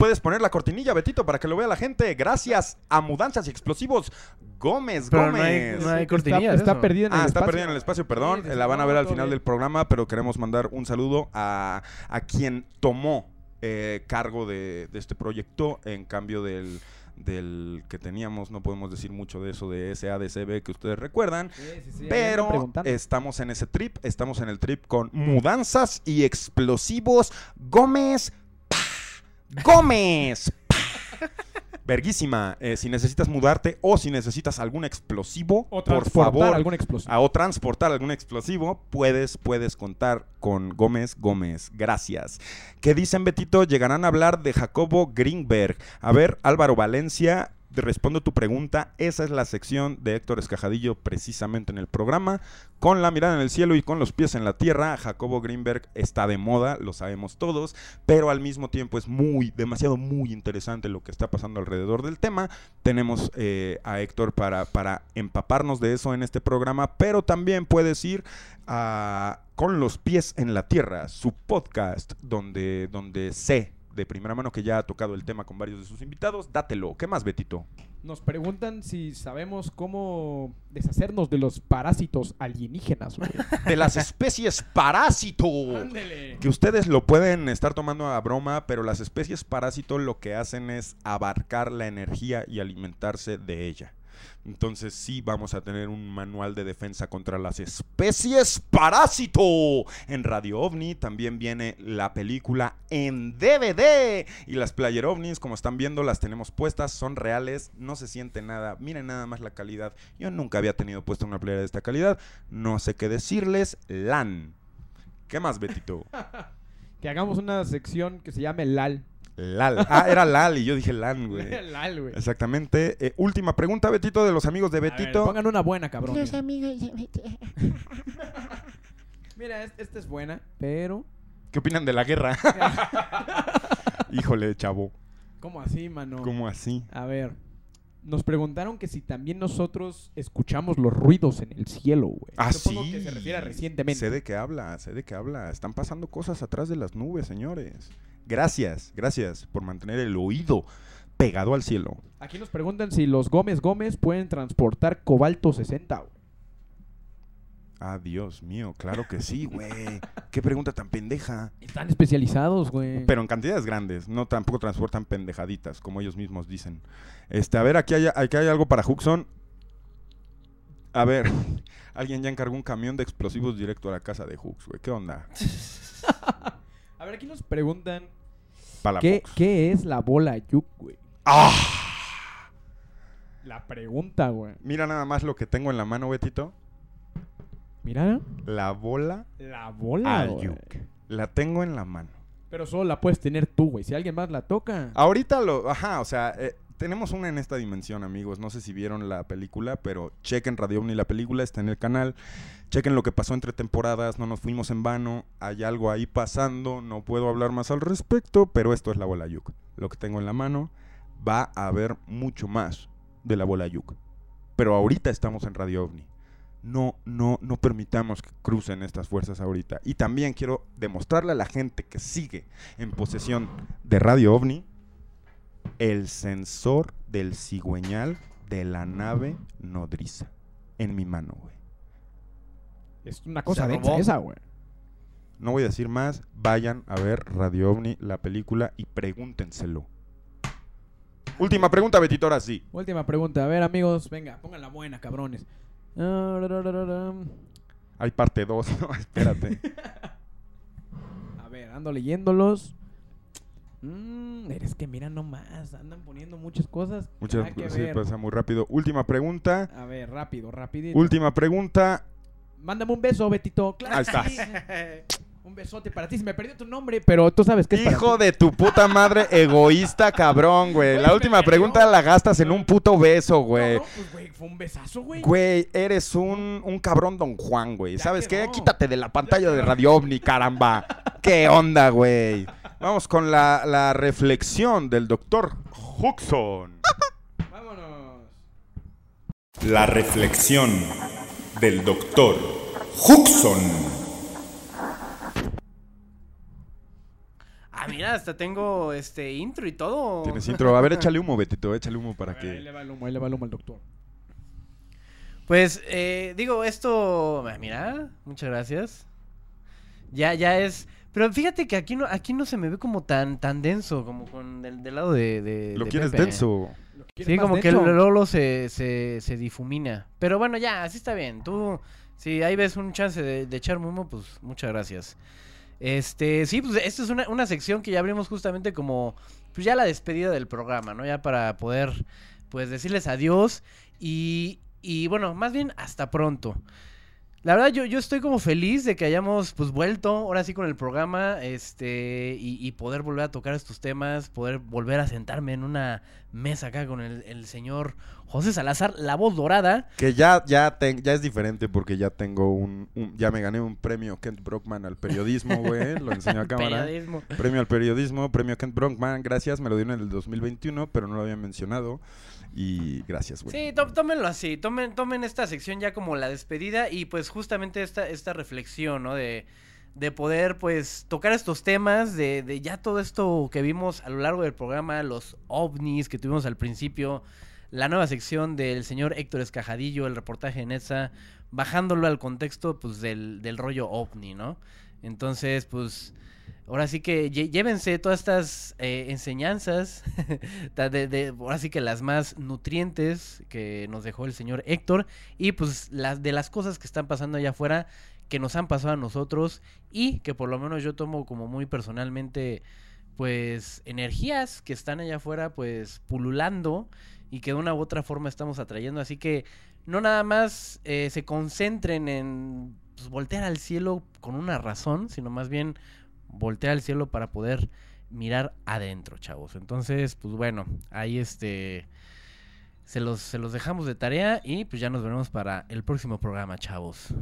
Puedes poner la cortinilla, Betito, para que lo vea la gente. Gracias a Mudanzas y Explosivos Gómez Pero no Gómez. hay- no hay Está- cortinillas, Está, eso. perdida en el Ah, está espacio. perdida en el espacio, perdón. Sí, la van a ver al final bien. del programa, pero queremos mandar un saludo a, a quien tomó eh, cargo de, de este proyecto en cambio del, del que teníamos. No podemos decir mucho de eso de SADCB que ustedes recuerdan. Sí, sí, sí, ahí andan Pero estamos en ese trip, estamos en el trip con mudanzas y explosivos Gómez. Gómez. Verguísima. Eh, si necesitas mudarte o si necesitas algún explosivo, O por transportar favor, algún explosivo. a- o transportar algún explosivo, puedes, puedes contar con Gómez Gómez. Gracias. ¿Qué dicen, Betito? Llegarán a hablar de Jacobo Greenberg. A ver, Álvaro Valencia, respondo tu pregunta. Esa es la sección de Héctor Escajadillo precisamente en el programa. Con la mirada en el cielo y con los pies en la tierra, Jacobo Greenberg está de moda, lo sabemos todos, pero al mismo tiempo es muy, demasiado muy interesante lo que está pasando alrededor del tema. Tenemos eh, a Héctor para, para empaparnos de eso en este programa, pero también puedes ir a Con los pies en la tierra, su podcast, donde, donde sé de primera mano que ya ha tocado el tema con varios de sus invitados. Dátelo. ¿Qué más, Betito? Nos preguntan si sabemos cómo deshacernos de los parásitos alienígenas, güey. de las especies parásito. Ándele. Que ustedes lo pueden estar tomando a broma, pero las especies parásito lo que hacen es abarcar la energía y alimentarse de ella. Entonces sí vamos a tener un manual de defensa contra las especies parásito. En Radio OVNI también viene la película en DVD. Y las Player OVNIs, como están viendo, las tenemos puestas, son reales, no se siente nada. Miren nada más la calidad. Yo nunca había tenido puesta una playera de esta calidad. No sé qué decirles. LAN. ¿Qué más, Betito? Que hagamos una sección que se llame LAL. Lal. Ah, era Lal y yo dije Lan, güey. Lal, güey. Exactamente. Eh, última pregunta, Betito, de los amigos de A ver, Betito. pongan una buena, cabrón. Los amigos de Betito. Mira, es- esta es buena, pero... ¿Qué opinan de la guerra? Híjole, chavo. ¿Cómo así, mano? ¿Cómo así? A ver, nos preguntaron que si también nosotros escuchamos los ruidos en el cielo, güey. Ah, Supongo sí. que se refiere a recientemente. Sé de qué habla, sé de qué habla. Están pasando cosas atrás de las nubes, señores. Gracias, gracias por mantener el oído pegado al cielo. Aquí nos preguntan si los Gómez Gómez pueden transportar cobalto 60, güey. Ah, Dios mío, claro que sí, güey. Qué pregunta tan pendeja. Están especializados, güey. Pero en cantidades grandes, no tampoco transportan pendejaditas, como ellos mismos dicen. Este, a ver, aquí hay, aquí hay algo para Huxon. A ver, alguien ya encargó un camión de explosivos directo a la casa de Hux, güey. ¿Qué onda? A ver, aquí nos preguntan ¿qué, qué es la bola yuk, güey. ¡Ah! La pregunta, güey. Mira nada más lo que tengo en la mano, Betito. Mira. La bola La bola. Ayuk. La tengo en la mano. Pero solo la puedes tener tú, güey. Si alguien más la toca. Ahorita lo. Ajá, o sea, eh, tenemos una en esta dimensión, amigos. No sé si vieron la película, pero chequen Radio Omni la película, está en el canal. Chequen lo que pasó entre temporadas, no nos fuimos en vano. Hay algo ahí pasando, no puedo hablar más al respecto, pero esto es la bola Yuk. Lo que tengo en la mano, va a haber mucho más de la bola Yuk. Pero ahorita estamos en Radio OVNI. No, no, no permitamos que crucen estas fuerzas ahorita. Y también quiero demostrarle a la gente que sigue en posesión de Radio OVNI el sensor del cigüeñal de la nave nodriza en mi mano, güey. Es una cosa robó. esa, güey. No voy a decir más, vayan a ver Radio OVNI, la película, y pregúntenselo. Última pregunta, Betito, ahora sí. Última pregunta. A ver, amigos, venga, pongan la buena, cabrones. Ah. Hay parte 2, no, espérate. A ver, ando leyéndolos. Mm, eres que mira nomás, andan poniendo muchas cosas. Muchas, que sí, pasa muy rápido. Última pregunta. A ver, rápido, rapidito. Última pregunta. Mándame un beso, Betito. Claro Ahí que estás. sí. un besote para ti. Se me perdió tu nombre, pero tú sabes que es para Hijo ti. de tu puta madre, egoísta cabrón, güey. La última pregunta la gastas en un puto beso, güey. No, pues, güey, fue un besazo, güey. Güey, eres un, un cabrón don Juan, güey. ¿Sabes qué? Quítate de la pantalla de Radio OVNI, caramba. ¿Qué onda, güey? Vamos con la, la reflexión del doctor Huxon. Vámonos. La reflexión del doctor Huxon. Ah, mira, hasta tengo este intro y todo. Tienes intro. A ver, échale humo, Betito. Échale humo para Ahí que... le va el humo, ahí le va el humo al doctor. Pues, eh, digo, esto. Mira, muchas gracias. Ya, ya es. Pero fíjate que aquí no, aquí no se me ve como tan, tan denso, como con del, del lado de, de- Lo de quieres Pepe. denso. Sí, como que el Lolo se, se, se difumina. Pero bueno, ya, así está bien. Tú, si ahí ves un chance de, de echarme humo, pues muchas gracias. Este, sí, pues esta es una, una sección que ya abrimos justamente como, pues ya la despedida del programa, ¿no? Ya para poder, pues decirles adiós y, y bueno, más bien hasta pronto. La verdad, yo, yo estoy como feliz de que hayamos pues vuelto ahora sí con el programa, este, y, y poder volver a tocar estos temas, poder volver a sentarme en una mesa acá con el, el señor José Salazar, la voz dorada. Que ya, ya, ten- ya es diferente porque ya tengo un, un- Ya me gané un premio Kent Brockman al periodismo, güey. Lo enseño a cámara. Periodismo. Premio al periodismo, premio Kent Brockman. Gracias, me lo dieron en el 2021, pero no lo había mencionado. Y gracias, güey. Sí, tó- tómenlo así, tomen, tomen esta sección ya como la despedida y pues justamente esta, esta reflexión, ¿no? De, de poder pues tocar estos temas, de, de ya todo esto que vimos a lo largo del programa, los ovnis que tuvimos al principio, la nueva sección del señor Héctor Escajadillo, el reportaje de Netza, bajándolo al contexto pues del, del rollo ovni, ¿no? Entonces, pues... Ahora sí que llévense todas estas eh, enseñanzas, de- ahora sí que las más nutrientes que nos dejó el señor Héctor y pues las de las cosas que están pasando allá afuera que nos han pasado a nosotros y que por lo menos yo tomo como muy personalmente pues energías que están allá afuera pues pululando y que de una u otra forma estamos atrayendo. Así que no nada más eh, se concentren en pues, voltear al cielo con una razón sino más bien voltear al cielo para poder mirar adentro, chavos. Entonces, pues bueno, ahí este se los, se los dejamos de tarea y pues ya nos veremos para el próximo programa, chavos.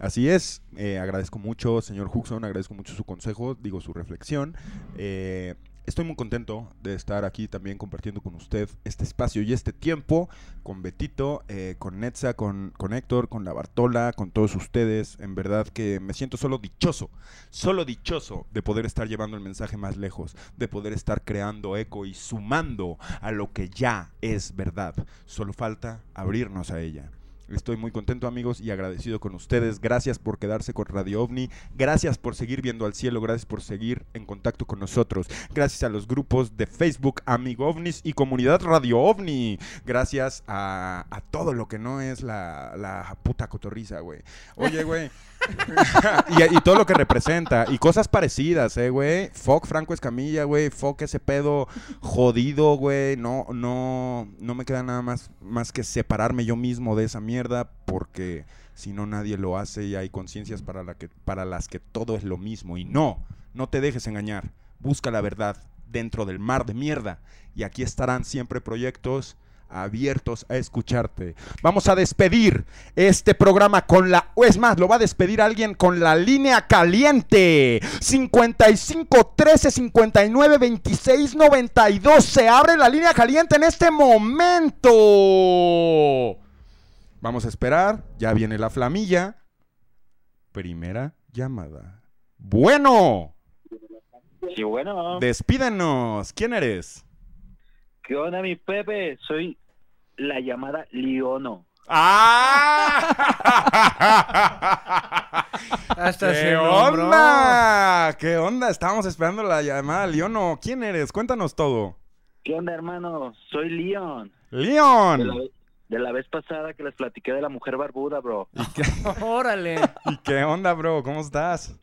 Así es, eh, agradezco mucho, señor Huxon, agradezco mucho su consejo, digo su reflexión. Eh, estoy muy contento de estar aquí también compartiendo con usted este espacio y este tiempo con Betito, eh, con Netza, con, con Héctor, con la Bartola, con todos ustedes. En verdad que me siento solo dichoso, solo dichoso de poder estar llevando el mensaje más lejos, de poder estar creando eco y sumando a lo que ya es verdad. Solo falta abrirnos a ella. Estoy muy contento amigos y agradecido con ustedes. Gracias por quedarse con Radio OVNI. Gracias por seguir viendo al cielo. Gracias por seguir en contacto con nosotros. Gracias a los grupos de Facebook Amigo OVNIs y Comunidad Radio OVNI. Gracias a, todo lo que no es la, la puta cotorriza, güey. Oye, güey. y, todo lo que representa. Y cosas parecidas, eh, güey. Fuck Franco Escamilla, güey. Fuck ese pedo jodido, güey. No, no, no me queda nada más, más que separarme yo mismo de esa mierda porque si no nadie lo hace y hay conciencias para, la para las que todo es lo mismo. Y no, no te dejes engañar. Busca la verdad dentro del mar de mierda. Y aquí estarán siempre proyectos abiertos a escucharte. Vamos a despedir este programa con la, o es más, lo va a despedir alguien con la línea caliente. 55 13 59 26 92. Se abre la línea caliente en este momento. Vamos a esperar, ya viene la flamilla. Primera llamada. Bueno. Sí, bueno. Despídenos. ¿Quién eres? ¿Qué onda, mi Pepe? Soy la llamada Liono. ¡Ah! Hasta ¿Qué onda? ¿Qué onda? Estábamos esperando la llamada. Leono, ¿quién eres? Cuéntanos todo. ¿Qué onda, hermano? Soy Leon. Leon. De la, de la vez pasada que les platiqué de la mujer barbuda, bro. Órale. ¿Y qué onda, bro? ¿Cómo estás?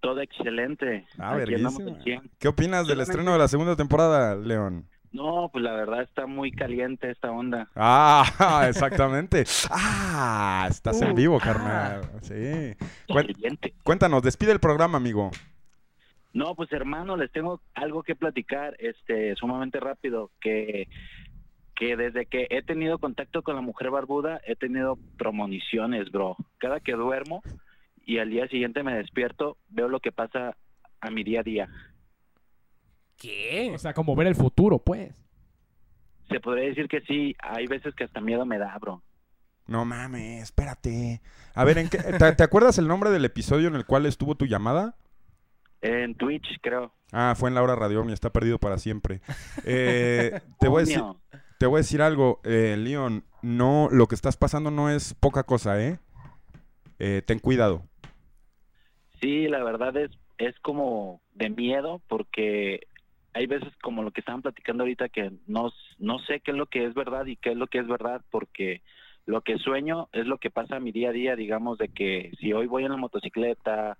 Todo excelente. Ah, Aquí andamos verguísima. al 100. ¿Qué opinas del estreno de la segunda temporada, León? No, pues la verdad está muy caliente esta onda. Ah, exactamente. Ah, estás en Uh, vivo, ah. carnal. Sí. Caliente. cuéntanos, despide el programa, amigo. No, pues hermano, les tengo algo que platicar, este, sumamente rápido, que, que desde que he tenido contacto con la mujer barbuda, he tenido premoniciones, bro. Cada que duermo y al día siguiente me despierto, veo lo que pasa a mi día a día. ¿Qué? O sea, como ver el futuro, pues. Se podría decir que sí, hay veces que hasta miedo me da, bro. No mames, espérate. A ver, ¿en qué- te, te acuerdas el nombre del episodio en el cual estuvo tu llamada? En Twitch, creo. Ah, fue en Laura Radio, está perdido para siempre. Eh, te, voy a decir, te voy a decir algo, eh, Leon, no, lo que estás pasando no es poca cosa, ¿eh? Eh, ten cuidado. Sí, la verdad es, es como de miedo porque hay veces como lo que estaban platicando ahorita que no, no sé qué es lo que es verdad y qué es lo que es verdad porque lo que sueño es lo que pasa mi día a día, digamos, de que si hoy voy en la motocicleta,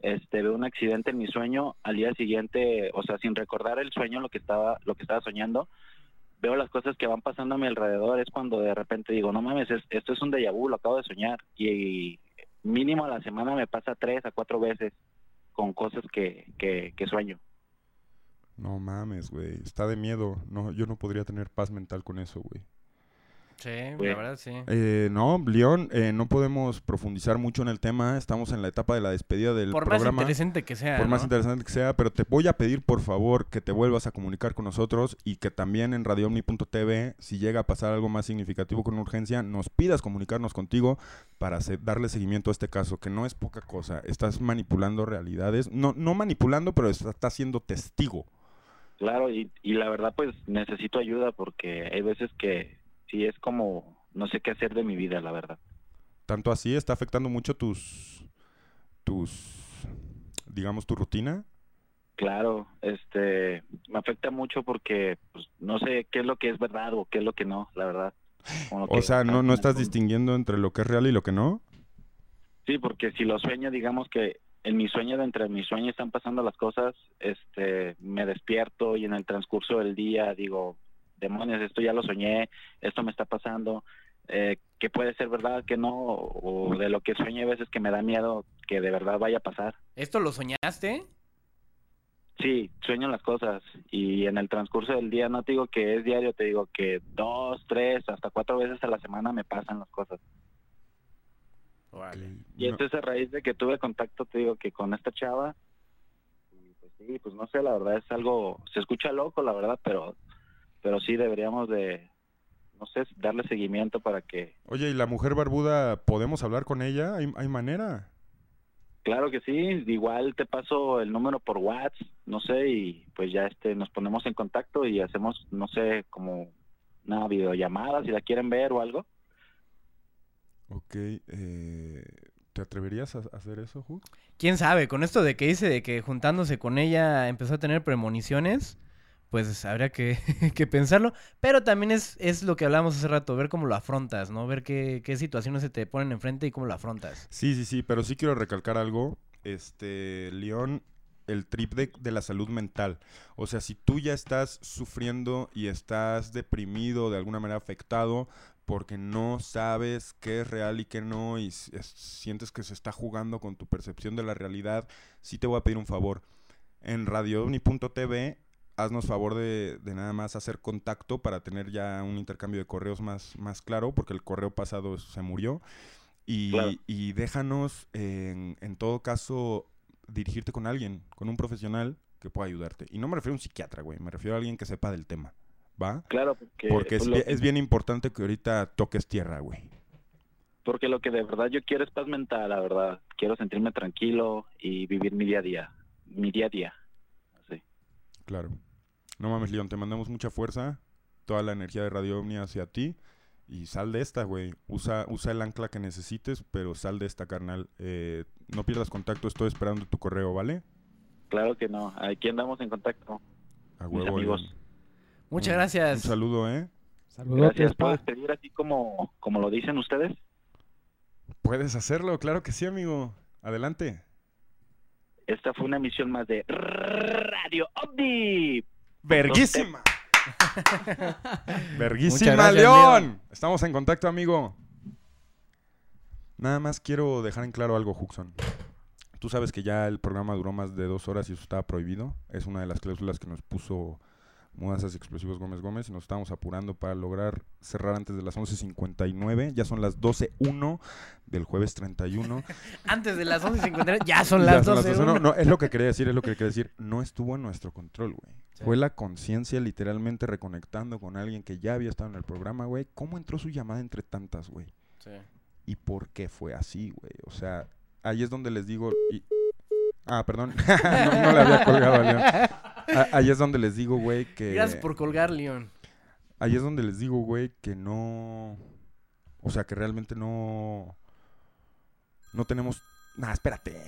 este, veo un accidente en mi sueño, al día siguiente, o sea, sin recordar el sueño, lo que estaba, lo que estaba soñando, veo las cosas que van pasando a mi alrededor, es cuando de repente digo, no mames, es- esto es un déjà vu, lo acabo de soñar, y, mínimo a la semana me pasa tres a cuatro veces con cosas que, que sueño. No mames, güey, está de miedo. No, yo no podría tener paz mental con eso, güey. Sí, la verdad sí. Eh, no, León, eh, no podemos profundizar mucho en el tema. Estamos en la etapa de la despedida del Por más programa. interesante que sea, Por más interesante que sea, pero te voy a pedir, por favor, que te vuelvas a comunicar con nosotros y que también en radioomni.tv, si llega a pasar algo más significativo con urgencia, nos pidas comunicarnos contigo para se- darle seguimiento a este caso, que no es poca cosa. Estás manipulando realidades. No, no manipulando, pero está- estás siendo testigo. Claro, y, y la verdad pues necesito ayuda porque hay veces que sí es como no sé qué hacer de mi vida, la verdad. Tanto así está afectando mucho tus, tus, digamos, tu rutina. Claro, este, me afecta mucho porque pues, no sé qué es lo que es verdad o qué es lo que no, la verdad. O sea, no, no estás distinguiendo entre lo que es real y lo que no. Sí, porque si lo sueño, digamos que en mi sueño, de entre mis sueños están pasando las cosas, este, me despierto y en el transcurso del día digo, demonios, esto ya lo soñé, esto me está pasando, eh, que puede ser verdad, que no, o de lo que sueño hay veces que me da miedo que de verdad vaya a pasar. ¿Esto lo soñaste? Sí, sueño las cosas y en el transcurso del día no te digo que es diario, te digo que dos, tres, hasta cuatro veces a la semana me pasan las cosas. Y esto es a raíz de que tuve contacto, te digo que con esta chava. Y pues sí, pues no sé, la verdad es algo, se escucha loco, la verdad, pero, pero sí deberíamos de, no sé, darle seguimiento para que Oye, ¿y la mujer barbuda, podemos hablar con ella? ¿Hay, hay manera? Claro que sí, igual te paso el número por WhatsApp, no sé, y pues ya este nos ponemos en contacto y hacemos, no sé, como una videollamada si la quieren ver o algo. Ok, eh, ¿te atreverías a hacer eso, Hug? ¿Quién sabe? Con esto de que dice de que juntándose con ella empezó a tener premoniciones, pues habría que, que pensarlo. Pero también es, es lo que hablábamos hace rato, ver cómo lo afrontas, ¿no? Ver qué, qué situaciones se te ponen enfrente y cómo lo afrontas. Sí, sí, sí, pero sí quiero recalcar algo. Este, León, el trip de, de la salud mental. O sea, si tú ya estás sufriendo y estás deprimido, de alguna manera afectado, porque no sabes qué es real y qué no, y es- sientes que se está jugando con tu percepción de la realidad, sí te voy a pedir un favor. En radioovni.tv, haznos favor de, de nada más hacer contacto para tener ya un intercambio de correos más, más claro, porque el correo pasado se murió. Y, Claro. y déjanos, en, en todo caso, dirigirte con alguien, con un profesional que pueda ayudarte. Y no me refiero a un psiquiatra, güey, me refiero a alguien que sepa del tema, ¿va? Claro, porque, Porque es, lo- bi- es bien importante que ahorita toques tierra, güey. porque lo que de verdad yo quiero es paz mental, la verdad. Quiero sentirme tranquilo y vivir mi día a día, mi día a día. Claro. No mames, León, te mandamos mucha fuerza, toda la energía de Radio Omni hacia ti. Y sal de esta, güey. Usa, usa el ancla que necesites, pero sal de esta, carnal. Eh, no pierdas contacto, estoy esperando tu correo, ¿vale? Claro que no. Aquí andamos en contacto. A Mis huevo, amigos. Muchas Un- gracias. Un saludo, ¿eh? Gracias. ¿Puedo despedir así como, como lo dicen ustedes? Puedes hacerlo, claro que sí, amigo. Adelante. Esta fue una emisión más de Radio OVNI. Verguísima. Verguísima. León. Estamos en contacto, amigo. Nada más quiero dejar en claro algo, Huxon. Tú sabes que ya el programa duró más de dos horas y eso estaba prohibido. Es una de las cláusulas que nos puso Mudanzas Explosivos Gómez Gómez y nos estábamos apurando para lograr cerrar antes de las 11.59. Ya son las 12.01 del jueves 31. Antes de las 11.53, ya son las son 12. No, no, es lo que quería decir, es lo que quería decir. No estuvo en nuestro control, güey. Sí. Fue la conciencia literalmente reconectando con alguien que ya había estado en el programa, güey. ¿Cómo entró su llamada entre tantas, güey? Sí. ¿Y por qué fue así, güey? O sea, ahí es donde les digo... y- Ah, perdón. no, no le había colgado a León. Ah, Ahí es donde les digo, güey, que... Gracias por colgar, León. Ahí es donde les digo, güey, que no... O sea, que realmente no... No tenemos... Nah, espérate.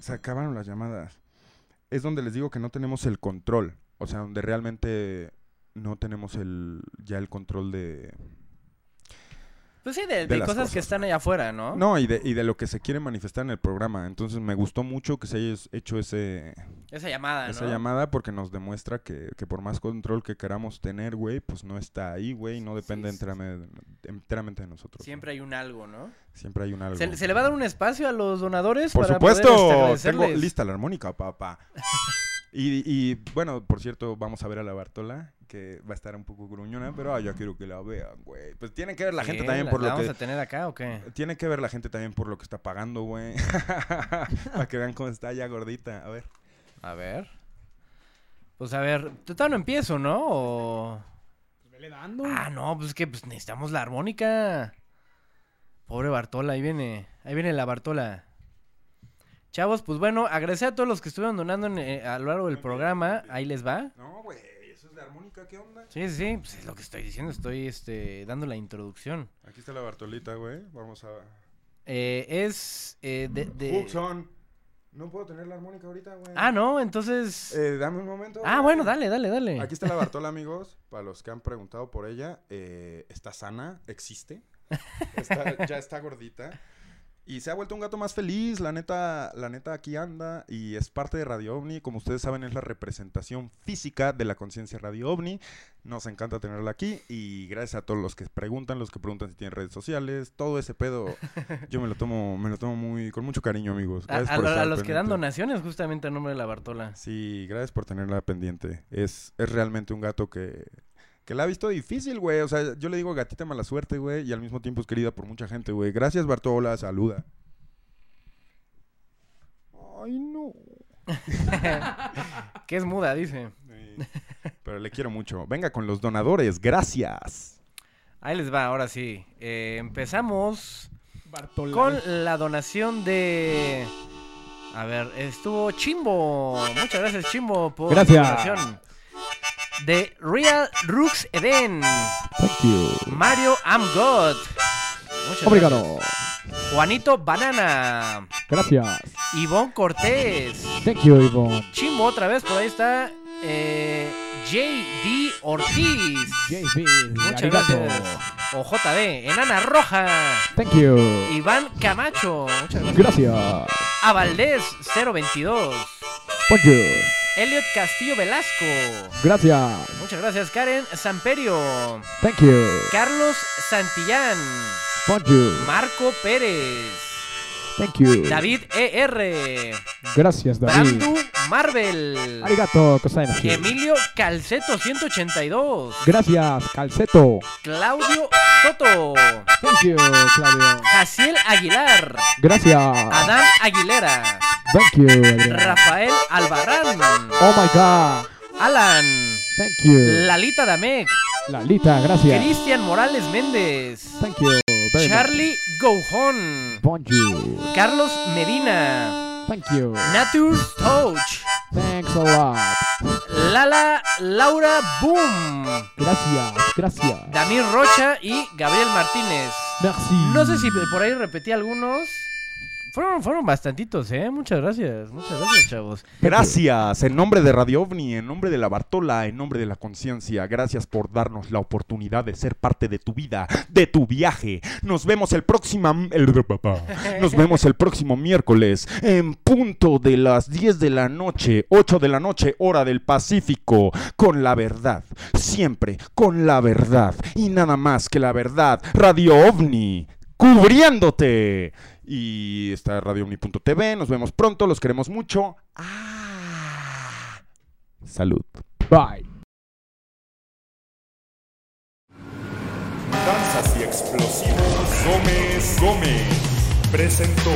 Se acabaron las llamadas. Es donde les digo que no tenemos el control. O sea, donde realmente no tenemos el ya el control de... Pues sí, de, de de las cosas, que cosas, están allá afuera, ¿no? No, y de, y de lo que se quiere manifestar en el programa. Entonces me gustó mucho que se haya hecho ese... Esa llamada, Esa ¿no? llamada porque nos demuestra que, que por más control que queramos tener, güey, pues no está ahí, güey, no depende enteramente, enteramente de nosotros. Siempre hay un algo, ¿no? Siempre hay un algo. ¿Se, se le va a dar un espacio a los donadores? Por para poder, este, supuesto, tengo agradecerles? lista la armónica, papá. y, y, bueno, por cierto, vamos a ver a la Bartola, que va a estar un poco gruñona, pero ah, yo quiero que la vean, güey. Pues tiene que ver la Sí, gente también ¿la- por la lo vamos que... a tener acá o qué? Tiene que ver la gente también por lo que está pagando, güey. Para que vean cómo está ya gordita. A ver. A ver. Pues a ver, todavía no empiezo, ¿no? O... Vele dando. Ah, no, pues es que pues, necesitamos la armónica. Pobre Bartola, ahí viene, ahí viene la Bartola. Chavos, pues bueno, agradecer a todos los que estuvieron donando en, eh, a lo largo del programa. Ahí les va. No, güey, eso es de armónica, ¿qué onda? Sí, sí, pues es lo que estoy diciendo, estoy este, dando la introducción. Aquí está la Bartolita, güey. Vamos a... Eh, es eh, de... de- no puedo tener la armónica ahorita, güey. Ah, no, entonces... Eh, dame un momento. Ah, güey. bueno, dale, dale, dale. Aquí está la Bartola, amigos. Para los que han preguntado por ella, eh, está sana, existe. Está- ya está gordita. Y se ha vuelto un gato más feliz, la neta, la neta aquí anda y es parte de Radio OVNI. Como ustedes saben, es la representación física de la conciencia Radio OVNI. Nos encanta tenerla aquí y gracias a todos los que preguntan, los que preguntan si tienen redes sociales, todo ese pedo, yo me lo tomo, me lo tomo muy, con mucho cariño, amigos. A, Gracias a por a estar los que dan donaciones justamente a nombre de la Bartola. Sí, gracias por tenerla pendiente. Es, es realmente un gato que, que la ha visto difícil, güey. O sea, yo le digo gatita mala suerte, güey, y al mismo tiempo es querida por mucha gente, güey. Gracias, Bartola, saluda. Ay, no. que es muda, dice. Pero le quiero mucho. Venga con los donadores, gracias. Ahí les va, ahora sí. Eh, empezamos Bartolai. con la donación de... A ver, estuvo Chimbo. Muchas gracias, Chimbo, por Gracias. la donación. De Real Rooks Eden. Thank you. Mario I'm God. Muchas Obrigado. gracias. Juanito Banana. Gracias. Ivonne Cortés. Thank you, Ivonne. Chimbo otra vez, por ahí está. Eh, JD Ortiz. JB, Muchas arigato. gracias. O JD. Enana Roja. Thank you. Iván Camacho. Muchas gracias. Gracias. A Valdés 022. Bonjour. Elliot Castillo Velasco. Gracias. Muchas gracias. Karen Samperio. Thank you. Carlos Santillán. Bonjour. Marco Pérez. Thank you. David ER. Gracias, David. Brandu Marvel. Arigato. Emilio Calceto 182. Gracias, Calceto. Claudio Soto. Thank you, Claudio. Jaciel Aguilar. Gracias. Adán Aguilera. Thank you, Adrián. Rafael Albarrán. Oh my God. Alan. Thank you. Lalita Damek. Lalita, gracias. Cristian Morales Méndez. Thank you very Charlie much. Bonjour. Carlos Medina. Thank you. Natur's Touch. Thanks a lot. Lala Laura Boom. Gracias, gracias. Damir Rocha y Gabriel Martínez. Merci. No sé si por ahí repetí algunos. Fueron, fueron bastantitos, ¿eh? Muchas gracias. Muchas gracias, chavos. Gracias, en nombre de Radio OVNI, en nombre de la Bartola, en nombre de la conciencia, gracias por darnos la oportunidad de ser parte de tu vida, de tu viaje. Nos vemos el próximo el- Nos vemos el próximo miércoles en punto de las 10 de la noche, 8 de la noche, hora del Pacífico, con la verdad, siempre con la verdad y nada más que la verdad. Radio OVNI cubriéndote. Y está radioomni.tv. Nos vemos pronto. Los queremos mucho. Ah. Salud. Bye. Danzas y explosivos Gómez Gómez presentó